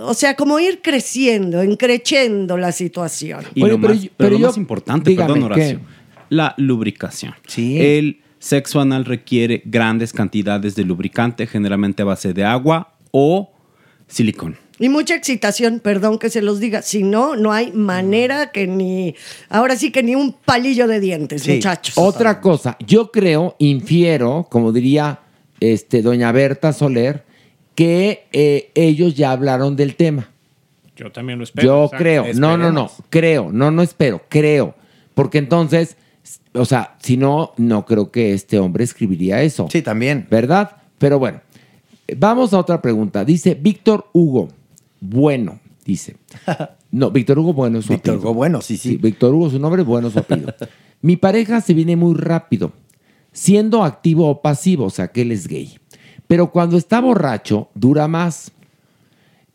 o sea, como ir creciendo, encrechendo la situación. Y lo más, pero lo más importante, dígame, perdón, Horacio, ¿qué? la lubricación. El sexo anal requiere grandes cantidades de lubricante, generalmente a base de agua o silicón. Y mucha excitación, perdón que se los diga. Si no, no hay manera que ni. Ahora sí que ni un palillo de dientes, muchachos. Otra cosa, yo creo, infiero, como diría este, doña Berta Soler, que eh, ellos ya hablaron del tema. Yo también lo espero. Yo creo, no, no, no, creo, no, no espero, creo. Porque entonces, o sea, si no, no creo que este hombre escribiría eso. Sí, también. ¿Verdad? Pero bueno, vamos a otra pregunta. Dice Víctor Hugo, bueno, dice. No, Víctor Hugo Bueno es su Víctor apellido. Hugo Bueno, sí, sí. Víctor Hugo, su nombre, Bueno es su apellido. Mi pareja se viene muy rápido, siendo activo o pasivo, o sea que él es gay. Pero cuando está borracho, dura más.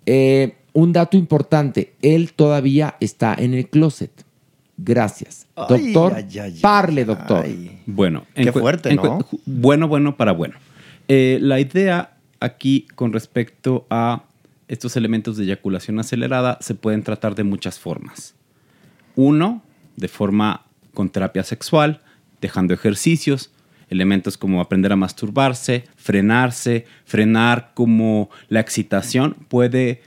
Eh, un dato importante, él todavía está en el closet. Gracias. Ay, Doctor, ay, ay, parle, doctor. Bueno, Qué fuerte, ¿no? Bueno, bueno para bueno. Eh, la idea aquí con respecto a estos elementos de eyaculación acelerada se pueden tratar de muchas formas. Uno, de forma con terapia sexual, dejando ejercicios, elementos como aprender a masturbarse, frenarse, frenar como la excitación puede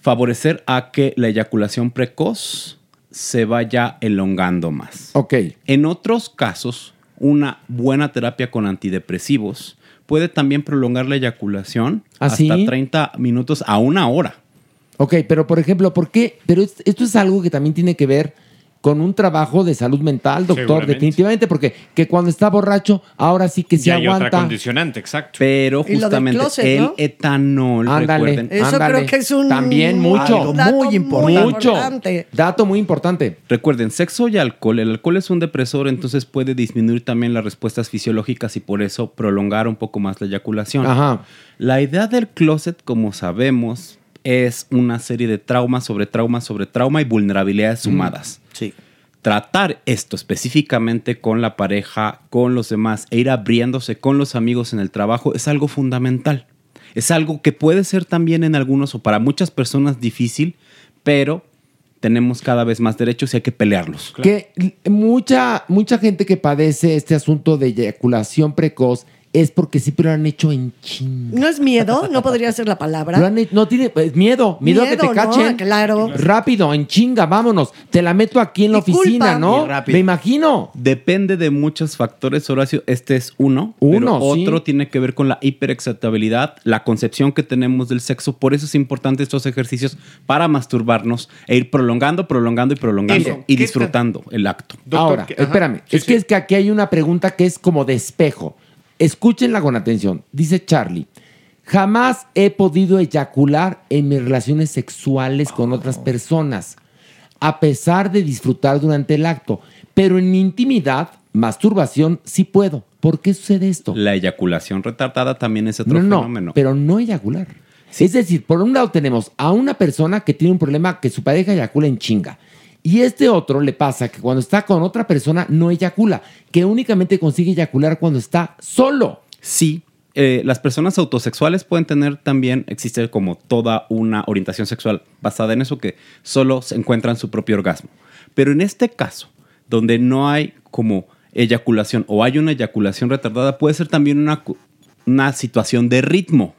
favorecer a que la eyaculación precoz se vaya elongando más. Ok. En otros casos, una buena terapia con antidepresivos puede también prolongar la eyaculación ¿Ah, hasta sí? 30 minutos a una hora. Ok, pero por ejemplo, ¿por qué? Pero es- esto es algo que también tiene que ver con un trabajo de salud mental, doctor, definitivamente, porque que cuando está borracho, ahora sí que se Ya hay otra aguanta. condicionante, exacto. Pero justamente closet, el ¿no? etanol, Ándale, recuerden. Eso ándale. creo que es un También mucho. Algo dato muy importante. Mucho. importante. Dato muy importante. Recuerden, sexo y alcohol. El alcohol es un depresor, entonces puede disminuir también las respuestas fisiológicas y por eso prolongar un poco más la eyaculación. Ajá. La idea del closet, como sabemos, es una serie de traumas sobre traumas sobre trauma y vulnerabilidades sumadas. Sí. Tratar esto específicamente con la pareja, con los demás e ir abriéndose con los amigos en el trabajo es algo fundamental. Es algo que puede ser también en algunos o para muchas personas difícil, pero tenemos cada vez más derechos y hay que pelearlos. Que mucha, mucha gente que padece este asunto de eyaculación precoz es porque siempre lo han hecho en ching. ¿No es miedo? ¿No podría ser la palabra? Lo han he- no tiene pues, miedo, miedo, a que te cachen. Claro. Rápido, en chinga, vámonos. Te la meto aquí en la oficina, ¿no? Me imagino. Depende de muchos factores, Horacio. Este es uno. Uno, pero sí. otro tiene que ver con la hiperexcitabilidad, la concepción que tenemos del sexo. Por eso es importante estos ejercicios para masturbarnos e ir prolongando, prolongando y prolongando Eso. y ¿Qué disfrutando el acto. Ahora, espérame. es que es que aquí hay una pregunta que es como de espejo. Escúchenla con atención. Dice Charlie. Jamás he podido eyacular en mis relaciones sexuales con otras personas, a pesar de disfrutar durante el acto. Pero en mi intimidad, masturbación, sí puedo. ¿Por qué sucede esto? La eyaculación retardada también es otro No, no, fenómeno. pero no eyacular. Es decir, por un lado tenemos a una persona que tiene un problema que su pareja eyacula en chinga. Y este otro le pasa que cuando está con otra persona no eyacula, que únicamente consigue eyacular cuando está solo. Sí, eh, las personas autosexuales pueden tener también, existe como toda una orientación sexual basada en eso, que solo se encuentran su propio orgasmo. Pero en este caso, donde no hay como eyaculación o hay una eyaculación retardada, puede ser también una, una situación de ritmo.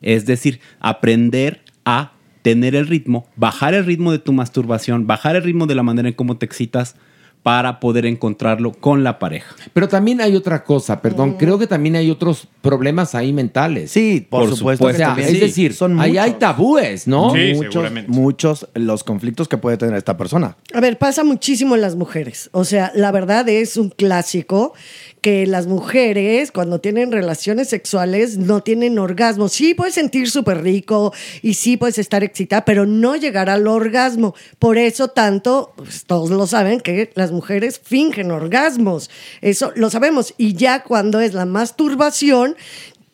Es decir, aprender a tener el ritmo, bajar el ritmo de tu masturbación, bajar el ritmo de la manera en cómo te excitas para poder encontrarlo con la pareja. Pero también hay otra cosa, perdón, creo que también hay otros problemas ahí mentales. Sí, por, supuesto. O sea, es decir, ahí hay tabúes, ¿no? muchos, muchos los conflictos que puede tener esta persona. A ver, pasa muchísimo en las mujeres. O sea, la verdad es un clásico que las mujeres cuando tienen relaciones sexuales no tienen orgasmo. Sí puedes sentir súper rico y sí puedes estar excitada, pero no llegar al orgasmo. Por eso tanto, pues, todos lo saben, que las mujeres fingen orgasmos. Eso lo sabemos. Y ya cuando es la masturbación,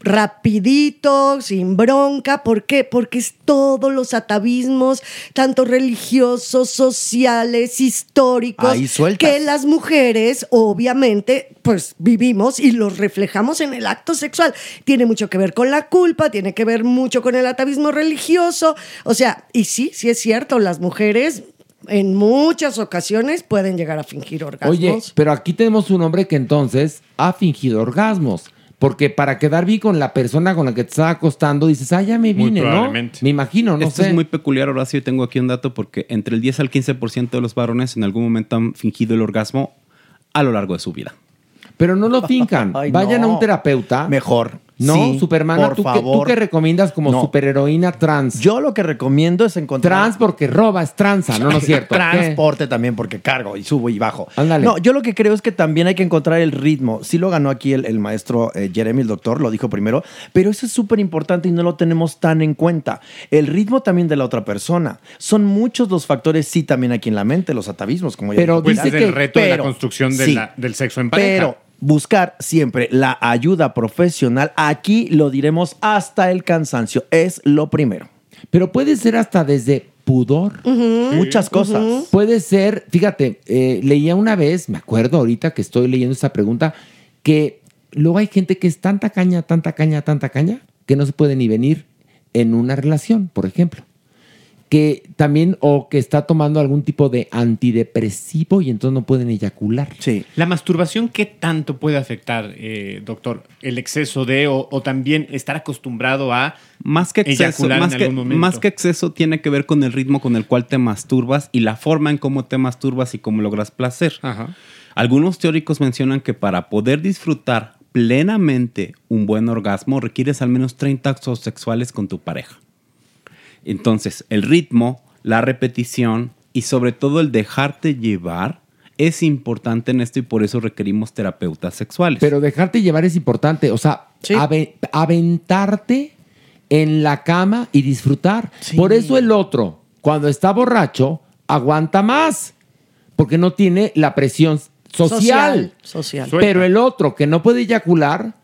rapidito, sin bronca. ¿Por qué? Porque es todos los atavismos, tanto religiosos, sociales, históricos, que las mujeres, obviamente, pues vivimos y los reflejamos en el acto sexual. Tiene mucho que ver con la culpa, tiene que ver mucho con el atavismo religioso. O sea, y sí, sí es cierto, las mujeres en muchas ocasiones pueden llegar a fingir orgasmos. Oye, pero aquí tenemos un hombre que entonces ha fingido orgasmos. Porque para quedar bien con la persona con la que te estaba acostando, dices, ah, ya me Muy vine, ¿no? probablemente. Me imagino, no Esto sé. es muy peculiar, Horacio. Tengo aquí un dato porque entre el 10 al 15% de los varones en algún momento han fingido el orgasmo a lo largo de su vida. Pero no lo fincan. Ay, Vayan no. a un terapeuta. Mejor. No, Sí, Supermana, por ¿tú, qué, ¿tú favor. qué recomiendas como No. superheroína trans? Yo lo que recomiendo es encontrar. Trans porque roba, es tranza, no, no es cierto. ¿Qué? Transporte también porque cargo y subo y bajo. Ándale. No, yo lo que creo es que también hay que encontrar el ritmo. Sí lo ganó aquí el, el maestro eh, Jeremy, el doctor, lo dijo primero, pero eso es súper importante y no lo tenemos tan en cuenta. El ritmo también de la otra persona. Son muchos los factores, sí, también aquí en la mente, los atavismos, como ya Pero dijo dice que- el reto de la construcción de sí. la- del sexo en pareja. Pero buscar siempre la ayuda profesional, aquí lo diremos hasta el cansancio, es lo primero. Pero puede ser hasta desde pudor. Muchas cosas. Puede ser, fíjate, eh, leía una vez, me acuerdo ahorita que estoy leyendo esta pregunta, que luego hay gente que es tanta caña, tanta caña, tanta caña, que no se puede ni venir en una relación, por ejemplo. Que también, o que está tomando algún tipo de antidepresivo y entonces no pueden eyacular. Sí. ¿La masturbación qué tanto puede afectar, eh, doctor? ¿El exceso de o, o también estar acostumbrado a Más que exceso, eyacular más en que, algún momento? más que exceso tiene que ver con el ritmo con el cual te masturbas y la forma en cómo te masturbas y cómo logras placer. Ajá. Algunos teóricos mencionan que para poder disfrutar plenamente un buen orgasmo requieres al menos 30 actos sexuales con tu pareja. Entonces, el ritmo, la repetición y sobre todo el dejarte llevar es importante en esto y por eso requerimos terapeutas sexuales. Pero dejarte llevar es importante, o sea, ave- aventarte en la cama y disfrutar. Por eso el otro, cuando está borracho, aguanta más, porque no tiene la presión social. Social. Pero el otro que no puede eyacular,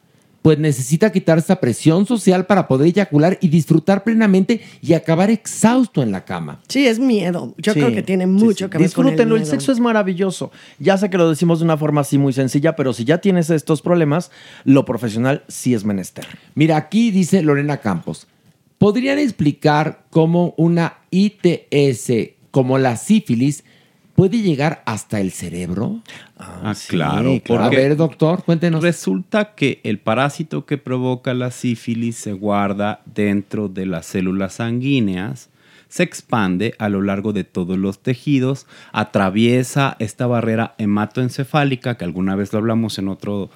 pues necesita quitar esa presión social para poder eyacular y disfrutar plenamente y acabar exhausto en la cama. Sí, es miedo. Yo Sí, creo que tiene mucho sí. que ver con el Disfrútenlo, el, sexo es maravilloso. Ya sé que lo decimos de una forma así muy sencilla, pero si ya tienes estos problemas, lo profesional sí es menester. Mira, aquí dice Lorena Campos. ¿Podrían explicar cómo una ITS como la sífilis puede llegar hasta el cerebro? Ah, claro. A ver, doctor, cuéntenos. Resulta que el parásito que provoca la sífilis se guarda dentro de las células sanguíneas, se expande a lo largo de todos los tejidos, atraviesa esta barrera hematoencefálica, que alguna vez lo hablamos en otro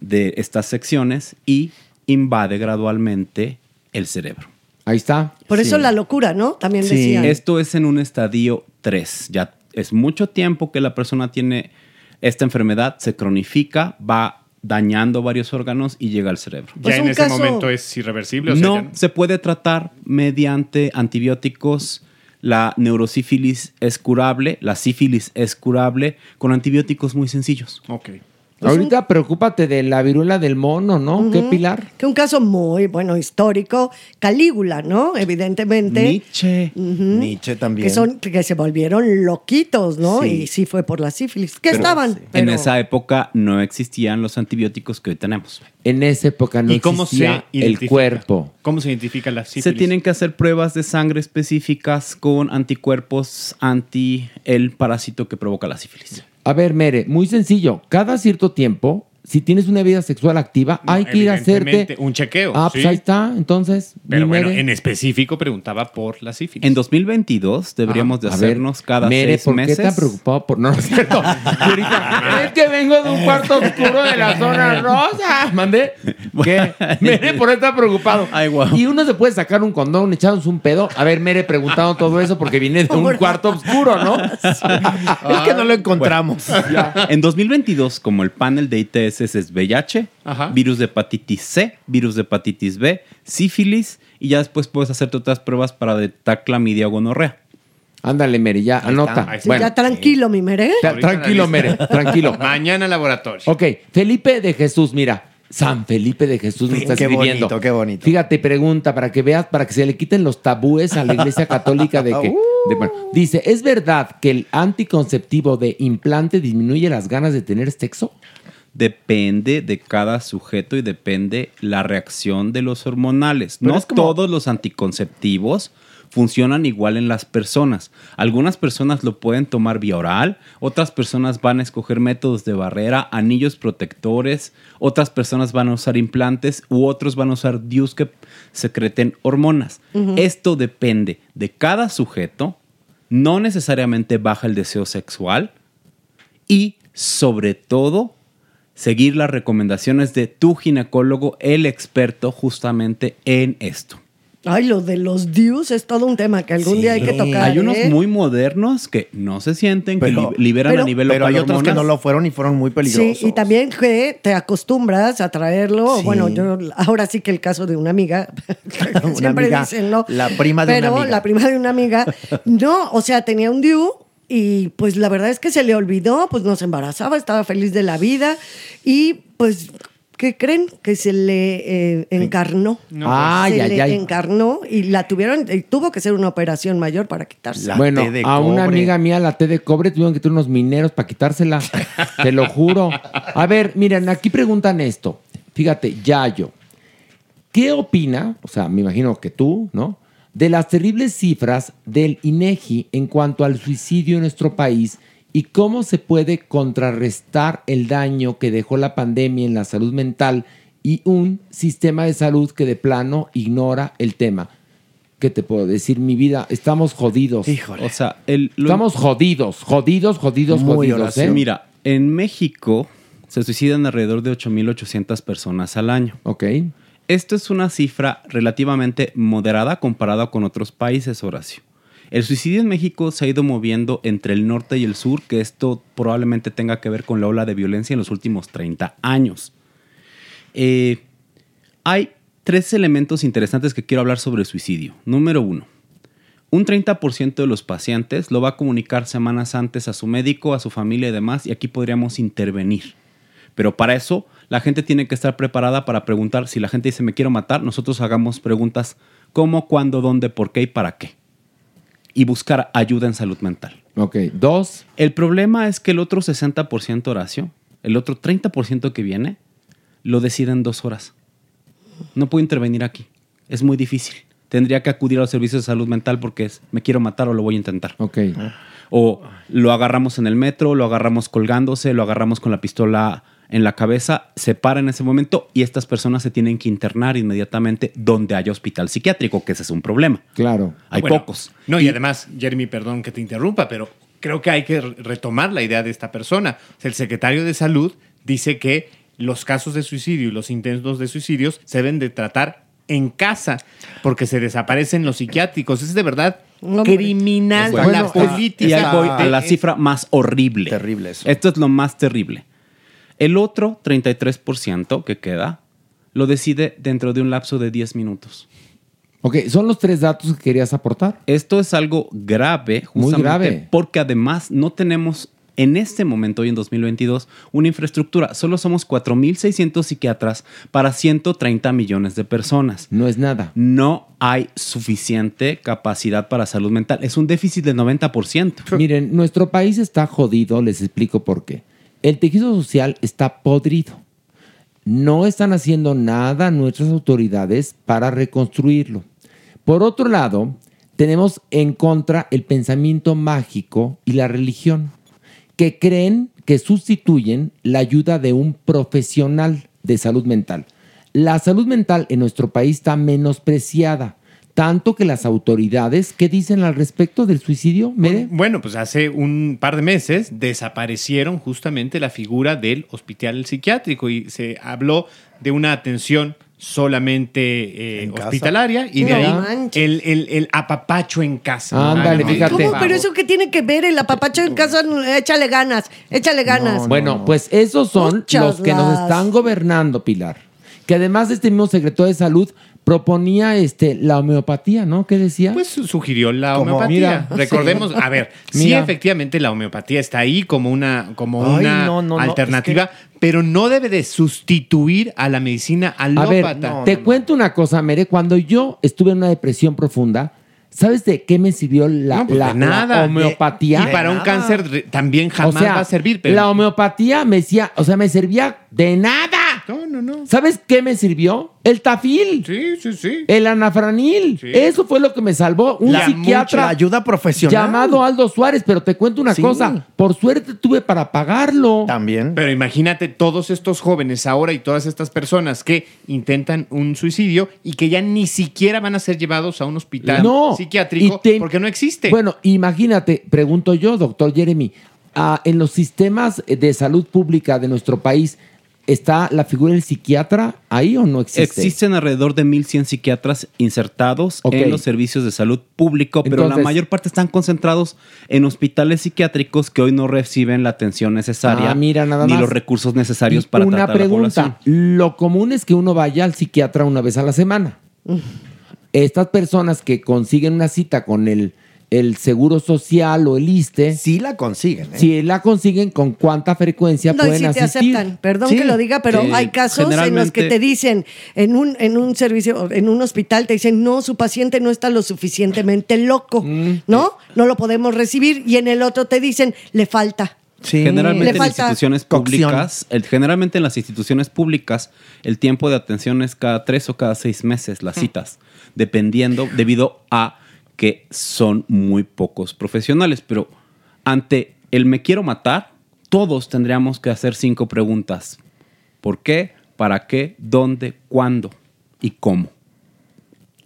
de estas secciones, y invade gradualmente el cerebro. Ahí está. Por eso la locura, ¿no? También decían. Esto es en un estadio 3. Ya es mucho tiempo que la persona tiene esta enfermedad, se cronifica, va dañando varios órganos y llega al cerebro. ¿Ya en ese momento es irreversible? O sea, no, ya- se puede tratar mediante antibióticos. La neurosífilis es curable, la sífilis es curable con antibióticos muy sencillos. Ok. Ahorita preocúpate de la viruela del mono, ¿no? ¿Qué Ujú. Pilar? Que un caso muy, bueno, histórico. Calígula, ¿no? Evidentemente. Nietzsche. Nietzsche también. Que, son, que se volvieron loquitos, ¿no? Sí. Y sí fue por la sífilis. Que Pero estaban. En pero- esa época no existían los antibióticos que hoy tenemos. En esa época no ¿Y cómo se existía el identifica? cuerpo. ¿Cómo se identifica la sífilis? Se tienen que hacer pruebas de sangre específicas con anticuerpos anti el parásito que provoca la sífilis. A ver, Mere, muy sencillo. Cada cierto tiempo, si tienes una vida sexual activa, hay que ir a hacerte un chequeo. Ah, pues sí. ahí está. Entonces, Pero bueno, Mere. en específico preguntaba por la sífilis. En 2022 deberíamos de A ver, hacernos cada Mere, seis ¿por meses. qué tan preocupado por.? No, no es cierto. Ahorita, es que vengo de un cuarto oscuro de la zona rosa. ¿Mandé? ¿Qué? Mere, por está preocupado. Y uno se puede sacar un condón, echarnos un pedo. A ver, Mere, preguntando todo eso porque viene de un cuarto oscuro, ¿no? Es que no lo encontramos. En 2022, como el panel de ITS es VIH, virus de hepatitis C, virus de hepatitis B, sífilis, y ya después puedes hacerte otras pruebas para detectar clamidia o gonorrea. Ándale, Mere, ya anota. Sí, ya tranquilo, mi mere. Ta- tranquilo, Mere, tranquilo. Mañana laboratorio. Ok, Felipe de Jesús, mira. San Felipe de Jesús me está qué escribiendo. bonito, qué bonito. Fíjate, pregunta para que veas, para que se le quiten los tabúes a la iglesia católica de que. de- bueno, dice: ¿es verdad que el anticonceptivo de implante disminuye las ganas de tener sexo? Depende de cada sujeto y depende la reacción de los hormonales. Pero no como- todos los anticonceptivos funcionan igual en las personas. Algunas personas lo pueden tomar vía oral, otras personas van a escoger métodos de barrera, anillos protectores, otras personas van a usar implantes u otros van a usar DIUs que secreten hormonas. Esto depende de cada sujeto, no necesariamente baja el deseo sexual y sobre todo seguir las recomendaciones de tu ginecólogo, el experto justamente en esto. Ay, lo de los DIUs es todo un tema que algún día hay que tocar. Hay unos ¿eh? muy modernos que no se sienten, Pero- que li- liberan pero- a nivel Pero hay otros que no lo fueron y fueron muy peligrosos. Sí, y también que te acostumbras a traerlo. Sí. Bueno, yo ahora sí que el caso de una amiga, Una siempre amiga, dicen, ¿no? La prima de Pero una amiga. la prima de una amiga, no, o sea, tenía un DIU y pues la verdad es que se le olvidó, pues no se embarazaba, estaba feliz de la vida y pues, ¿qué creen? Que se le eh, encarnó. No. Ay, se le encarnó y la tuvieron, y tuvo que ser una operación mayor para quitarse. bueno, a una amiga mía, la T de cobre, tuvieron que tener unos mineros para quitársela. Te lo juro. A ver, miren, aquí preguntan esto. Fíjate, Yayo. ¿Qué opina? O sea, me imagino que tú, ¿no? De las terribles cifras del INEGI en cuanto al suicidio en nuestro país y cómo se puede contrarrestar el daño que dejó la pandemia en la salud mental y un sistema de salud que de plano ignora el tema. ¿Qué te puedo decir? Mi vida, estamos jodidos. O sea, el, lo- Estamos jodidos, jodidos, jodidos, jodidos. ¿eh? Mira, en México se suicidan alrededor de 8.800 personas al año. Ok. Esto es una cifra relativamente moderada comparada con otros países, Horacio. El suicidio en México se ha ido moviendo entre el norte y el sur, que esto probablemente tenga que ver con la ola de violencia en los últimos 30 años. Eh, hay tres elementos interesantes que quiero hablar sobre el suicidio. Número uno, un 30% de los pacientes lo va a comunicar semanas antes a su médico, a su familia y demás, y aquí podríamos intervenir. Pero para eso, la gente tiene que estar preparada para preguntar. Si la gente dice me quiero matar, nosotros hagamos preguntas cómo, cuándo, dónde, por qué y para qué. Y buscar ayuda en salud mental. Ok, dos. El problema es que el otro 60% Horacio, el otro 30% que viene, lo decide en dos horas. No puedo intervenir aquí. Es muy difícil. Tendría que acudir a los servicios de salud mental porque es me quiero matar o lo voy a intentar. Ok. O lo agarramos en el metro, lo agarramos colgándose, lo agarramos con la pistola en la cabeza, se para en ese momento y estas personas se tienen que internar inmediatamente donde haya hospital psiquiátrico, que ese es un problema. Claro. Hay Bueno, pocos. No, y, además, Jeremy, perdón que te interrumpa, pero creo que hay que re- retomar la idea de esta persona. El secretario de Salud dice que los casos de suicidio y los intentos de suicidios se deben de tratar en casa porque se desaparecen los psiquiátricos. Es de verdad criminal Bueno, la política. Y ahí voy a la cifra más horrible. Terrible eso. Esto es lo más terrible. El otro 33% que queda lo decide dentro de un lapso de 10 minutos. Ok, son los tres datos que querías aportar. Esto es algo grave, Muy justamente grave. porque además no tenemos en este momento, hoy en 2022, una infraestructura. Solo somos 4.600 psiquiatras para 130 millones de personas. No es nada. No hay suficiente capacidad para salud mental. Es un déficit del 90%. Miren, nuestro país está jodido, les explico por qué. El tejido social está podrido. No están haciendo nada nuestras autoridades para reconstruirlo. Por otro lado, tenemos en contra el pensamiento mágico y la religión, que creen que sustituyen la ayuda de un profesional de salud mental. La salud mental en nuestro país está menospreciada, tanto que las autoridades, ¿qué dicen al respecto del suicidio, Mere? Bueno, pues hace un par de meses desaparecieron justamente la figura del hospital psiquiátrico y se habló de una atención solamente eh, casa. hospitalaria y de No ahí el, el- el apapacho en casa. Ándale, fíjate. ¿Cómo? Pero eso que tiene que ver el apapacho en casa, échale ganas, échale ganas. Bueno, pues esos son Muchas los que nos están gobernando, Pilar. Que además de este mismo secretario de salud proponía este, la homeopatía, ¿no? ¿Qué decía? Pues sugirió la Como- homeopatía. Mira. Recordemos, a ver, sí, efectivamente la homeopatía está ahí como una, como Ay, una no, no, no, alternativa, pero no debe de sustituir a la medicina A ver, alópata. te cuento una cosa, Mere. Cuando yo estuve en una depresión profunda, ¿sabes de qué me sirvió la, No, pues la- nada. la homeopatía? Y para un cáncer también jamás O sea, va a servir. Pero... La homeopatía me decía, o sea, me servía de nada. No, no, no. ¿Sabes qué me sirvió? El tafil. Sí, sí, sí. El anafranil. Eso fue lo que me salvó. Un La psiquiatra. mucha ayuda profesional. Llamado Aldo Suárez, pero te cuento una Sí. cosa. Por suerte tuve para pagarlo. También. Pero imagínate todos estos jóvenes ahora y todas estas personas que intentan un suicidio y que ya ni siquiera van a ser llevados a un hospital No. psiquiátrico te- porque no existe. Bueno, imagínate, pregunto yo, doctor Jeremy, ah, en los sistemas de salud pública de nuestro país, ¿está la figura del psiquiatra ahí o no existe? Existen alrededor de 1.100 psiquiatras insertados en los servicios de salud público, pero la mayor parte están concentrados en hospitales psiquiátricos que hoy no reciben la atención necesaria Ah, mira, nada ni más. los recursos necesarios Y para una tratar a la pregunta. población. Lo común es que uno vaya al psiquiatra una vez a la semana. Estas personas que consiguen una cita con el, el Seguro Social o el ISTE, Sí la consiguen. ¿eh? si la consiguen, ¿con cuánta frecuencia No, y pueden si te asistir? aceptan, perdón Sí, que lo diga, pero sí. hay casos en los que te dicen en un, en un servicio, en un hospital, te dicen, no, su paciente no está lo suficientemente loco, Mm. ¿no? No lo podemos recibir. Y en el otro te dicen, le falta. Sí. Generalmente Le en falta instituciones públicas, el- generalmente en las instituciones públicas, el tiempo de atención es cada tres o cada seis meses las citas, dependiendo, debido a que son muy pocos profesionales. Pero ante el me quiero matar, todos tendríamos que hacer cinco preguntas. ¿Por qué? ¿Para qué? ¿Dónde? ¿Cuándo? ¿Y cómo?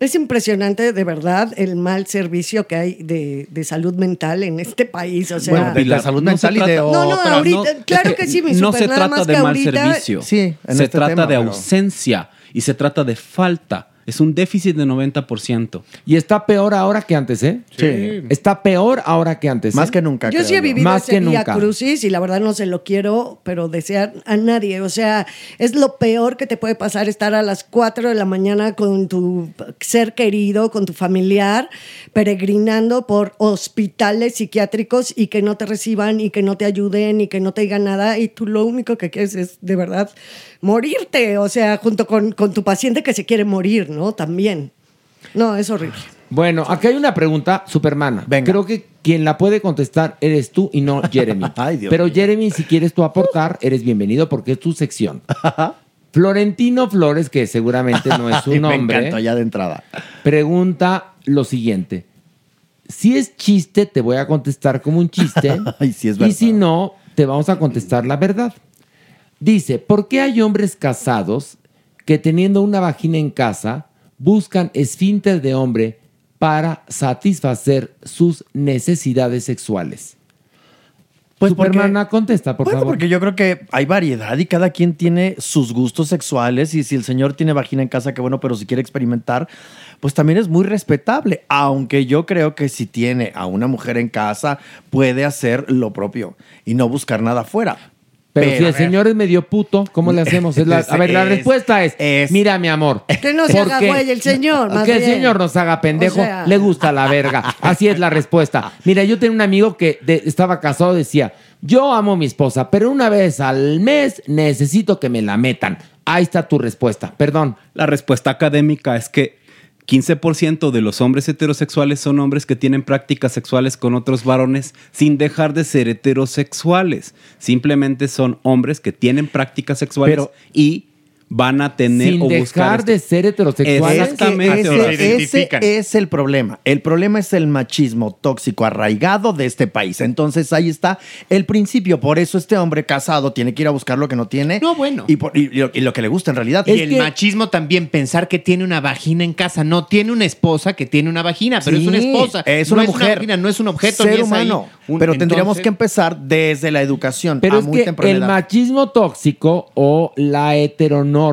Es impresionante, de verdad, el mal servicio que hay de, de salud mental en este país. O sea, Bueno, de la salud no se mental y de trata- No, no, otra- ahorita- claro que sí, mi No super, se nada trata más de mal ahorita- servicio. Sí, en se este trata tema, de pero- ausencia y se trata de falta. Es un déficit de 90%. Y está peor ahora que antes, ¿eh? Sí. Está peor ahora que antes. Más ¿eh? que nunca. Yo creo sí he vivido Más ese que día nunca. crucis y la verdad no se lo quiero, pero desear a nadie. O sea, es lo peor que te puede pasar estar a las 4 de la mañana con tu ser querido, con tu familiar, peregrinando por hospitales psiquiátricos y que no te reciban y que no te ayuden y que no te digan nada y tú lo único que quieres es de verdad morirte, o sea, junto con, con tu paciente que se quiere morir, ¿no? También. No, es horrible. Bueno, aquí hay una pregunta, Supermana. Venga. Creo que quien la puede contestar eres tú y no Jeremy. Ay, Dios Pero. Jeremy, si quieres tú aportar, eres bienvenido porque es tu sección. Florentino Flores, que seguramente no es su Me nombre, encantó ya de entrada. pregunta lo siguiente. Si es chiste, te voy a contestar como un chiste. Ay, sí es y verdad. si no, te vamos a contestar la verdad. Dice, ¿por qué hay hombres casados que teniendo una vagina en casa buscan esfínter de hombre para satisfacer sus necesidades sexuales? Pues Supermana, contesta, por Bueno, favor. porque yo creo que hay variedad y cada quien tiene sus gustos sexuales y si el señor tiene vagina en casa, qué bueno, pero si quiere experimentar, pues también es muy respetable, aunque yo creo que si tiene a una mujer en casa, puede hacer lo propio y no buscar nada afuera. Pero, Pero, si el señor es medio puto, ¿cómo le hacemos? Es la- a ver, la Es- respuesta es, mira, mi amor. Que no se haga güey el señor, más Que el señor nos haga pendejo, O sea- le gusta la verga. Así es la respuesta. Mira, yo tenía un amigo que de- estaba casado, decía, yo amo a mi esposa, pero una vez al mes necesito que me la metan. Ahí está tu respuesta. Perdón. La respuesta académica es que 15% de los hombres heterosexuales son hombres que tienen prácticas sexuales con otros varones sin dejar de ser heterosexuales. Simplemente son hombres que tienen prácticas sexuales Pero- y van a tener Sin o buscar dejar esto. de ser heterosexuales. Exactamente. Ese, es el problema. El problema es el machismo tóxico arraigado de este país. Entonces ahí está el principio. Por eso este hombre casado tiene que ir a buscar lo que no tiene. No, bueno. Y, por- y lo, y lo que le gusta en realidad. Y el machismo también, pensar que tiene una vagina en casa. No tiene una esposa que tiene una vagina, pero es una esposa. Es No una mujer. vagina, no es un objeto. Ser ni es ahí humano. un- pero tendríamos entonces- que empezar desde la educación. Pero a es muy que temprana el edad. machismo tóxico o la heteronorma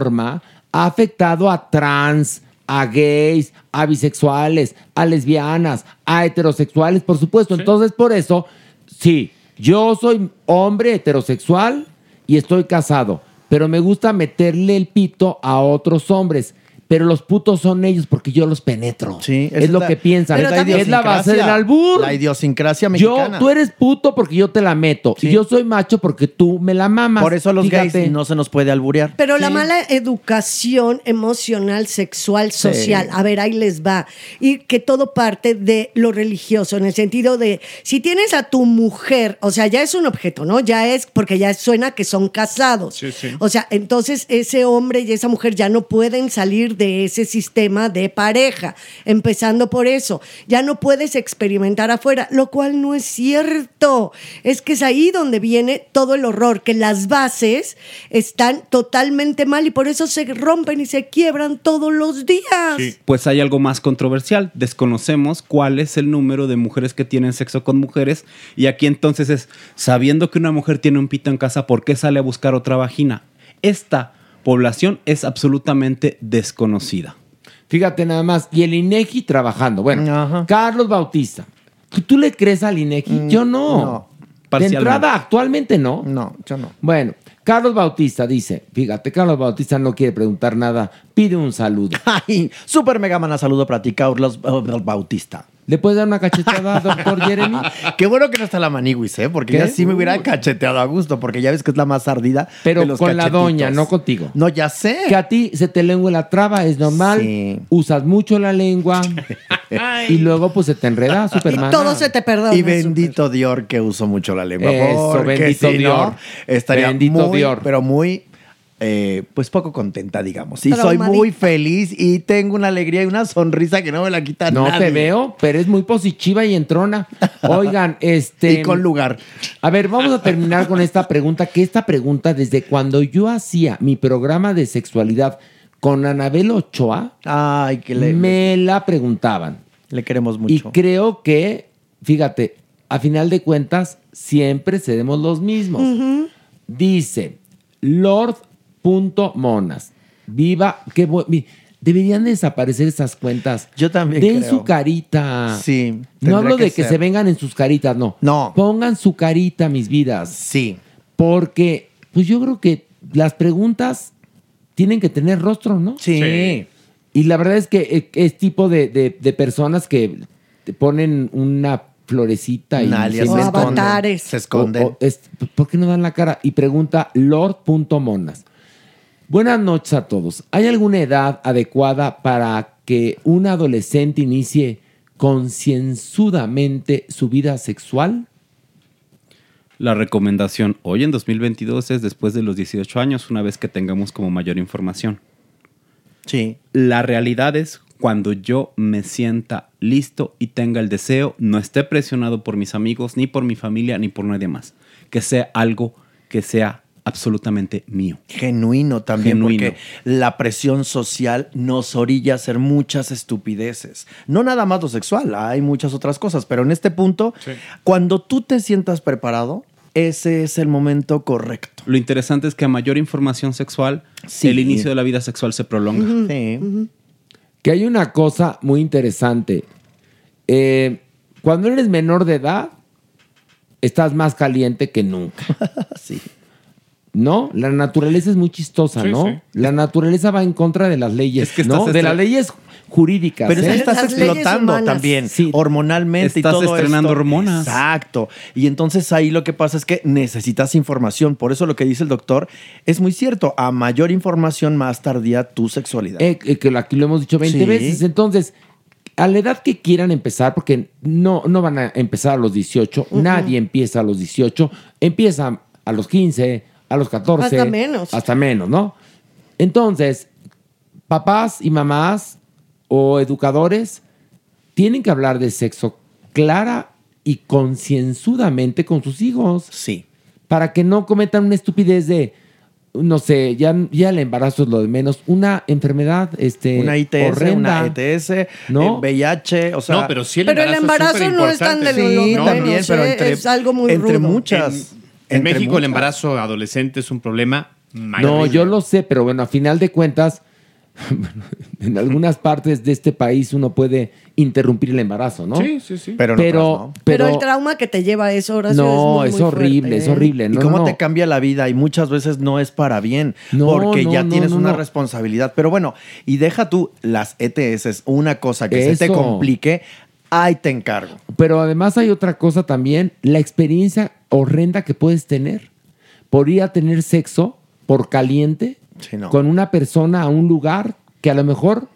ha afectado a trans, a gays, a bisexuales, a lesbianas, a heterosexuales, por supuesto. Entonces, por eso, sí, yo soy hombre heterosexual y estoy casado, pero me gusta meterle el pito a otros hombres. Pero los putos son ellos porque yo los penetro. Sí, es, lo la- que piensan. Es la base del albur. La idiosincrasia Yo, mexicana. tú eres puto porque yo te la meto. Y yo soy macho porque tú me la mamas. Por eso a los Fíjate. gays no se nos puede alburear. Pero la mala educación emocional, sexual, Sí. social, a ver, ahí les va. Y que todo parte de lo religioso, en el sentido de, si tienes a tu mujer, o sea, ya es un objeto, ¿no? Ya es, porque ya suena que son casados. O sea, entonces ese hombre y esa mujer ya no pueden salir de ese sistema de pareja, empezando por eso. Ya no puedes experimentar afuera, lo cual no es cierto. Es que es ahí donde viene todo el horror, que las bases están totalmente mal y por eso se rompen y se quiebran todos los días. Pues hay algo más controversial. Desconocemos cuál es el número de mujeres que tienen sexo con mujeres. Y aquí entonces es, sabiendo que una mujer tiene un pito en casa, ¿por qué sale a buscar otra vagina? Esta población es absolutamente desconocida. Fíjate nada más. Y el INEGI trabajando. Bueno, Carlos Bautista. ¿Tú, le crees al INEGI? yo no. Mm, no. De entrada, actualmente no. No, yo no. Bueno, Carlos Bautista dice, fíjate, Carlos Bautista no quiere preguntar nada, pide un saludo. Ay, super mega mana saludo para ti, Carlos Bautista. ¿Le puedes dar una cachetada, doctor Jeremy? Qué bueno que no está la maniguis, ¿eh? Porque ¿Qué? ya sí me hubiera cacheteado a gusto, porque ya ves que es la más ardida. Pero de los con la doña, no contigo. No, ya sé. Que a ti se te lengua la traba, es normal. Usas mucho la lengua. y luego pues se te enreda, Superman. Todo se te perdona. Y bendito Dior que uso mucho la lengua. Eso, porque bendito si no, Dior. estaría Bendito muy, Dior. pero muy, eh, pues poco contenta, digamos. Y soy muy feliz y tengo una alegría y una sonrisa que no me la quita No nadie. te veo, pero es muy positiva y entrona. Oigan, este. Y con lugar. A ver, vamos a terminar con esta pregunta, que esta pregunta, desde cuando yo hacía mi programa de sexualidad con Anabel Ochoa, Ay, que le, me la preguntaban. le queremos mucho. Y creo que, fíjate, a final de cuentas, siempre seremos los mismos. Dice Lord.monas. Viva, qué Deberían desaparecer esas cuentas. Yo también Den creo. su carita. Sí. No hablo de que ser. se vengan en sus caritas, no. No. Pongan su carita, mis vidas. Sí. Porque, pues yo creo que las preguntas tienen que tener rostro, ¿no? Sí. Sí. Y la verdad es que eh, es tipo de, de- de personas que te ponen una florecita y alias, se esconden, Avatares. se esconden. O- o es- ¿Por qué no dan la cara? Y pregunta Lord.monas. Buenas noches a todos. ¿Hay alguna edad adecuada para que un adolescente inicie concienzudamente su vida sexual? La recomendación hoy en 2022 es después de los 18 años, una vez que tengamos como mayor información. Sí. La realidad es cuando yo me sienta listo y tenga el deseo, no esté presionado por mis amigos, ni por mi familia, ni por nadie más. Que sea algo que sea absolutamente mío. Genuino también, Genuino. porque la presión social nos orilla a hacer muchas estupideces. No nada más lo sexual, hay muchas otras cosas, pero en este punto, cuando tú te sientas preparado, ese es el momento correcto. Lo interesante es que a mayor información sexual, Sí. el inicio de la vida sexual se prolonga. Que hay una cosa muy interesante. Eh, cuando eres menor de edad, estás más caliente que nunca. sí. ¿No? La naturaleza es muy chistosa, Sí, ¿no? sí. La naturaleza va en contra de las leyes, que ¿no? De estre- las leyes jurídicas. Pero es que ¿eh? estás explotando también hormonalmente y Estás todo estrenando esto. hormonas. Exacto. Y entonces ahí lo que pasa es que necesitas información. Por eso lo que dice el doctor es muy cierto. A mayor información, más tardía tu sexualidad. Eh, eh, que aquí lo hemos dicho 20 Sí. veces. Entonces, a la edad que quieran empezar, porque no, no van a empezar a los 18, Uh-uh. nadie empieza a los 18, empieza a los 15, a los 14. Hasta menos. Hasta menos, ¿no? Entonces, papás y mamás o educadores tienen que hablar de sexo clara y concienzudamente con sus hijos. Sí. Para que no cometan una estupidez de, no sé, ya, ya el embarazo es lo de menos, una enfermedad este, Una ITS, horrenda. una ETS, ¿no? eh, VIH, o sea... No, pero sí el Pero el embarazo, es embarazo no es tan de superimportante. lo Sí, también, menos, pero ¿eh? entre- es algo muy entre rudo. muchas. En, en México el embarazo adolescente es un problema mayor. No, yo lo sé, pero bueno, a final de cuentas, en algunas partes de este país uno puede interrumpir el embarazo, ¿no? Sí, sí, sí. Pero, Pero, en otras no. Pero, el trauma que te lleva a eso, Horacio, No, es, es, muy, muy horrible, fuerte, es ¿eh? horrible. y No, cómo no, te cambia la vida y muchas veces no es para bien No, porque ya no, no, tienes no, una no. responsabilidad. Pero bueno, y deja tú las ETS, una cosa que se te complique, ahí te encargo. Pero además hay otra cosa también, la experiencia horrenda que puedes tener por ir a tener sexo por caliente Sí, no. con una persona a un lugar que a lo mejor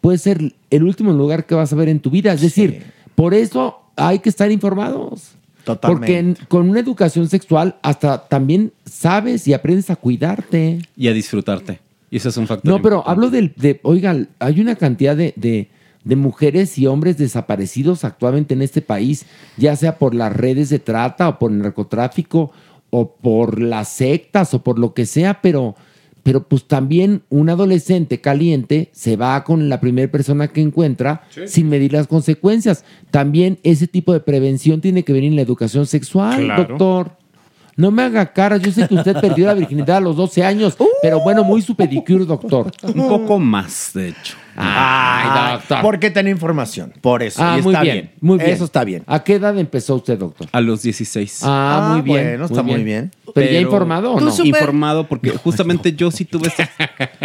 puede ser el último lugar que vas a ver en tu vida. Es decir, por eso hay que estar informados. Totalmente. Porque en- con una educación sexual hasta también sabes y aprendes a cuidarte. Y a disfrutarte. Y eso es un factor. No, pero importante. hablo del, de, oigan, hay una cantidad de, de- de mujeres y hombres desaparecidos actualmente en este país, ya sea por las redes de trata o por el narcotráfico o por las sectas o por lo que sea, pero, pero pues también un adolescente caliente se va con la primera persona que encuentra sin medir las consecuencias. También ese tipo de prevención tiene que venir en la educación sexual, Claro. doctor. No me haga cara, yo sé que usted perdió la virginidad a los 12 años, pero bueno, muy su pedicure, doctor. Un poco más, de hecho. Ay, doctor. Porque tiene información, por eso. Ah, y muy está bien, muy bien. Eso está bien. ¿A qué edad empezó usted, doctor? A los 16. Ah, Ah, muy bien. bueno, está muy bien. Pero, ya informado o no? súper- Informado porque justamente yo sí tuve estas,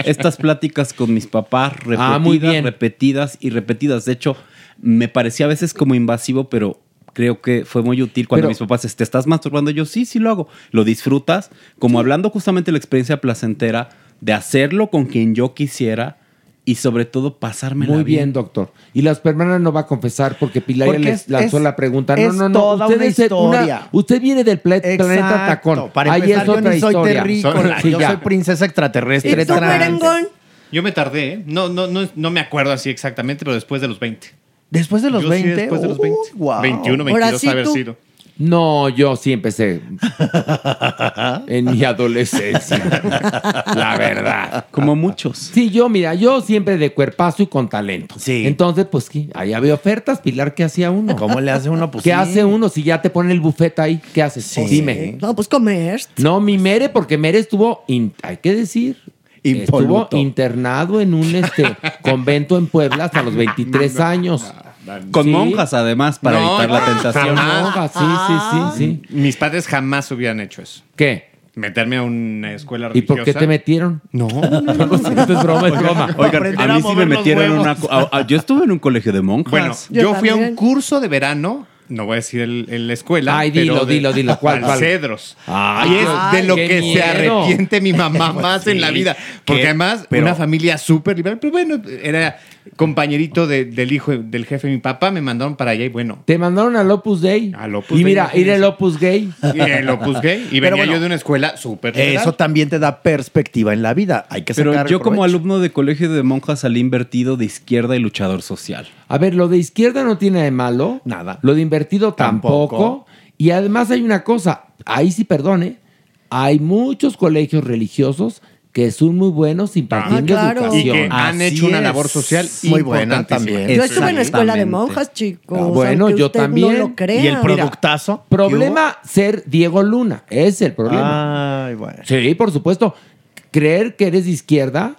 estas pláticas con mis papás repetidas, Ah, muy bien. repetidas y repetidas. De hecho, me parecía a veces como invasivo, pero creo que fue muy útil cuando Pero- mis papás, ¿te estás masturbando? Yo sí, sí lo hago. Lo disfrutas, como hablando justamente de la experiencia placentera de hacerlo con quien yo quisiera y sobre todo pasármela Muy bien, doctor. Y la hermana no va a confesar porque Pilar Porque les es- lanzó es- la pregunta. No, es no, no. toda usted, una es una- usted viene del pla- planeta Exacto. Tacón. Para Ahí empezar, es yo otra ni soy historia. terrícola. Sí, yo ya. soy princesa extraterrestre. ¿Y tú, trans. merengón? Yo me tardé, ¿eh? No, no, no, no me acuerdo así exactamente, pero después de los 20. Después de los Yo sí, 20. después de los Uy, 20. guau. 21, Ahora 22 sí, haber tú. sido. No, yo sí empecé en mi adolescencia. la verdad. Como muchos. Sí, yo, mira, yo siempre de cuerpazo y con talento. Sí. Entonces, pues, ¿qué? ahí había ofertas, Pilar, ¿qué hacía uno? ¿Cómo le hace uno? Pues ¿Qué sí. hace uno si ya te ponen el buffet ahí? ¿Qué haces? Sí. Dime. No, pues comer. No, mi Mere, porque Mere estuvo, in- hay que decir, estuvo internado en un este, convento en Puebla hasta los 23 años. Con Sí. monjas, además, para No, evitar la tentación. Monjas, sí, sí, sí, sí. Mis padres jamás hubieran hecho eso. ¿Qué? Meterme a una escuela ¿Y religiosa. por qué te metieron? No, esto es broma, es broma. Oigan, a a mí sí me metieron en una... huevos. a- a- yo estuve en un colegio de monjas. Bueno, Yo yo, fui a un curso de verano, no voy a decir la escuela. Ay, dilo, pero de- dilo, dilo. ¿Cuál, cuál? Cedros. Ay, y es de lo que miedo. se arrepiente mi mamá más en la vida. Porque además, Pero- una familia súper liberal. Pero bueno, era compañerito de- del hijo del jefe de mi papá. Me mandaron para allá y bueno. Te mandaron al Opus Dei. Al Opus y Dei, mira, ir el Opus Gay. Y el Opus Gay. Y venía bueno, yo de una escuela súper. Eso también te da perspectiva en la vida. Hay que Pero sacar yo como alumno de colegio de monjas salí invertido de izquierda y luchador social. A ver, lo de izquierda no tiene de malo. Nada. Lo de invertido tampoco. Tampoco. Y además hay una cosa, ahí sí perdone, hay muchos colegios religiosos que son muy buenos impartiendo Ah, claro. educación. Y que han Así hecho una labor social Muy buena también. Yo estuve en la escuela de monjas, chicos. Ah, bueno, yo usted también. No lo crea. Y el productazo. Problema ser Diego Luna, es el problema. Ay, bueno. Sí, por supuesto. Creer que eres de izquierda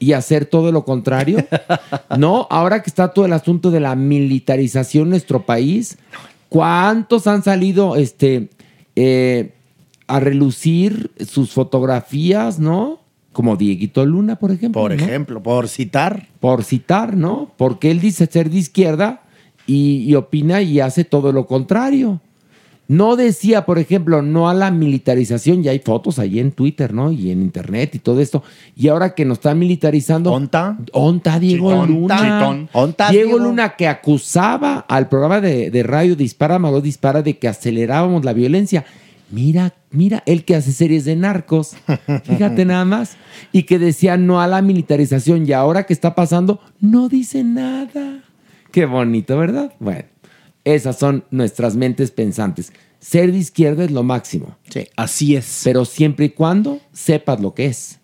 y hacer todo lo contrario. no, ahora que está todo el asunto de la militarización en nuestro país, ¿cuántos han salido este, eh, a relucir sus fotografías, ¿no? Como Dieguito Luna, por ejemplo. Por ¿no? ejemplo, por citar. Por citar, ¿no? Porque él dice ser de izquierda y, y opina y hace todo lo contrario. No decía, por ejemplo, no a la militarización, ya hay fotos ahí en Twitter, ¿no? Y en internet y todo esto. Y ahora que nos están militarizando. ¿Onta? Onta Diego Chitón. Luna. Chitón. Onta, Diego, Diego. Luna que acusaba al programa de, de radio Dispara, Amado Dispara, de que acelerábamos la violencia. Mira, mira, él que hace series de narcos, fíjate nada más, y que decía no a la militarización, y ahora que está pasando, no dice nada. Qué bonito, ¿verdad? Bueno, esas son nuestras mentes pensantes. Ser de izquierda es lo máximo. Sí. Así es. Pero siempre y cuando sepas lo que es.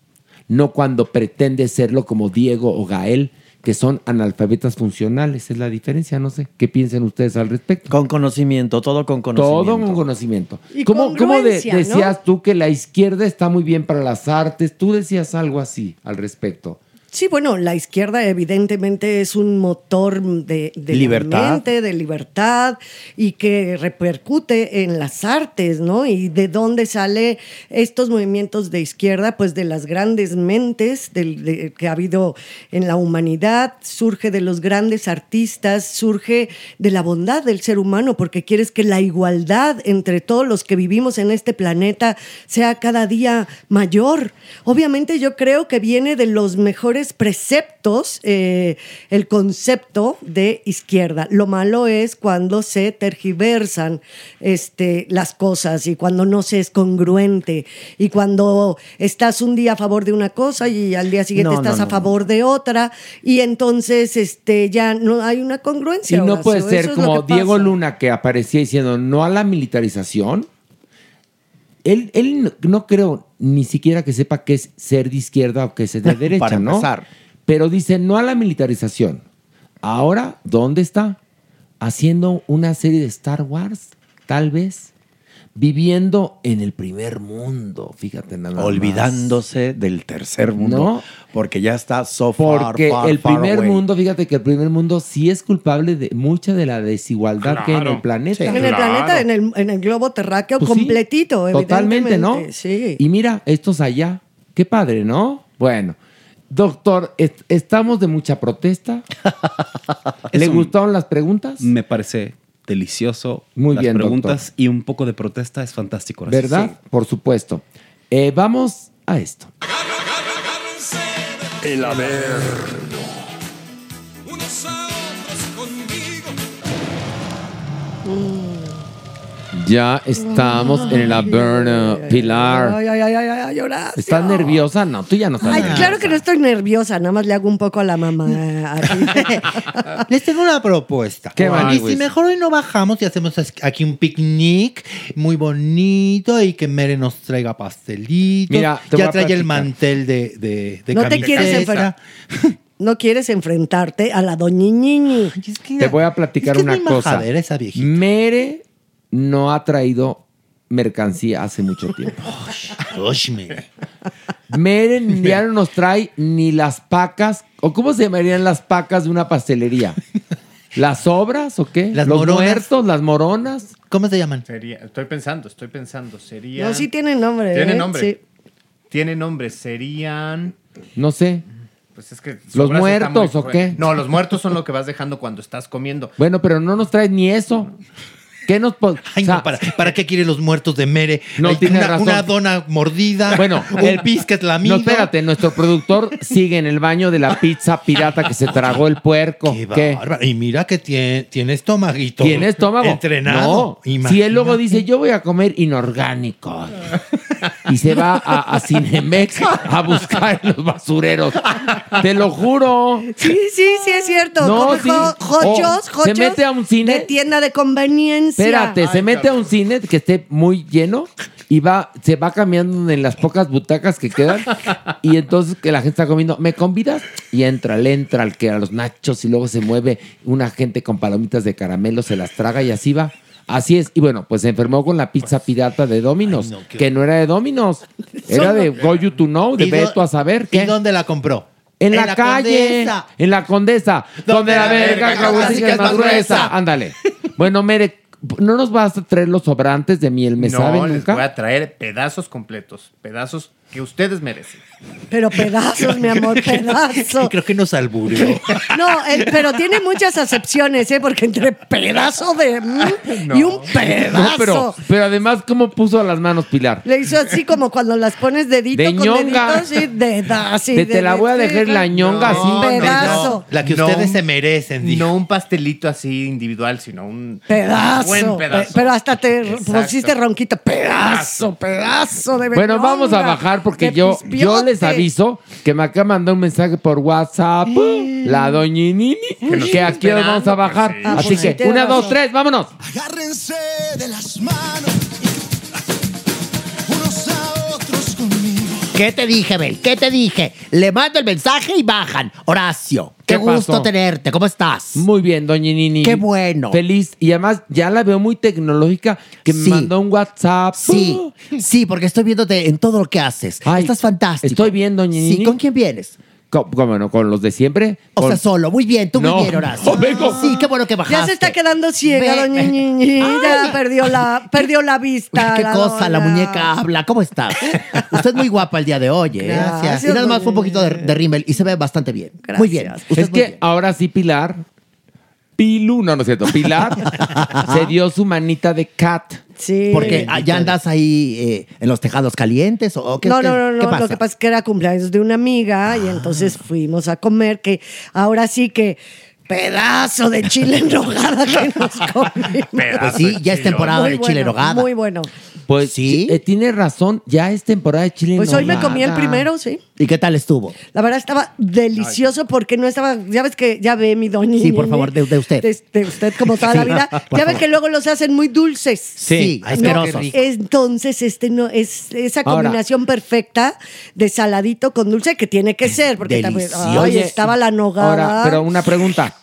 No cuando pretendes serlo como Diego o Gael, que son analfabetas funcionales. Es la diferencia, no sé. ¿Qué piensan ustedes al respecto? Con conocimiento, todo con conocimiento. Todo con conocimiento. Y ¿Cómo, cómo de- congruencia, ¿no? decías tú que la izquierda está muy bien para las artes? Tú decías algo así al respecto. Sí, bueno, la izquierda evidentemente es un motor de, Libertad. mente, de libertad y que repercute en las artes, ¿no? Y de dónde sale estos movimientos de izquierda, pues de las grandes mentes del- de- que ha habido en la humanidad, surge de los grandes artistas, surge de la bondad del ser humano, porque quieres que la igualdad entre todos los que vivimos en este planeta sea cada día mayor. Obviamente yo creo que viene de los mejores preceptos eh, el concepto de izquierda. Lo malo es cuando se tergiversan este, las cosas y cuando no se es congruente y cuando estás un día a favor de una cosa y al día siguiente No, no, estás a no. favor de otra y entonces este, ya no hay una Y congruencia. no Horacio. puede ser como Diego pasa. Luna que aparecía diciendo no a la militarización. Él, él no- creo ni siquiera que sepa qué es ser de izquierda o qué es ser de derecha, Para ¿no? empezar. Pero dice no a la militarización. Ahora, ¿dónde está? Haciendo una serie de Star Wars, tal vez. Viviendo en el primer mundo, fíjate nada más. Olvidándose del tercer mundo. No. Porque ya está so far, Porque far, el far primer away. mundo, fíjate que el primer mundo sí es culpable de mucha de la desigualdad que hay en el planeta. En el planeta, en el, en el globo terráqueo Pues sí, completito, Totalmente, ¿no? Sí. Y mira, estos allá, qué padre, ¿no? Bueno, doctor, est- estamos de mucha protesta. ¿Le gustaron las preguntas? Me parece delicioso. Muy Las bien, preguntas y un poco de protesta es fantástico. ¿Verdad? Por supuesto. Eh, vamos a esto. El haber. Ya estamos en el Averno, Pilar. Ay, ay, ay, ay, ay, Horacio. ¿Estás nerviosa? No, tú ya no estás Ay, nerviosa. claro que no estoy nerviosa, nada más le hago un poco a la mamá. Les tengo una propuesta. ¿Qué va, y si mejor hoy no bajamos y hacemos aquí un picnic muy bonito y que Mere nos traiga pastelitos. Mira, te voy ya a trae el mantel de, de, de no te quieres enfrentar. No quieres enfrentarte a la doñiñiñi. Te voy a platicar es que es una muy cosa. esa. Mere no ha traído mercancía hace mucho tiempo. Ush, Mere. Mere ya no nos trae ni las pacas, o cómo se llamarían las pacas de una pastelería. ¿Las obras o qué? Las ¿Los moronas. muertos? ¿Las moronas? ¿Cómo se llaman? Sería, estoy pensando, estoy pensando. Sería. No, sí tiene nombre. Tiene ¿eh? nombre. Sí. Tiene nombre. Serían. No sé. Pues es que. ¿Los sobras está muertos muy o qué? No, los muertos son lo que vas dejando cuando estás comiendo. Bueno, pero no nos trae ni eso. ¿Qué nos Ay, o sea, no, ¿para, ¿para qué quiere los muertos de Mere? No tiene una, razón. una dona mordida. Bueno, el pis que es la No, espérate, nuestro productor sigue en el baño de la pizza pirata que se tragó el puerco. Qué ¿Qué? bárbaro. Y mira que tiene, tiene estomaguito. ¿Tiene estómago? Entrenado. No. Si él luego dice, yo voy a comer inorgánico. y se va a, a Cinemex a buscar en los basureros. Te lo juro. Sí, sí, sí, es cierto. No, Come sí. jo- jochos, O jochos se mete a un cine- De tienda de conveniencia. Espérate, se mete a un cine que esté muy lleno y va, se va cambiando en las pocas butacas que quedan. Y entonces que la gente está comiendo, ¿me convidas? Y entra, le entra al que a los nachos y luego se mueve una gente con palomitas de caramelo, se las traga y así va. Así es. Y bueno, pues se enfermó con la pizza pirata de Dominos, que no era de Dominos, era de Go You To Know, de ¿Y dó- Beto a saber. ¿Y ¿qué? dónde la compró? En, la, calle, en la condesa, donde la verga es más gruesa. gruesa. Ándale. Bueno, Mere, ¿no nos vas a traer los sobrantes de miel? ¿Me no, saben les nunca? voy a traer pedazos completos, pedazos que ustedes merecen. Pero pedazos, mi amor, pedazos. Creo que nos alburió. No, pero tiene muchas acepciones, ¿eh? Porque entre pedazo de... mm, y un pedazo. No, pero, pero además, ¿cómo puso las manos Pilar? Le hizo así como cuando las pones dedito De con ñonga. dedito, sí, de, así, Te- te la voy a dejar la ñonga así. Pedazo. La que No, ustedes se merecen, dijo. No un pastelito así individual, sino un Pedazo. buen pedazo. Pe- Pero hasta te Exacto. pusiste ronquito. Pedazo, pedazo de Bueno, vamos a ñonga, porque yo, yo les aviso que me acaba de mandar un mensaje por WhatsApp la doñinini que, aquí nos vamos a bajar. Ah, Así pues que, una, dos, tres, vámonos. Agárrense de las manos, ¿Qué te dije, Bel? ¿Qué te dije? Le mando el mensaje y bajan. Horacio, qué, ¿Qué gusto pasó? tenerte. ¿Cómo estás? Muy bien, doña Nini. Qué bueno. Feliz. Y además ya la veo muy tecnológica que Sí. me mandó un WhatsApp. Sí, sí, porque estoy viéndote en todo lo que haces. Ay, Estás fantástico. Estoy bien, doña Nini. Sí, ¿con quién vienes? ¿Cómo no? ¿Con los de siempre? O Con- sea, solo. Muy bien, tú No, muy bien, Horacio. no, vengo. Sí, qué bueno que bajaste. Ya se está quedando ciega, Ve- doña Ñiñi. Ya perdió la, perdió la vista. Qué cosa, la muñeca habla. ¿Cómo estás? Usted es muy guapa el día de hoy, ¿eh? Gracias, Y nada más fue un poquito de, de rímel y se ve bastante bien. Muy bien. Usted Es que ahora sí, Pilar. Pilu, no, no es cierto. Pilar se dio su manita de cat. Sí. Porque ah, ya andas ahí eh, en los tejados calientes o, qué, no, no, no, qué no. pasa? Lo que pasa es que era cumpleaños de una amiga y entonces fuimos a comer, que ahora sí que pedazo de chile en nogada que nos comimos. Pues sí, ya es temporada Muy de chile nogada. Muy bueno. Pues sí. tiene razón, ya es temporada de chile en Pues hoy me comí el primero, sí. ¿Y qué tal estuvo? La verdad estaba delicioso porque no estaba, ya ves que ya ve mi doña. Sí, por favor, de, de usted. De, de usted como toda la vida. Ya ve que luego los hacen muy dulces. Sí, No, asquerosos. entonces, este no es esa Ahora. combinación perfecta de saladito con dulce que tiene que ser, porque también ay, estaba la nogada Ahora, pero una pregunta.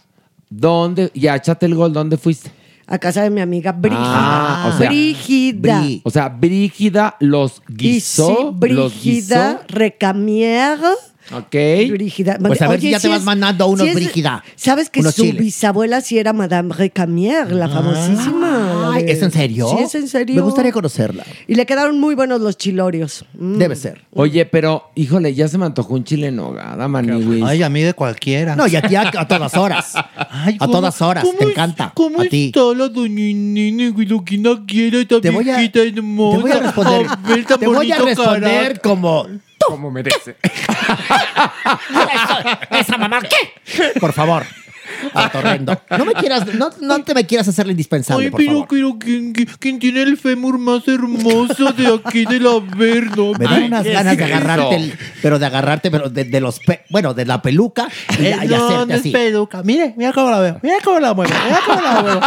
¿Dónde? Ya, échate el gol, ¿dónde fuiste? A casa de mi amiga Brígida. Ah, o sea, Brígida. O sea, Brígida los y sí, guisó. los Brígida Recamier. Ok. Brígida. Pues a ver si Oye, ya te vas es- mandando unos sí es- Brígida. ¿Sabes que su chiles. bisabuela sí era Madame Recamier, la famosísima? la Ay, ¿Es en serio? Sí, es en serio. Me gustaría conocerla. Y le quedaron muy buenos los chilorios. Mm. Debe ser. Oye, pero, híjole, ya se me antojó un chile en nogada, maniwis. Ay, a mí de cualquiera. No, y a ti a, a todas horas. Ay, a ¿cómo- todas horas. cómo Te es- encanta. ¿Cómo a ti. está la güey, lo que no quiere esta Te voy a- hermosa? Te voy a responder. A ver, te voy a responder carácter. como. Como merece. ¿Esa mamá qué? Por favor. No me quieras, no, no te me quieras hacerle indispensable, Ay, por pero, favor. pero ¿quién, quién- quién tiene el fémur más hermoso de aquí del Averno? Me dan unas ganas de agarrarte, el- pero de agarrarte, pero de, de los, pe- bueno, de la peluca y, Eh, y no, hacerte no es así. peluca. Mire, mira cómo la veo. Mira cómo la muevo. Mira cómo la muevo.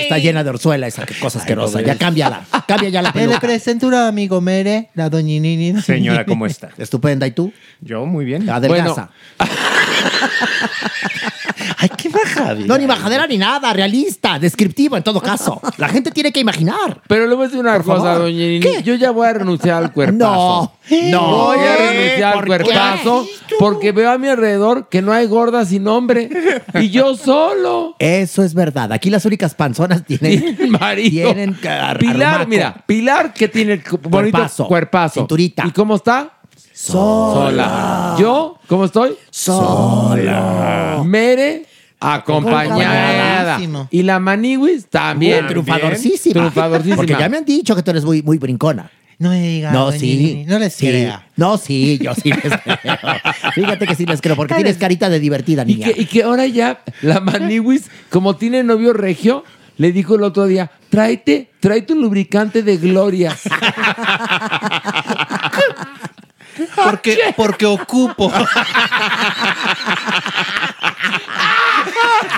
Está llena de orzuela esa cosa asquerosa. Ya cámbiala. Cambia ya la Eh, Le peluca. presento a un amigo Mere, la doña Nini. Señora, ¿cómo está? Estupenda. ¿Y tú? Yo, muy bien. Adelgaza. Ay, qué bajadera. No, ni bajadera ni nada. Realista, descriptivo en todo caso. La gente tiene que imaginar. Pero le voy a decir una Por cosa, favor. doña Nini. Yo ya voy a renunciar al cuerpazo. No, no. Voy a renunciar al ¿Por cuerpazo porque veo a mi alrededor que no hay gorda sin hombre. Y yo solo. Eso es verdad. Aquí las únicas panzonas tienen, Marido. tienen Pilar, mira, Pilar que tiene el bonito Cuerpazo, cuerpazo. cinturita. ¿Y cómo está? Sola. ¿Yo? ¿Cómo estoy? Sola. Mere, acompañada. Y la Maniwis también. Triunfadorcísima. Triunfadorcísima. Porque ya me han dicho que tú eres muy, muy brincona. No me diga. No, doña sí. No les sí. crea. No, sí, yo sí les creo. Fíjate que sí les creo, porque tienes carita de divertida, Y niña. que, y que ahora ya la Maniwis, como tiene novio regio, le dijo el otro día, tráete, tráete un lubricante de gloria. Porque, porque ocupo.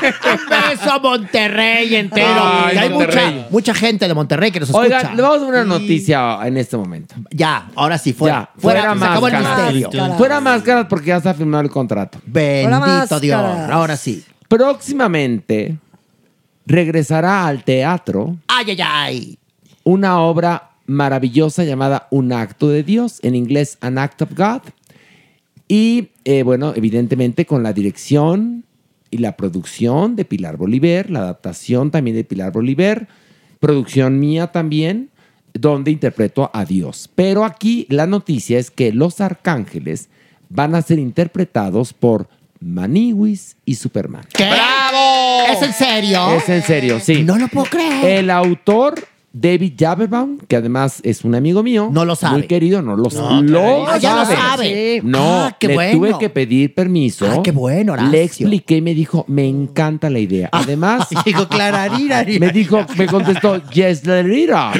Un beso a Monterrey entero. Ay, Que hay Monterrey. mucha, mucha gente de Monterrey que nos escucha. Oigan, le vamos a dar una noticia en este momento. Ya, ahora sí, fuera. Ya, fuera, fuera se acabó el máscaras. misterio. Fuera máscaras porque ya está firmado el contrato. Bendito máscaras. Dios. Ahora sí. Próximamente regresará al teatro Ay, ay, ay. una obra maravillosa llamada Un acto de Dios, en inglés An Act of God. Y eh, bueno, evidentemente con la dirección y la producción de Pilar Bolívar, la adaptación también de Pilar Bolívar, producción mía también, donde interpreto a Dios. Pero aquí la noticia es que los arcángeles van a ser interpretados por Maniwis y Superman. ¡Bravo! ¿Es en serio? Es en serio, sí. No lo puedo creer. El autor David Jaberbaum, que además es un amigo mío. No lo sabe. Muy querido, no lo, No, lo. Ah, ya lo sabe. sabe. No, Ah, qué le bueno. tuve que pedir permiso. Ah, qué bueno, Horacio. Le expliqué y me dijo, me encanta la idea. Además, Dijo, clararira. me dijo, me contestó, yes, Larira.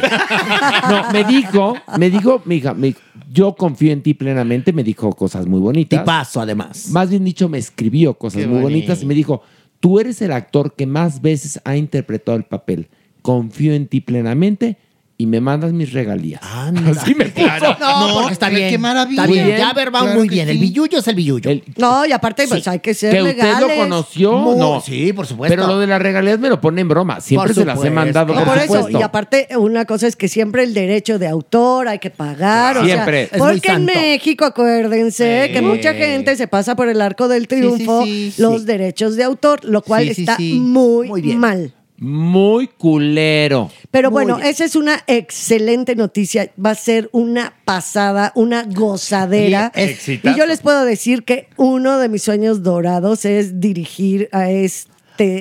No, me dijo, me dijo, mi hija, me- yo confío en ti plenamente, me dijo cosas muy bonitas. Tipazo, además. Más bien dicho, me escribió cosas Qué muy bonito. bonitas y me dijo, tú eres el actor que más veces ha interpretado el papel. Confío en ti plenamente y me mandas mis regalías. Así me puso. No, porque está bien. qué maravilla. Está bien. Ya ver, va Claro muy bien. El billullo es el billullo. No, y aparte, pues hay que ser Que usted legales. lo conoció, Muy- no. Sí, por supuesto. Pero lo de las regalías me lo pone en broma. Siempre Por se las he mandado, No, por, por eso, supuesto. y aparte, una cosa es que siempre el derecho de autor hay que pagar. Siempre. O sea, Es muy porque en. México, acuérdense Sí. que mucha gente se pasa por el arco del triunfo sí, los derechos de autor, lo cual Sí, sí, está sí. muy, mal. Muy culero. Pero Muy bueno, esa es una excelente noticia. Va a ser una pasada, una gozadera. Exitazo. y yo les puedo decir que uno de mis sueños dorados es dirigir a este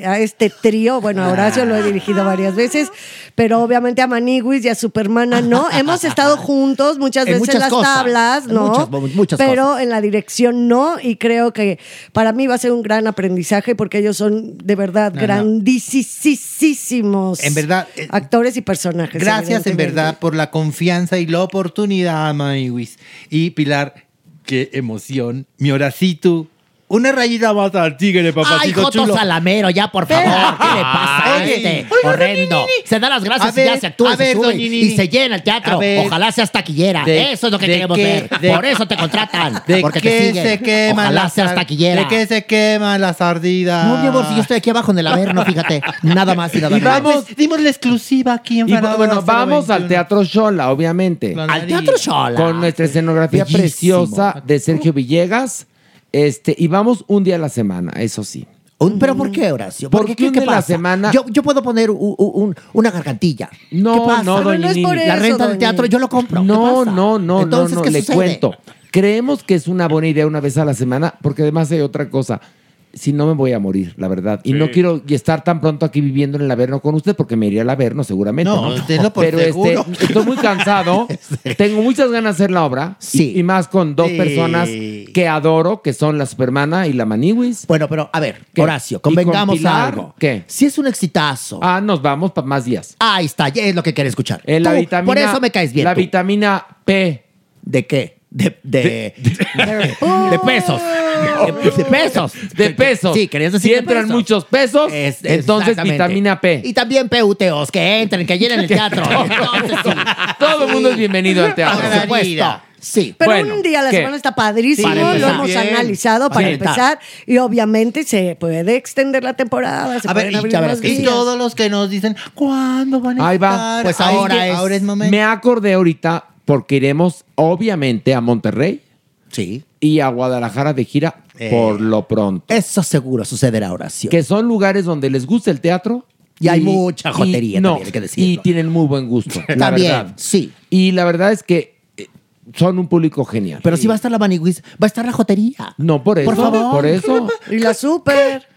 a este trío, bueno, a Horacio lo he dirigido varias veces, pero obviamente a Maniwis y a Supermana no. Hemos estado juntos muchas En veces muchas en las cosas, tablas, ¿no? muchas- muchas pero en la dirección no, y creo que para mí va a ser un gran aprendizaje porque ellos son de verdad No, no. grandísimos verdad, eh, actores y personajes. Gracias en verdad por la confianza y la oportunidad, Maniwis. Y Pilar, qué emoción. Mi Horacito. Una rayita más al tigre, Ay, papacito Joto chulo. Salamero, ya, por favor. ¿Qué le pasa a este? Horrendo. Nini, Se da las gracias A y ya ver, se actúa, a se ver, sube doña y se llena el teatro. Ver. Ojalá seas taquillera. ¿De- Eso es lo que de queremos qué- ver. de- Por eso te contratan. ¿De porque qué siguen. se queman Ojalá las seas taquillera. ¿De qué se queman las ardidas? No, mi amor, si yo estoy aquí abajo en el Averno, fíjate. Nada más y nada Y menos. vamos- Dimos la exclusiva aquí en Y Farándula bueno, vamos 021. al Teatro Shola, obviamente. Al Teatro Shola. Con nuestra escenografía Bellísimo. preciosa de Sergio Villegas. Este, y vamos un día a la semana, eso sí. ¿Pero por qué, Horacio? ¿Por Porque qué? un ¿Qué día a la pasa? semana- Yo, yo puedo poner un- un- una gargantilla. No, ¿Qué pasa? no, doña Nini. La renta del teatro yo lo compro. ¿Qué No, pasa? no, no, Entonces, no, no, ¿qué le sucede? cuento. Creemos que es una buena idea una vez a la semana, porque además hay otra cosa. Si no me voy a morir, la verdad. Y Sí. no quiero y estar tan pronto aquí viviendo en el Averno con usted, porque me iría al Averno seguramente. No, No, tenlo por Pero seguro. este, estoy muy cansado. Tengo muchas ganas de hacer la obra. Sí. Y, y más con dos Sí. personas que adoro, que son la Supermana y la Maniwis. Bueno, pero a ver, ¿Qué? Horacio, ¿Y con convengamos Pilar? algo. ¿Qué? Si es un exitazo. Ah, nos vamos para más días. Ahí está, ya es lo que quiere escuchar. Eh, la Tú, vitamina, por eso me caes bien. La tú. vitamina P. ¿De qué? De, de, de, pesos. De, de pesos. De pesos. Sí, querías decir Si de entran pesos. muchos pesos, Es- entonces exactamente. vitamina P. Y también PUTOs, que entren, que llenen el teatro. Entonces, sí. Todo el mundo es bienvenido al teatro. Por supuesto. Sí. Pero Bueno, un día a la ¿qué? semana está padrísimo, Para lo empezar. hemos Bien. analizado para Para empezar y obviamente se puede extender la temporada, se A ver, pueden y abrir ya verás más que sí. Y días. todos los que nos dicen, ¿cuándo van a Ahí va. estar? Pues ahora es momento. Me acordé ahorita porque iremos, obviamente, a Monterrey Sí. y a Guadalajara de gira Eh. por lo pronto. Eso seguro sucederá, Horacio. Que son lugares donde les gusta el teatro. Y hay mucha jotería no, también, hay que decirlo. Y tienen muy buen gusto. la También, verdad. sí. Y la verdad es que eh, son un público genial. Pero si va a estar la Maniguis, va a estar la jotería. No, por eso. Por favor. Por eso. Y la super.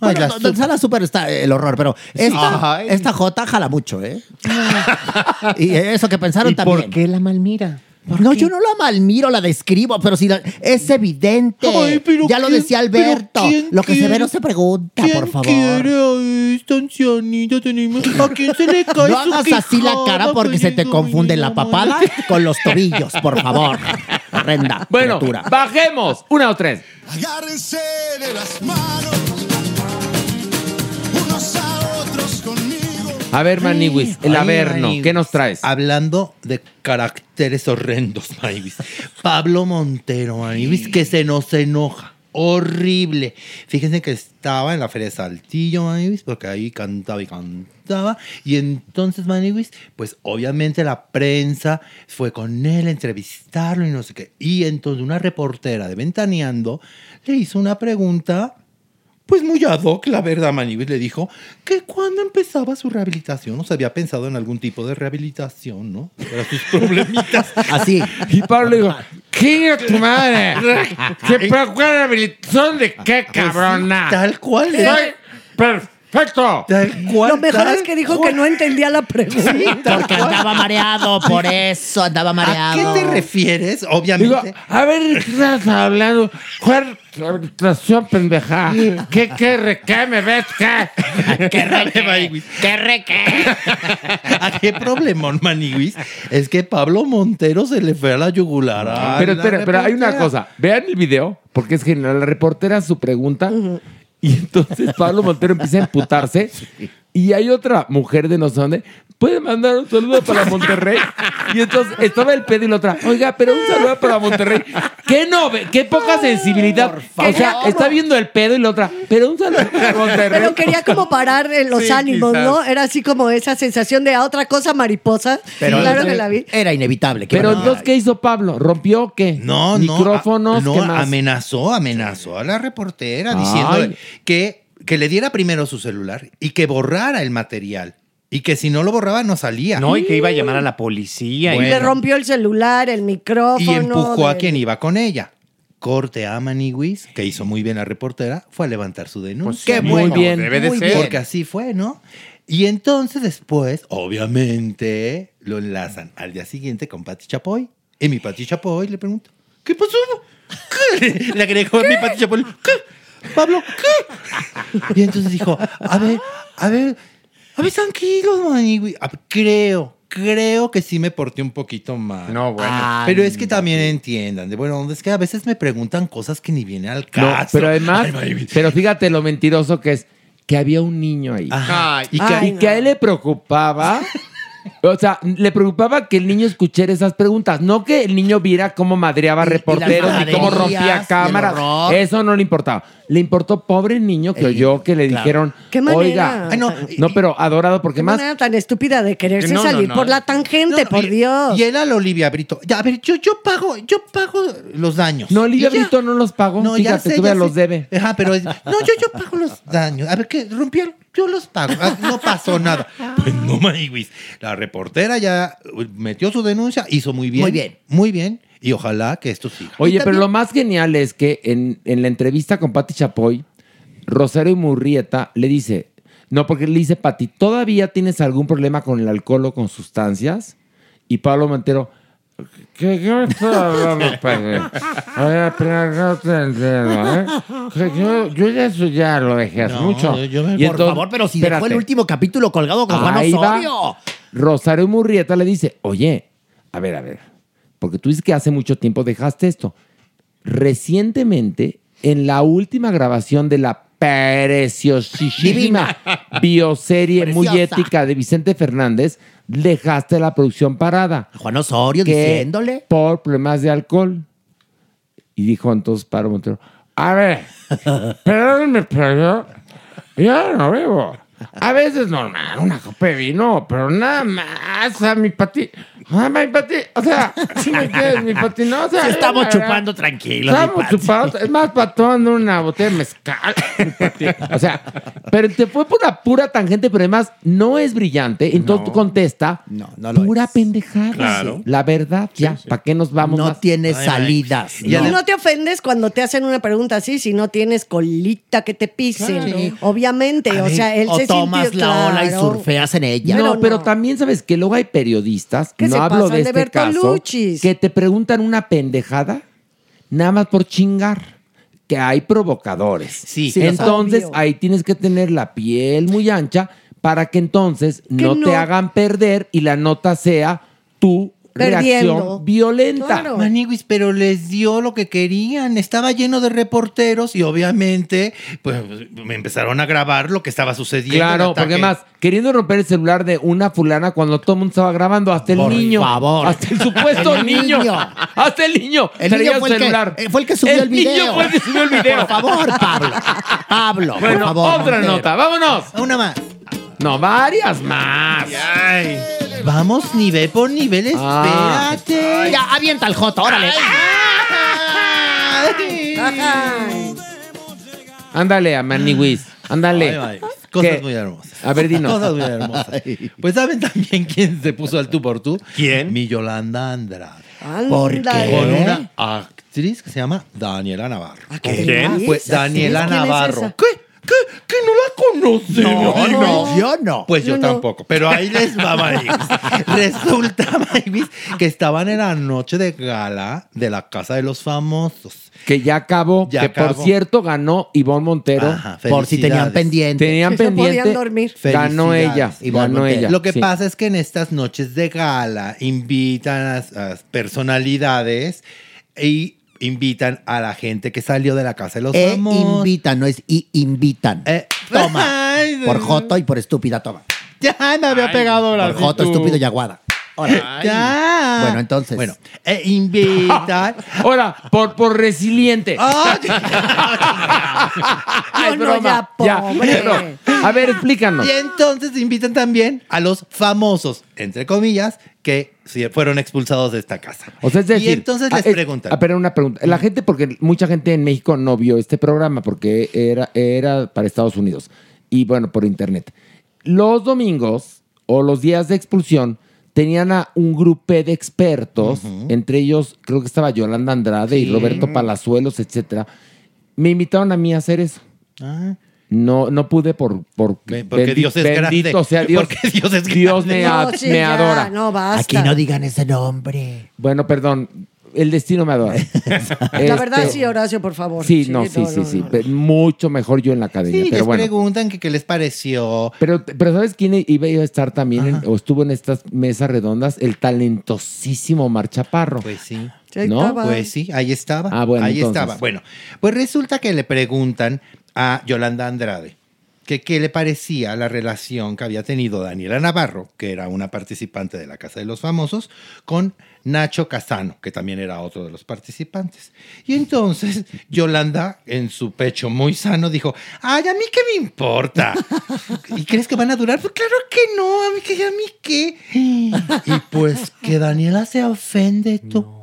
Bueno, la la super está el horror, pero esta, esta J jala mucho, ¿eh? y eso que pensaron ¿Y también. por qué la malmira? No, yo no la malmiro, la describo, pero si la- es evidente. Ay, pero ya lo ¿quién- decía Alberto. quién Lo que se ve no se pregunta, ¿Quién por favor. quiere a esta ancianita? Tenemos- ¿A quién se le cae No su hagas así la cara porque se te confunde la papada con los tobillos, por favor. Horrenda. Bueno, criatura. bajemos. Una o tres. Agárrense de las manos, A ver, Maniwis, el Ay, Averno. ¿qué nos traes? Hablando de caracteres horrendos, Maniwis. Pablo Montero, Maniwis, que se nos enoja. Horrible. Fíjense que estaba en la Feria de Saltillo, Maniwis, porque ahí cantaba y cantaba. Y entonces, Maniwis, pues obviamente la prensa fue con él a entrevistarlo y no sé qué. Y entonces una reportera de Ventaneando le hizo una pregunta pues muy ad hoc, la verdad, Maniwis le dijo que cuando empezaba su rehabilitación, o se había pensado en algún tipo de rehabilitación, ¿no? Para sus problemitas. Así. Y Pablo le dijo, ¡Chinga tu madre! ¿Qué pero cuál rehabilitación de qué, cabrona? Tal cual. Soy perfecto. Cual. Lo mejor es que dijo que no entendía la pregunta. Porque andaba mareado, por eso andaba ¿A mareado. qué te refieres? Digo, Obviamente. a ver, ¿qué estás hablando? ¿Cuál pendeja? ¿Qué, qué, re, qué me ves? ¿Qué? ¡Qué reque! ¡Qué reque! ¿A qué problemón, Maniwis? Es que Pablo Montero se le fue a la yugular. a Pero la espera, pero hay una cosa. Vean el video, porque es genial. La reportera su pregunta y entonces Pablo Montero empieza a emputarse y hay otra mujer de no sé dónde. ¿Puede mandar un saludo para Monterrey? Y entonces estaba el pedo y la otra, oiga, pero un saludo para Monterrey. ¿Qué no? ¿Qué poca sensibilidad? O sea, está viendo el pedo y la otra, pero un saludo para Monterrey. Pero quería como parar en los Sí, ánimos, quizás. ¿no? Era así como esa sensación de a otra cosa mariposa. Pero claro que la vi. Era inevitable. ¿qué Pero entonces, ¿qué hizo Pablo? ¿Rompió qué? No, no. Micrófonos, no, ¿qué más? amenazó, amenazó a la reportera Ay. diciéndole que, que le diera primero su celular y que borrara el material. Y que si no lo borraba, no salía. No, y que iba a llamar a la policía. Y le rompió el celular, el micrófono. Y empujó a quien iba con ella. Corte a Maniwis, que hizo muy bien la reportera, fue a levantar su denuncia. Qué Muy bueno. bien. Debe de Muy ser. bien. Porque así fue, ¿no? Y entonces después, obviamente, lo enlazan al día siguiente con Pati Chapoy. Y mi Pati Chapoy le pregunta, ¿qué pasó? ¿Qué? Le agregó a mi Pati Chapoy, ¿qué? Pablo, ¿qué? Y entonces dijo, a ver, a ver, a ver, tranquilos, ver, Creo, creo que sí me porté un poquito mal. No, bueno. Ah, Pero es que también entiendan, de bueno, es que a veces me preguntan cosas que ni vienen al No, caso. pero además, Ay, pero fíjate lo mentiroso que es que había un niño ahí. Ajá. Ay, y que, Ay, y que a él le preocupaba. O sea, le preocupaba que el niño escuchara esas preguntas, no que el niño viera cómo madreaba Y- y reporteros y, cómo y rompía cámaras. Eso no le importaba. Le importó pobre niño que oyó que le claro. dijeron, ¿Qué manera? oiga, Ay, no, no, pero adorado porque Qué más manera tan estúpida de quererse No, salir no. por la tangente, No, por y- Dios. Y él a la Olivia Brito. Ya, a ver, yo, yo pago, yo pago los daños. No, Olivia Y ya. Brito no los pagó. No, ya Fíjate, sé, todavía ya los sé. debe. Ajá, pero no, yo, yo pago los daños. A ver, ¿qué? ¿Rompieron? Yo los pago. Ah, No pasó nada. Pues no, Maniwis. La reportera ya uh, metió su denuncia, hizo muy bien. Muy bien. Muy bien. Y ojalá que esto siga. Oye, pero lo más genial es que en, en la entrevista con Pati Chapoy, Rosario Murrieta le dice, no, porque le dice, Pati, ¿todavía tienes algún problema con el alcohol o con sustancias? Y Pablo Montero, ¿qué, qué me estás hablando, padre? A ver, pero no te entiendo, ¿eh? Que yo, yo ya eso ya lo dejé hace No, mucho. yo- yo me- Y Por favor, pero si dejó el último capítulo colgado con Juan Ahí va. Osorio. Rosario Murrieta le dice, oye, a ver, a ver, porque tú dices que hace mucho tiempo dejaste esto. Recientemente, en la última grabación de la preciosísima bioserie muy Preciosa. ética de Vicente Fernández, dejaste la producción parada. Juan Osorio que diciéndole. Por problemas de alcohol. Y dijo entonces Pablo Montero, a ver, perdónenme, pero yo, no bebo. A veces normal, una copa de vino, pero nada más a mi pati. A mi pati, o sea, si me entiendes, mi pati, no, o sea, Sí, estamos la verdad, chupando tranquilos. Estamos chupados, es más, para tomando una botella de mezcal. mi pati. O sea, pero te fue por una pura tangente, pero además no es brillante. Entonces tú contesta, No, no lo pura es. pendejada. Claro. La verdad, ya, ¿para qué nos vamos No más? tiene Ay, salidas. ay. Y no. no. te ofendes cuando te hacen una pregunta así, si no tienes colita que te pisen. Claro. Obviamente, A o sea, él o se tomas sintió, la ola y surfeas en ella. No, Pero pero también sabes que luego hay periodistas, Que no se hablo pasan de de este caso, que te preguntan una pendejada nada más por chingar. Que hay provocadores. Sí. Sí, entonces ahí tienes que tener la piel muy ancha para que entonces no, no. te hagan perder y la nota sea tu Perdiendo. reacción violenta. Claro. Maniguis, pero les dio lo que querían. Estaba lleno de reporteros y obviamente, pues me empezaron a grabar lo que estaba sucediendo. Claro, el porque más, queriendo romper el celular de una fulana cuando todo el mundo estaba grabando, hasta el Por niño. favor. Hasta el supuesto El niño. niño. Hasta el niño. El traía niño fue el, celular. que, eh, fue el que subió el, video. niño fue el que subió el video. Por favor, Pablo. Pablo, Bueno, por favor. otra Montero. nota, vámonos. Una más. No, varias más. Ay. Vamos nivel por nivel, Ah. espérate. Ya, avienta el joto, órale. Ay. Ándale a Maniwis. Ándale. Ay, ay, cosas ¿Qué? muy hermosas. A ver, dinos. Cosas muy hermosas. Pues ¿saben también quién se puso al tú por tú? ¿Quién? Mi Yolanda Andrade. ¿Por qué? Con una actriz que se llama Daniela Navarro. ¿Quién? Pues Daniela ¿Quién es Navarro. esa? ¿Qué? ¿Qué? ¿Que no la conoce? No, no, yo no. Pues yo Yo no. tampoco. Pero ahí les va, Maywis. Resulta, Maywis, que estaban en la noche de gala de la Casa de los Famosos. Que ya acabó. Ya que por cierto ganó Ivonne Montero. Ajá, Por si tenían pendiente. Tenían Que no podían pendiente. dormir. Ganó ella. Ivonne Ganó Montero. ella. Lo que sí. pasa es que en estas noches de gala invitan a, a personalidades y invitan a la gente que salió de la Casa de los E Famosos. invitan, no es y invitan. Eh, Toma. ay, Por joto y por estúpida, toma. Ya me había pegado la Por joto, estúpido y aguada. Ahora, Ya. Bueno, entonces. Bueno, eh, invitan. Ahora, por, por resiliente. Ay, Ay, No, no, ya, pobre. no. A ver, explícanos. y entonces invitan también a los famosos, entre comillas, que sí fueron expulsados de esta casa. O sea, es decir, y entonces ah, les es- preguntan. ah, pero una pregunta. La gente, porque mucha gente en México no vio este programa porque era, era para Estados Unidos y bueno, por internet. Los domingos o los días de expulsión tenían a un grupo de expertos, entre ellos creo que estaba Yolanda Andrade y Roberto Palazuelos, etcétera. Me invitaron a mí a hacer eso. Ah, No, no pude por, por porque bendi- Dios es bendito grande. sea Dios. Porque Dios es Dios me, grande. a- No, sí, me ya, adora. No, basta. Aquí no digan ese nombre. Bueno, perdón, el destino me adora. La verdad, Este, sí, Horacio, por favor. Sí, no, sí, no, sí, no, sí. no. Pe- Mucho mejor yo en la academia. sí, pero les bueno. preguntan que qué les pareció. Pero, pero ¿sabes quién iba a estar también en- o estuvo en estas mesas redondas? El talentosísimo Omar Chaparro. Pues sí. Sí, ¿No? Pues sí, ahí estaba. Ah, bueno, ahí entonces. estaba. Bueno, pues resulta que le preguntan a Yolanda Andrade que qué le parecía la relación que había tenido Daniela Navarro, que era una participante de la Casa de los Famosos, con Nacho Casano, que también era otro de los participantes. Y entonces Yolanda, en su pecho muy sano, dijo, ay, a mí qué me importa. ¿Y crees que van a durar? Pues claro que no, a mí que a mí qué. Y pues que Daniela se ofende tú.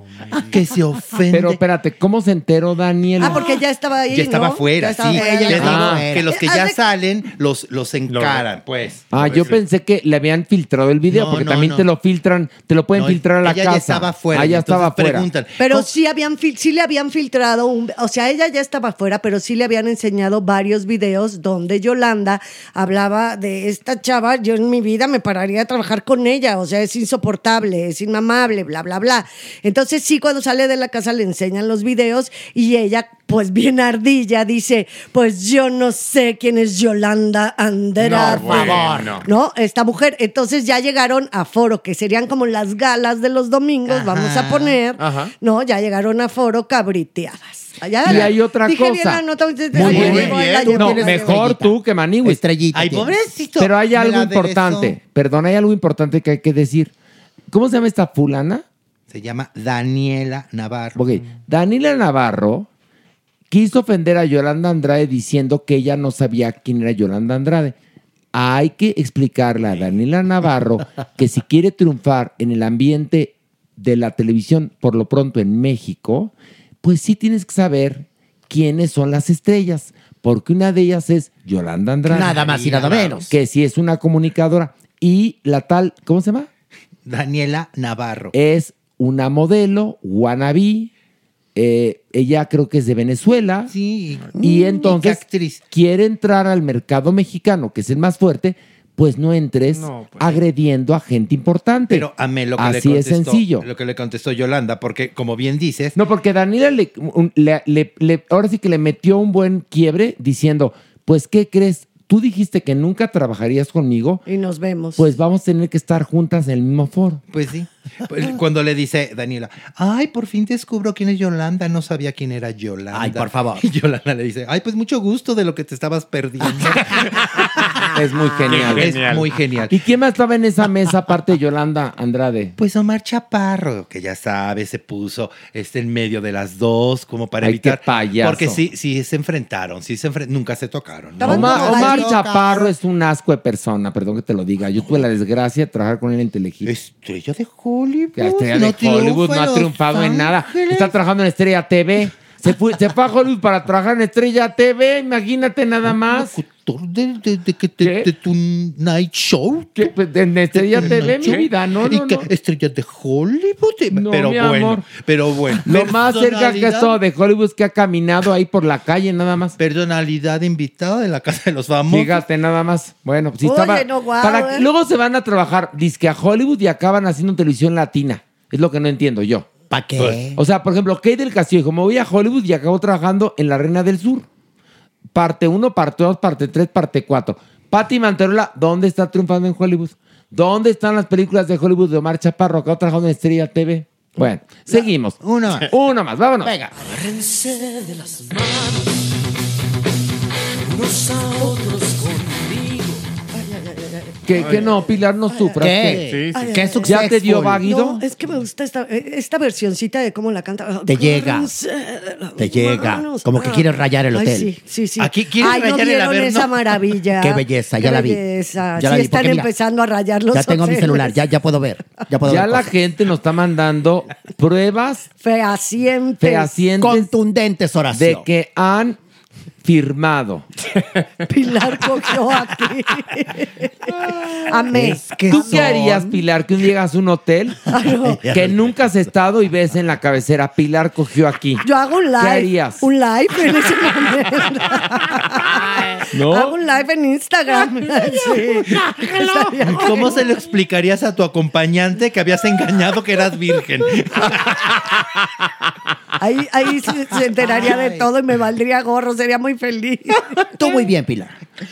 Que se ofende. Pero espérate, ¿cómo se enteró Daniel? Ah, porque ya estaba ahí. Ya estaba ¿no? fuera, Ya estaba sí. fuera. Ella ya estaba fuera. que los que ya salen los, los encaran, pues. Ah, yo pensé que le habían filtrado el video, No, porque no, también no. te lo filtran, te lo pueden No, filtrar a la ella casa. ya estaba fuera. Ah, ya estaba fuera. preguntan, Pero ¿cómo- sí, habían, sí le habían filtrado, un, o sea, ella ya estaba fuera, pero sí le habían enseñado varios videos donde Yolanda hablaba de esta chava, yo en mi vida me pararía a trabajar con ella, o sea, es insoportable, es inmamable, bla, bla, bla. Entonces sí, cuando sale de la casa le enseñan los videos y ella, pues bien ardilla, dice, pues yo no sé quién es Yolanda Andrade. No, bueno. ¿no? Esta mujer. Entonces ya llegaron a foro, que serían como las galas de los domingos, vamos a poner, Ajá. ¿no? Ya llegaron a foro cabriteadas. Allá Y hay otra dije bien cosa. la nota, Muy bien. bien. No, mejor estrellita. tú que Maniwis. Estrellita. Ay, pobrecito. Pero hay algo importante. Perdón, hay algo importante que hay que decir. ¿Cómo se llama esta fulana? Se llama Daniela Navarro. Ok, Daniela Navarro quiso ofender a Yolanda Andrade diciendo que ella no sabía quién era Yolanda Andrade. Hay que explicarle a Daniela Navarro que si quiere triunfar en el ambiente de la televisión, por lo pronto en México, pues sí tienes que saber quiénes son las estrellas, porque una de ellas es Yolanda Andrade. Nada más y nada menos. Que sí es una comunicadora. Y la tal, ¿cómo se llama? Daniela Navarro. es una modelo, wannabe. eh, ella creo que es de Venezuela. Sí. Y Mm, entonces qué actriz. quiere entrar al mercado mexicano, que es el más fuerte, pues no entres No, pues. agrediendo a gente importante. Pero amé lo que Así le es sencillo. Lo que le contestó Yolanda, porque como bien dices, No, porque Daniela le, un- le- le- le- ahora sí que le metió un buen quiebre diciendo, pues, ¿qué crees? Tú dijiste que nunca trabajarías conmigo, Y nos vemos. pues vamos a tener que estar juntas en el mismo foro. pues sí. Pues, Cuando le dice Daniela, ay, por fin descubro quién es Yolanda, no sabía quién era Yolanda. Ay, por favor. Y Yolanda le dice, ay, pues mucho gusto de lo que te estabas perdiendo. Es muy genial. es muy genial. ¿Y quién más estaba en esa mesa aparte de Yolanda Andrade? Pues Omar Chaparro, que ya sabes, se puso este, en medio de las dos como para Ay, qué evitar. payaso. Porque sí, sí se enfrentaron, sí se enfren- nunca se tocaron. Omar. Chaparro es un asco de persona, perdón que te lo diga. Yo tuve la desgracia de trabajar con él en Telehit. Estrella de Hollywood. La estrella no de Hollywood no ha triunfado en nada. Está trabajando en Estrella TV. Se fue, se fue a Hollywood para trabajar en Estrella TV, imagínate nada más. De, de, de, que te- de tu night show. Pues, En Estrella ¿De TV, mi show? vida, no, ¿Y no, qué? no. Estrellas de Hollywood. No, pero mi bueno, amor. pero bueno. Lo más cerca que estado de Hollywood es que ha caminado ahí por la calle, nada más. Personalidad invitada de la Casa de los Famosos. Fíjate, nada más. Bueno, si Oye, estaba. no, para, eh. Luego se van a trabajar, dizque a Hollywood y acaban haciendo televisión latina. Es lo que no entiendo yo. ¿Para qué? O sea, por ejemplo, Kate del Castillo dijo, me voy a Hollywood y acabó trabajando en La Reina del Sur. Parte 1, parte 2, parte 3, parte 4. Patti Manterola, ¿dónde está triunfando en Hollywood? ¿Dónde están las películas de Hollywood de Omar Chaparro? Acabó trabajando en Estrella TV. Bueno, seguimos. Uno más. Uno más, vámonos. Venga. Agárrense de las manos, unos a otros conmigo. Que, que no, Pilar, no sufras. ¿Qué? Sí, sí. ¿Qué ¿Ya te dio? No, es que me gusta esta, esta versioncita de cómo la canta. Te llega. Te llega. Como que quieres rayar el Ay, hotel. sí, sí, sí. Aquí quieres Ay, no el Averno. esa maravilla. Qué belleza, ya Qué la vi. belleza. Ya la sí vi, están porque mira, empezando a rayar los Ya tengo mi celular, ya, ya puedo ver. Ya puedo Ya ver la cosas. gente nos está mandando pruebas Fehacientes. fehacientes Contundentes, Horacio. de que han firmado. Pilar cogió aquí. Amé. Es que ¿Tú qué harías, Pilar, que un día llegas a un hotel que nunca has estado y ves en la cabecera, Pilar cogió aquí? Yo hago un live. ¿Qué harías? Un live en ese momento. ¿No? Hago un live en Instagram. Sí. ¿Cómo se lo explicarías a tu acompañante que habías engañado que eras virgen? Ahí, ahí se, se enteraría de todo y me valdría gorro, sería muy feliz. Tú muy bien, Pilar.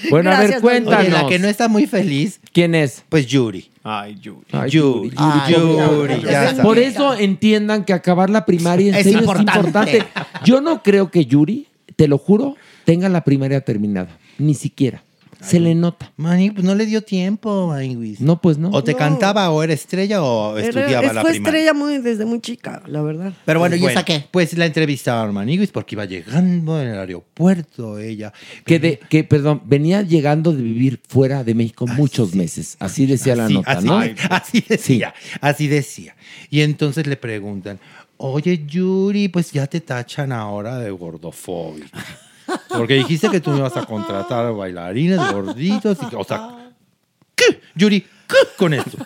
Bueno, a ver, cuéntanos. Oye, la que no está muy feliz, ¿Quién es? pues Yuri. Ay, Yuri. Ay, Yuri. Ay, Yuri, ya. Por eso entiendan que acabar la primaria en Es serio importante. es importante. Yo no creo que Yuri, te lo juro, tenga la primaria terminada. Ni siquiera. Se le nota. Mani, pues no le dio tiempo, Maniguis. No, pues no. O te No. cantaba o era estrella o Era- estudiaba es- la fue primaria. estrella muy, desde muy chica, la verdad. Pero bueno, Pues ¿y esa qué? Pues la entrevistaron Maniguis porque iba llegando en el aeropuerto ella. Que, de, que, perdón, venía llegando de vivir fuera de México muchos meses. Así decía la nota, así, ¿no? así decía, así decía. Y entonces le preguntan, oye Yuri, pues ya te tachan ahora de gordofóbica. Porque dijiste que tú me ibas a contratar bailarines gorditos. Y, o sea, ¿qué? Yuri, ¿qué con esto?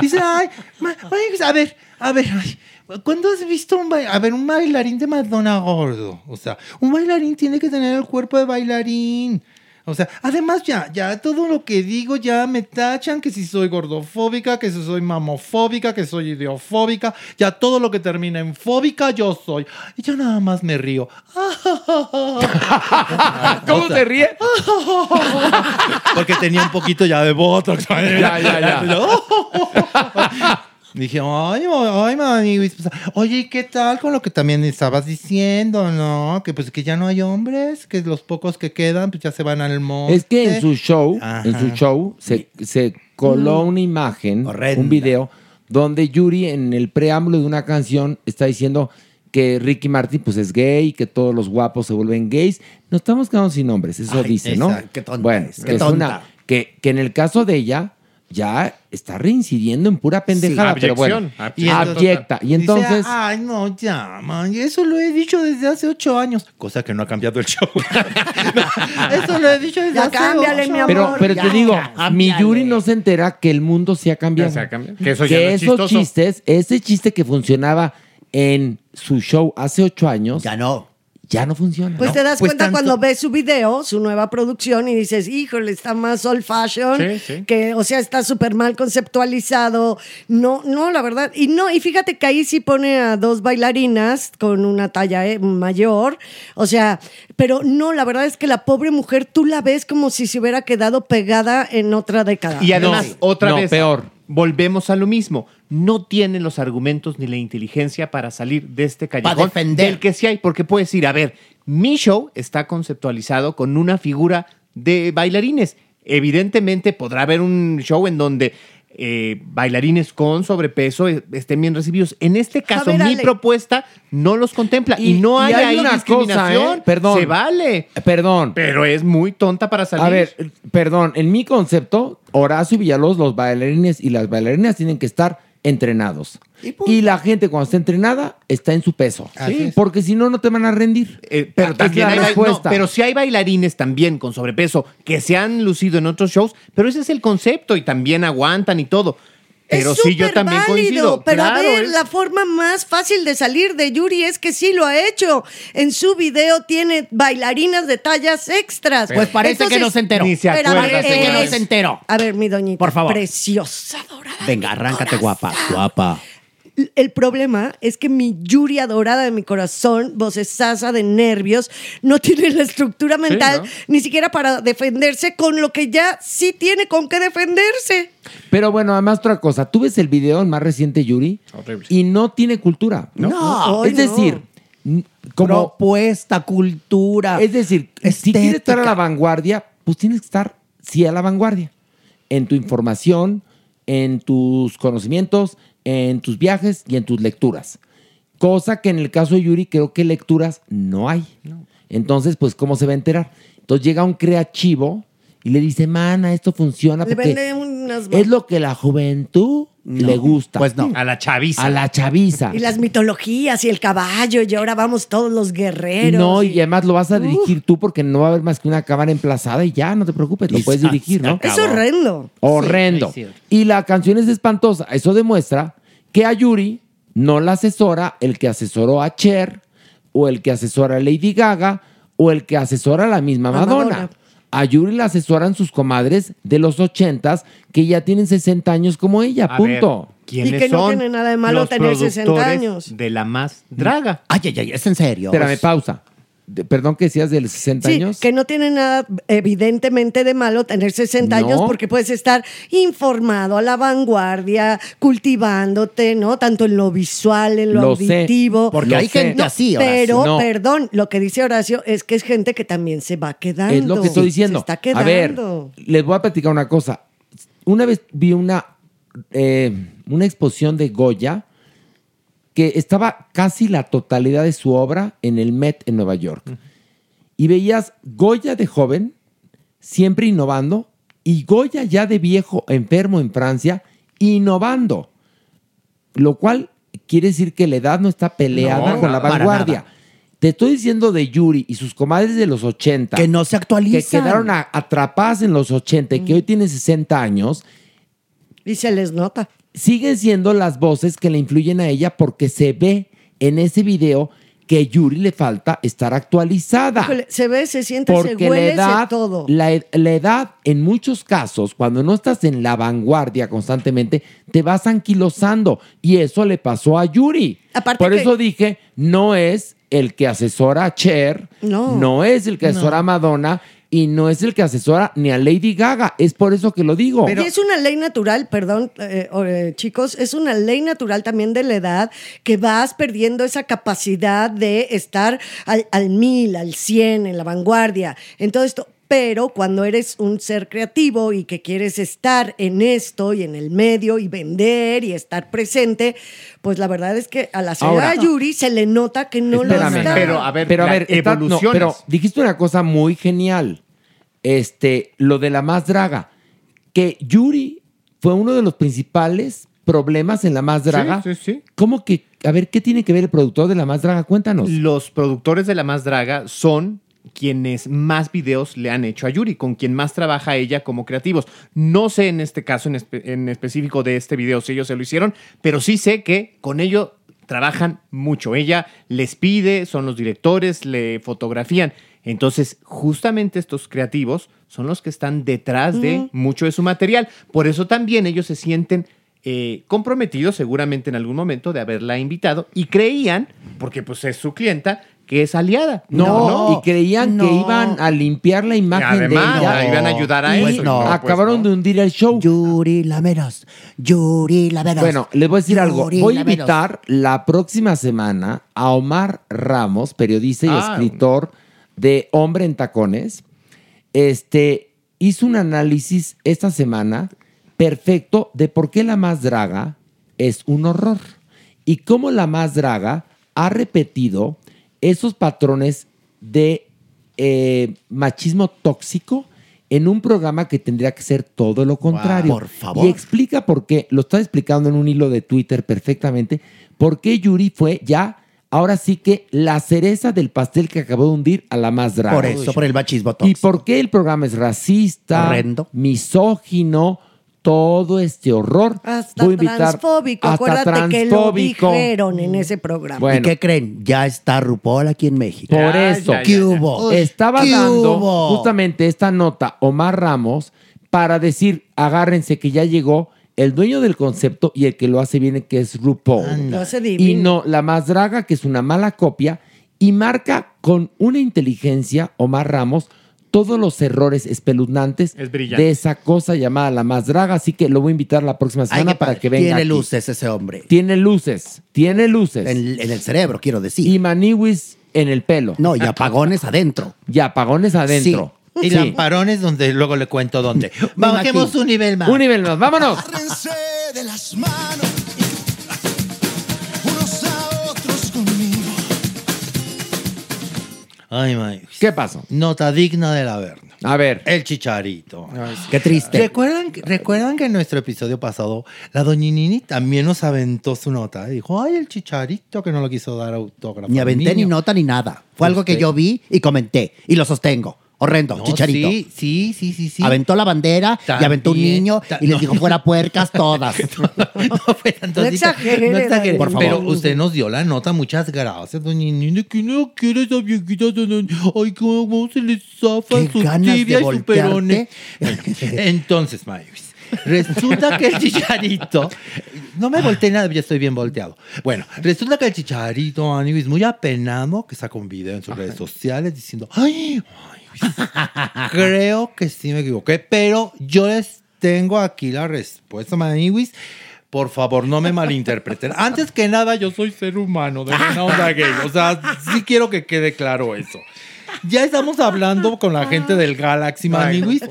Dice, ay, ma- a ver, a ver, ay, ¿cuándo has visto un? A ver, un bailarín de Madonna gordo. O sea, un bailarín tiene que tener el cuerpo de bailarín. O sea, además ya, ya todo lo que digo ya me tachan que si soy gordofóbica, que si soy mamofóbica, que soy ideofóbica, ya todo lo que termina en fóbica yo soy. Y yo nada más me río. ¿Cómo te ríe? Porque tenía un poquito ya de botox. Ya, ya, ya. Dije, ay, ay, mani. pues, Oye, ¿y qué tal con lo que también estabas diciendo, no? Que pues que ya no hay hombres, que los pocos que quedan pues ya se van al monte. Es que en su show, Ajá. en su show, se, se coló una imagen, Horrenda. un video, donde Yuri en el preámbulo de una canción está diciendo que Ricky Martin pues es gay, que todos los guapos se vuelven gays. No estamos quedando sin nombres, eso Ay, dice, ¿no? Qué tonta bueno, es, qué que, es una, que, que en el caso de ella ya está reincidiendo en pura pendejada, Sí, pero bueno, abyección, Y entonces- abyecta. Y Dice, entonces... ay, no, ya, man, eso lo he dicho desde hace ocho años. Cosa que no ha cambiado el show. eso lo he dicho desde Ya hace cámbiale, ocho mi amor. Pero, pero te digo, mi Yuri no se entera que el mundo se ha cambiado. Que se ha cambiado. Que eso ya no es esos chistoso. chistes, ese chiste que funcionaba en su show hace ocho años, Ya no. Ya no funciona. Pues ¿no? te das Pues cuenta tanto- cuando ves su video, su nueva producción, y dices, híjole, está más old fashion, Sí, sí. que, o sea, está súper mal conceptualizado. No, no, la verdad. Y no, y fíjate que ahí sí pone a dos bailarinas con una talla eh, mayor. O sea, pero no, la verdad es que la pobre mujer, tú la ves como si se hubiera quedado pegada en otra década. Y además, No, otra no, vez, peor. volvemos a lo mismo. No tienen los argumentos ni la inteligencia para salir de este callejón defender. del que sí hay, porque puedes decir, a ver, mi show está conceptualizado con una figura de bailarines. Evidentemente podrá haber un show en donde eh, bailarines con sobrepeso eh, estén bien recibidos. En este caso, ver, mi propuesta no los contempla y, Y- no y hay, hay ahí una discriminación. cosa, ¿eh? Perdón. Se vale. Perdón. Pero es muy tonta para salir. A ver, perdón, en mi concepto, Horacio Villalobos, los bailarines y las bailarinas tienen que estar entrenados. Y, la gente cuando está entrenada está en su peso. Porque si no, no te van a rendir. pero Es también hay, no, pero sí hay bailarines también con sobrepeso que se han lucido en otros shows, pero ese es el concepto y también aguantan y todo. Pero es sí, yo también válido, coincido. Pero a Claro, ver, es- la forma más fácil de salir de Yuri es que sí lo ha hecho. En su video tiene bailarinas de tallas extras. Pues parece que no se enteró. Ni se Pero a acuerda, ver, Parece que no es- se enteró. A ver, mi doñita. Por favor. Preciosa, dorada. Venga, arráncate, guapa. Guapa. El problema es que mi Yuri adorada de mi corazón, vocesasa de nervios, no tiene la estructura mental ¿no? ni siquiera para defenderse con lo que ya sí tiene con qué defenderse. Pero bueno, además otra cosa, tú ves el video el más reciente, Yuri, y no tiene cultura. No. No. es decir, como propuesta, cultura. Es decir, si quieres estar a la vanguardia, pues tienes que estar sí a la vanguardia en tu información, en tus conocimientos, en tus viajes y en tus lecturas. Cosa que en el caso de Yuri creo que lecturas no hay. Entonces, pues, ¿cómo se va a enterar? Entonces llega un creativo y le dice, mana, esto funciona Le porque vende unas... es lo que la juventud le gusta. Pues no. A la chaviza. A la chaviza. Y las mitologías y el caballo y ahora vamos todos los guerreros. no, y además lo vas a dirigir tú porque no va a haber más que una cámara emplazada y ya, no te preocupes, lo Y puedes dirigir, ¿no? Es horrendo. Horrendo. Sí, y la canción es espantosa. Eso demuestra que a Yuri no la asesora el que asesoró a Cher o el que asesora a Lady Gaga o el que asesora a la misma Madonna. Madonna. A Yuri la asesoran sus comadres de los ochentas que ya tienen 60 años como ella, A punto. ver, ¿quiénes Y que no son tiene nada de malo los tener 60 productores años. De la más draga. Ay, ay, ay, es en serio. Espérame, pausa. De- perdón que decías de los 60 Sí, años. que no tiene nada evidentemente de malo tener 60 No. años porque puedes estar informado a la vanguardia, cultivándote, ¿no? Tanto en lo visual, en lo, Lo sé, auditivo. porque hay gente No, así, Horacio. Pero, No. perdón, lo que dice Horacio es que es gente que también se va quedando. Es lo que estoy diciendo. Se está A quedando. ver, les voy a platicar una cosa. Una vez vi una, eh, una exposición de Goya que estaba casi la totalidad de su obra en el Met en Nueva York. Y veías Goya de joven, siempre innovando, y Goya ya de viejo, enfermo en Francia, innovando. Lo cual quiere decir que la edad no está peleada No, con la vanguardia. Te estoy diciendo de Yuri y sus comadres de los 80. Que no se actualizan. Que quedaron a- atrapadas en los 80 y que hoy tienen 60 años. Y se les nota. Siguen siendo las voces que le influyen a ella porque se ve en ese video que Yuri le falta estar actualizada. Se ve, se siente, Porque se la edad, se todo. La, ed- la edad, en muchos casos, cuando no estás en la vanguardia constantemente, te vas anquilosando. Y eso le pasó a Yuri. Aparte Por que- eso dije, no es el que asesora a Cher, No. es el que asesora a Madonna y no es el que asesora ni a Lady Gaga. Es por eso que lo digo. y es una ley natural, perdón, eh, eh, chicos, es una ley natural también de la edad que vas perdiendo esa capacidad de estar al, al mil, al cien, en la vanguardia, en todo esto. Pero cuando eres un ser creativo y que quieres estar en esto y en el medio y vender y estar presente, pues la verdad es que a la señora Ahora- Yuri se le nota que no lo Espérame. está. Pero, a ver, pero a ver, está- no, pero dijiste una cosa muy genial. Este, lo de la más draga. Que Yuri fue uno de los principales problemas en la más draga. Sí, sí, sí. ¿Cómo que? A ver, ¿qué tiene que ver el productor de la más draga? Cuéntanos. Los productores de La Más Draga son quienes más videos le han hecho a Yuri, con quien más trabaja ella como creativos. No sé en este caso en, espe- en específico de este video si ellos se lo hicieron, pero sí sé que con ello trabajan mucho. Ella les pide, son los directores, le fotografían. Entonces, justamente estos creativos son los que están detrás de mucho de su material. Por eso también ellos se sienten eh, comprometidos seguramente en algún momento de haberla invitado y creían, porque pues es su clienta, que es aliada. No, y creían que iban a limpiar la imagen Además, de ella. iban a ayudar a y eso, no, pues, acabaron de hundir el show. Yuri Lameros. Yuri Lameros. Bueno, les voy a decir algo. Voy a invitar la próxima semana a Omar Ramos, periodista y Ah. escritor de Hombre en Tacones. Este hizo un análisis esta semana perfecto de por qué la más draga es un horror y cómo la más draga ha repetido esos patrones de eh, machismo tóxico en un programa que tendría que ser todo lo contrario. por favor. Y explica por qué, lo está explicando en un hilo de Twitter perfectamente, por qué Yuri fue ya, ahora sí que la cereza del pastel que acabó de hundir a la más draga. Por eso, por el machismo ¿Y por qué el programa es racista, Horrendo. misógino, todo este horror? Hasta Voy a invitar- transfóbico. hasta Acuérdate que lo dijeron en ese programa. Bueno. ¿Y qué creen? Ya está RuPaul aquí en México. Por eso, ¿Qué hubo? estaba ¿Qué dando hubo? justamente esta nota Omar Ramos para decir, agárrense que ya llegó el dueño del concepto y el que lo hace bien, que es RuPaul. Lo hace Y no, la más draga, que es una mala copia, y marca con una inteligencia, Omar Ramos, todos los errores espeluznantes Es de esa cosa llamada la más draga. Así que lo voy a invitar la próxima Ay, semana para que venga. Tiene aquí. luces ese hombre. Tiene luces, tiene luces. En, en el cerebro, quiero decir. Y maniwis en el pelo. No, y apagones adentro. Y apagones adentro. Y Sí. lamparones donde luego le cuento dónde. Bajemos un nivel más. Un nivel más, vámonos. De las manos, Ay, May. ¿Qué pasó? Nota digna del Averno. A ver. El chicharito. Qué triste. ¿Recuerdan, ¿Recuerdan que en nuestro episodio pasado la doñinini también nos aventó su nota? Dijo, ay, el chicharito que no lo quiso dar autógrafo. Ni aventé ni niño". nota ni nada. Fue algo que yo vi y comenté. Y lo sostengo. Horrendo, No, chicharito. Sí, sí, sí, sí. sí. Aventó la bandera y aventó un También, niño y les no. dijo fuera puercas todas. Entonces, exagere, no exagere. Por favor. Pero usted nos dio la nota, muchas gracias, doña Nini. que no quiere esa viejita? Ay, cómo se le zafan Qué sus ganas de y su voltearte. perone. Entonces, Mayus, resulta que el chicharito... No me volteé nada, ya estoy bien volteado. Bueno, resulta que el chicharito, Mayus, muy apenado, que sacó un video en sus redes sociales diciendo... Ay, creo que sí me equivoqué, pero yo les tengo aquí la respuesta, Maniwis. Por favor, no me malinterpreten. Antes que nada, yo soy ser humano de buena onda gay. O sea, sí quiero que quede claro eso. Ya estamos hablando con la gente del Galaxy Maniwis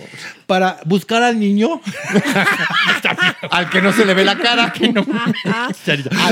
para buscar al niño. Al que no se le ve la cara. que no.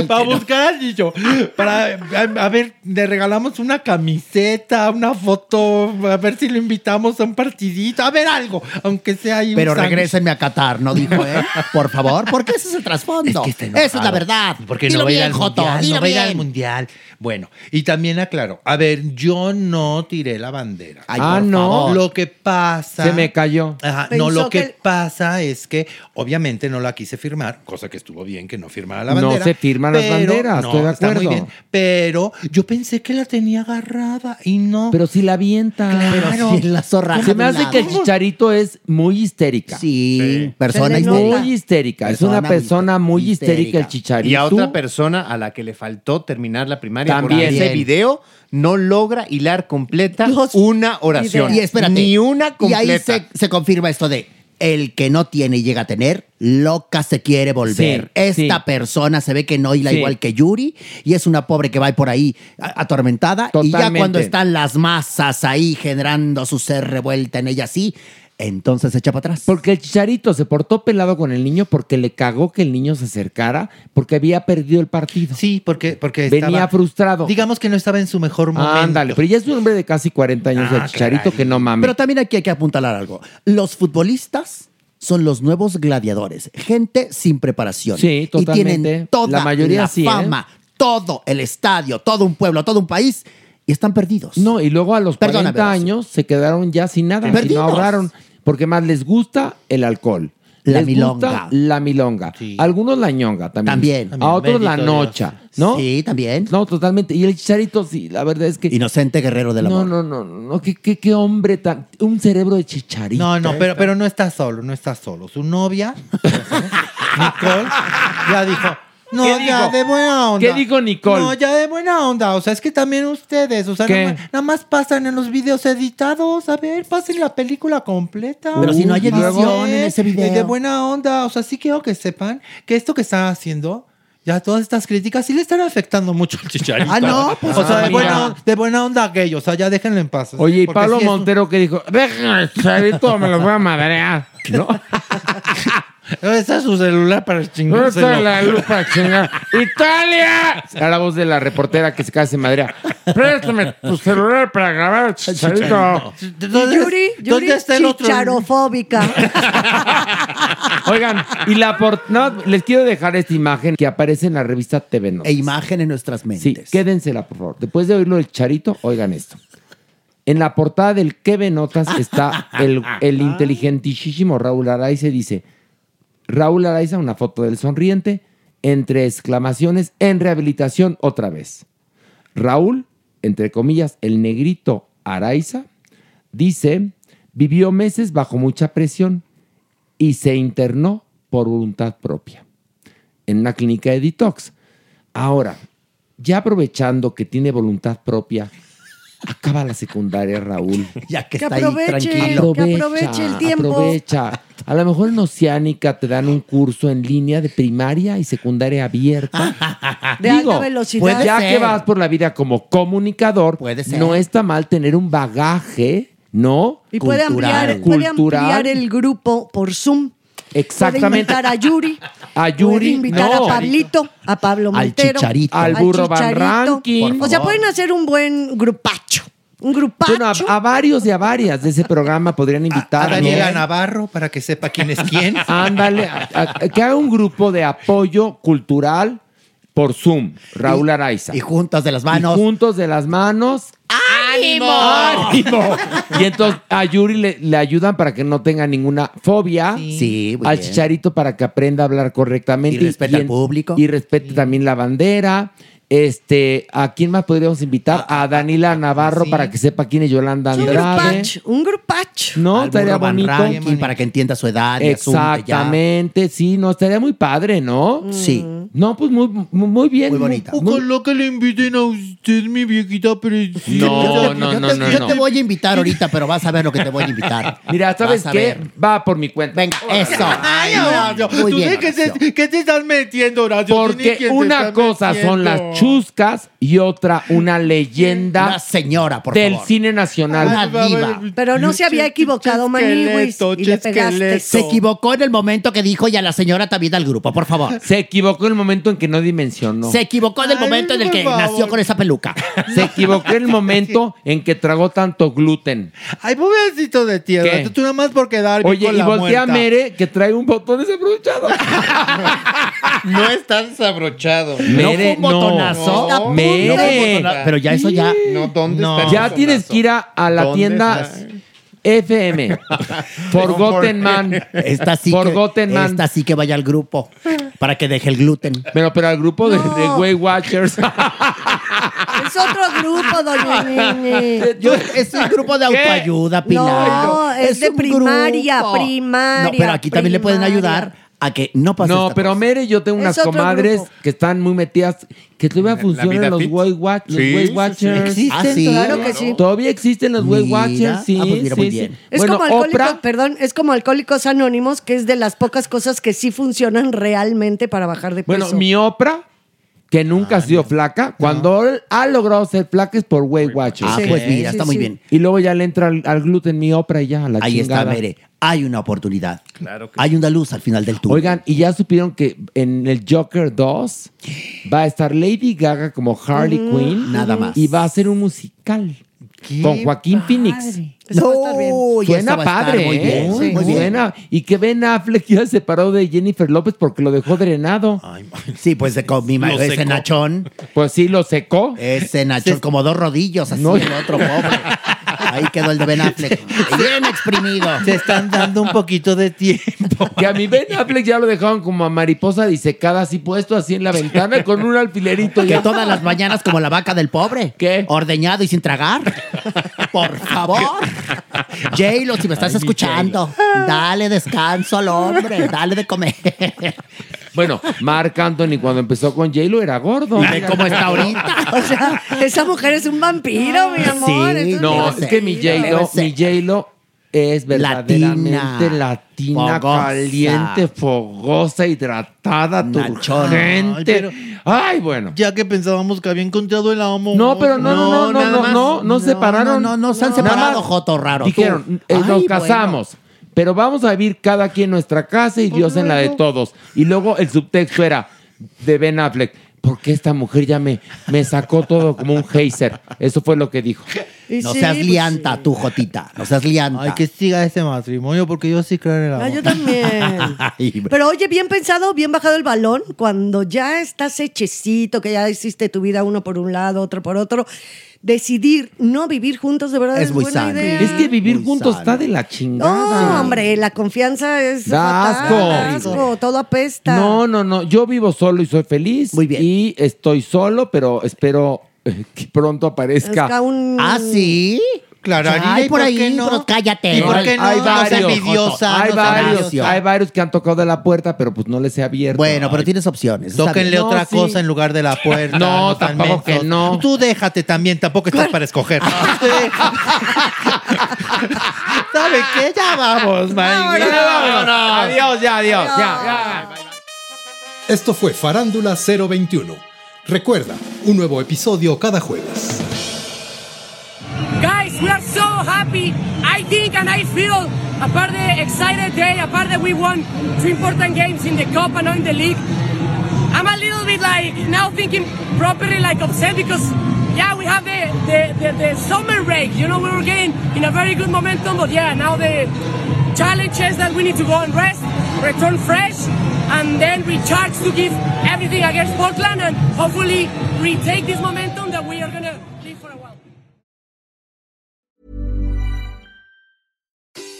para buscar al niño. Para, a, a ver, le regalamos una camiseta, una foto, a ver si lo invitamos a un partidito, a ver algo, aunque sea ahí un Pero sándwich. regrésenme a Qatar, ¿no dijo él? Por favor, porque ese es el trasfondo. Esa es la verdad. Porque Dilo no bien, al mundial, no al bien. mundial. Bueno, y también aclaro, a ver, yo no tiré la bandera. Ay, Ah, por no. favor. Lo que pasa. Se me cayó. Ajá, no, lo que, que- pasa es que obviamente no la quise firmar, cosa que estuvo bien que no firmara la No bandera. se firman las banderas, estoy de está muy acuerdo. bien, pero yo pensé que la tenía agarrada y no. Pero si la avienta. Claro. Sí, la zorra Se me hace que el chicharito es muy histérica. Sí, persona histérica. Muy histérica. Es una Persona muy histérica histérica. el chicharito. Y a otra persona a la que le faltó terminar la primaria También. porque ese video no logra hilar completa una oración. Y espérate. Ni una Y ahí completa. se, se confirma esto de el que no tiene y llega a tener, loca se quiere volver. Sí, Esta sí. persona se ve que no hila Sí. igual que Yuri y es una pobre que va por ahí atormentada. Y ya cuando están las masas ahí generando su ser revuelta en ella así, entonces se echa para atrás. Porque el chicharito se portó pelado con el niño porque le cagó que el niño se acercara porque había perdido el partido. Sí, porque, porque Venía frustrado. Digamos que no estaba en su mejor momento. Ándale, pero ya es un hombre de casi 40 años el Ah, chicharito caray. que no mames. Pero también aquí hay que apuntalar algo. Los futbolistas son los nuevos gladiadores. Gente sin preparación. Sí, Y totalmente. tienen toda La mayoría sí, ¿eh? fama, todo el estadio, todo un pueblo, todo un país y están perdidos. No, y luego a los 40 Perdóname, Rosy. años se quedaron ya sin nada, y no ahorraron, porque más les gusta el alcohol. La les milonga. gusta la milonga. Sí. Algunos la ñonga también. También. A otros la nocha, ¿no? Sí, también. No, totalmente. Y el chicharito, sí, la verdad es que... Inocente guerrero del amor. no, no, no, no, qué, qué, qué hombre tan... Un cerebro de chicharito. No, no, pero, pero no está solo, no está solo. Su novia, Nicole, ya dijo. No, ¿Qué ya dijo? de buena onda. ¿Qué dijo Nicole? No, ya de buena onda. O sea, es que también ustedes, o sea, nada más, nada más pasan en los videos editados. A ver, pasen la película completa. Pero si no hay edición en eh, ese video. De buena onda. O sea, sí quiero que sepan que esto que están haciendo. Ya todas estas críticas sí le están afectando mucho al chicharito. Ah, no, pues, o sea, ah, de, buena, mira. on- de buena onda gay. O sea, ya déjenlo en paz. Oye, y Pablo sí es un- Montero que dijo, déjame el chicharito, me lo voy a madrear. ¿No? ¿Dónde está su celular para ¿Dónde chingárselo? está la luz para chingar? ¡Italia! A la voz de la reportera que se casi en Madrid. Préstame tu celular para grabar, chicharito. Y Yuri, Yuri chicharofóbica. Oigan, y la por... no, les quiero dejar esta imagen que aparece en la revista TV Notas. E imagen en nuestras mentes. Sí, quédensela, por favor. Después de oírlo del Charito, oigan esto. En la portada del QB Notas está el, el inteligentísimo Raúl Araiza y dice, Raúl Araiza, una foto del sonriente, entre exclamaciones, en rehabilitación otra vez. Raúl, entre comillas, el negrito Araiza, dice, vivió meses bajo mucha presión y se internó por voluntad propia en una clínica de detox. Ahora, ya aprovechando que tiene voluntad propia, acaba la secundaria, Raúl. Ya que Que está ahí tranquilo. que aproveche el tiempo. Aprovecha. A lo mejor en Oceánica te dan un curso en línea de primaria y secundaria abierta. De alta velocidad. pues ya Puede que vas por la vida como comunicador, ser. no está mal tener un bagaje, ¿no? Y puede ampliar, puede ampliar el grupo por Zoom. Exactamente. Puede invitar a Yuri. A Yuri, Puede invitar no. a Pablito, a Pablo Al Montero. Chicharito. Al Burro Van. Ranking. O sea, pueden hacer un buen grupacho. Un grupacho. Bueno, a, a varios y a varias de ese programa podrían invitar. A Daniela ¿no? Navarro para que sepa quién es quién. Ándale, a- a- que haga un grupo de apoyo cultural por Zoom, Raúl Araiza. Y juntas de las manos. Y juntos de las manos. ¡Ánimo! ¡Ánimo! Y entonces a Yuri le, le ayudan para que no tenga ninguna fobia. Sí, muy Al bien. Chicharito para que aprenda a hablar correctamente. Y respete al público. Y respete también la bandera. Este, ¿a quién más podríamos invitar? A Danila Navarro para que sepa quién es Yolanda Un Andrade. grupacho. Un grupacho. No, Al estaría Burro Van bonito. Ranking para que entienda su edad. y. Exactamente, sí, no, estaría muy padre, ¿no? Sí. No, pues muy, muy, muy bien. Muy bonita. Ojalá que le inviten a usted, mi viejita preciosa. No, no, yo no, te, no, yo no. te voy a invitar ahorita, pero vas a ver lo que te voy a invitar. Mira, ¿sabes Vas qué? Va por mi cuenta. Venga, eso. Ay, Horacio, Muy ¿tú bien, qué te, Horacio. qué te estás metiendo, Horacio? Porque una cosa son las chuscas y otra una leyenda Una señora, por del favor. cine nacional. Una diva. Pero no se había equivocado, Maniwis. Y le pegaste. Se equivocó en el momento que dijo y a la señora también al grupo, por favor. Se equivocó en el momento en que no dimensionó. Se equivocó en el Ay, momento en el que nació con esa peluca. Se equivocó en el momento en que tragó tanto gluten. Ay, pobrecito de ti, ¿Qué? Tú nada más por quedar bien Oye, con y la voltea a muerta. Mere que trae un botón desabrochado. No está desabrochado. Mere, ¿No no. A Mere. Pero ya eso ya. No, ¿dónde No. está? Ya tienes que ir a, a la ¿Dónde tienda está? FM. Forgotten Man. Esta sí, Forgotten que, Man. esta sí que vaya al grupo para que deje el gluten. Pero, pero al grupo de, No. de Weight Watchers. Es otro grupo, doña Nene. Yo- es un grupo de autoayuda, Pilar. No, es de primaria, grupo. primaria, No, pero aquí también le pueden ayudar a que no pase No, esta pero cosa. Mere, yo tengo Es unas otro comadres grupo. que están muy metidas, que todavía funcionan los fit? Weight Watch- los Sí, Weight sí, sí. Watchers. ¿Existen Ah, sí, todavía? claro que sí. Todavía existen los Weight Mira. Watchers, sí, Ah, pues mira, sí, muy sí. bien. Es bueno, como alcohólicos, Oprah, perdón, es como Alcohólicos Anónimos, que es de las pocas cosas que sí funcionan realmente para bajar de peso. bueno, mi Oprah, que nunca ha sido flaca, cuando él ha logrado ser flaca es por Weight Watchers. Ah, Sí, pues mira, sí, está sí. muy bien. Y luego ya le entra al, al gluten mi Oprah y ya, a la Ahí chingada. está, Mere. Hay una oportunidad. Claro que Hay una luz al final del túnel. Oigan, y ya supieron que en el Joker 2 va a estar Lady Gaga como Harley Quinn. Nada más. Y va a ser un musical con Joaquín Phoenix. Uy, Suena padre, muy ¿eh? bien, Sí, muy bien. suena. Y que Ben Affleck ya se separó de Jennifer López porque lo dejó drenado. Sí, pues de con mi Lo ese secó. nachón, Pues sí, lo secó. ese nachón, como dos rodillos, así No. el otro pobre. Ahí quedó el de Ben Affleck. Bien exprimido. Se están dando un poquito de tiempo. Que a mi Ben Affleck ya lo dejaron como a mariposa disecada, así puesto así en la ventana con un alfilerito. Que Ya. todas las mañanas como la vaca del pobre. ¿Qué? Ordeñado y sin tragar. Por favor. J-Lo, si me estás escuchando, dale descanso al hombre, dale de comer. Bueno, Marc Anthony cuando empezó con J-Lo era gordo. Y ve cómo está ahorita. O sea, esa mujer es un vampiro, mi amor. Sí, es No, es que mi. J-Lo, mi J-Lo es verdaderamente latina, Fogosa. caliente, fogosa, hidratada, turgente. Ay, bueno. Ya que pensábamos que había encontrado el amo. No, pero no, no, no, no, no, más. no, no, separaron. No, no, no se han separado, Joto raro. Dijeron, eh, Ay, nos bueno. casamos. Pero vamos a vivir cada quien en nuestra casa y Dios en la de todos. Y luego el subtexto era de Ben Affleck. Porque esta mujer ya me, me sacó todo como un geyser. Eso fue lo que dijo. No seas lianta, tú, Jotita. No seas lianta. Ay, que siga ese matrimonio porque yo sí creo en el amor. Ah, yo también. Ay, Pero oye, bien pensado, bien bajado el balón, cuando ya estás hechecito, que ya hiciste tu vida uno por un lado, otro por otro, decidir no vivir juntos de verdad es, buena idea. Es que vivir juntos está de la chingada. No, hombre, la confianza es Da fatal, asco. da asco, todo apesta. No, no, no. Yo vivo solo y soy feliz. Muy bien. Y estoy solo, pero espero que pronto aparezca. Busca un- ¿Ah, sí? Claro, Ay, Harina, ¿y por por ahí, qué no? pero cállate. ¿Y por qué no? Hay No seas varios, envidiosa, hay no seas varios, envidiosa. hay varios que han tocado de la puerta, pero pues no les he abierto. Bueno, pero tienes opciones. está Tóquenle bien. otra No, sí. cosa en lugar de la puerta. No, sean tampoco que no. Tú déjate también, tampoco estás para escoger. ¿Sabe qué? Ya vamos, Mike. Adiós, ya, adiós. Ya, ya. Esto fue Farándula 021. Recuerda, un nuevo episodio cada jueves. We are so happy. I think and I feel apart the excited day, apart that we won two important games in the cup and in the league. I'm a little bit like now thinking properly like upset because yeah, we have the, the, the, the summer break. You know, we were getting in a very good momentum, but yeah, now the challenges that we need to go and rest, return fresh, and then recharge to give everything against Portland and hopefully retake this momentum that we are gonna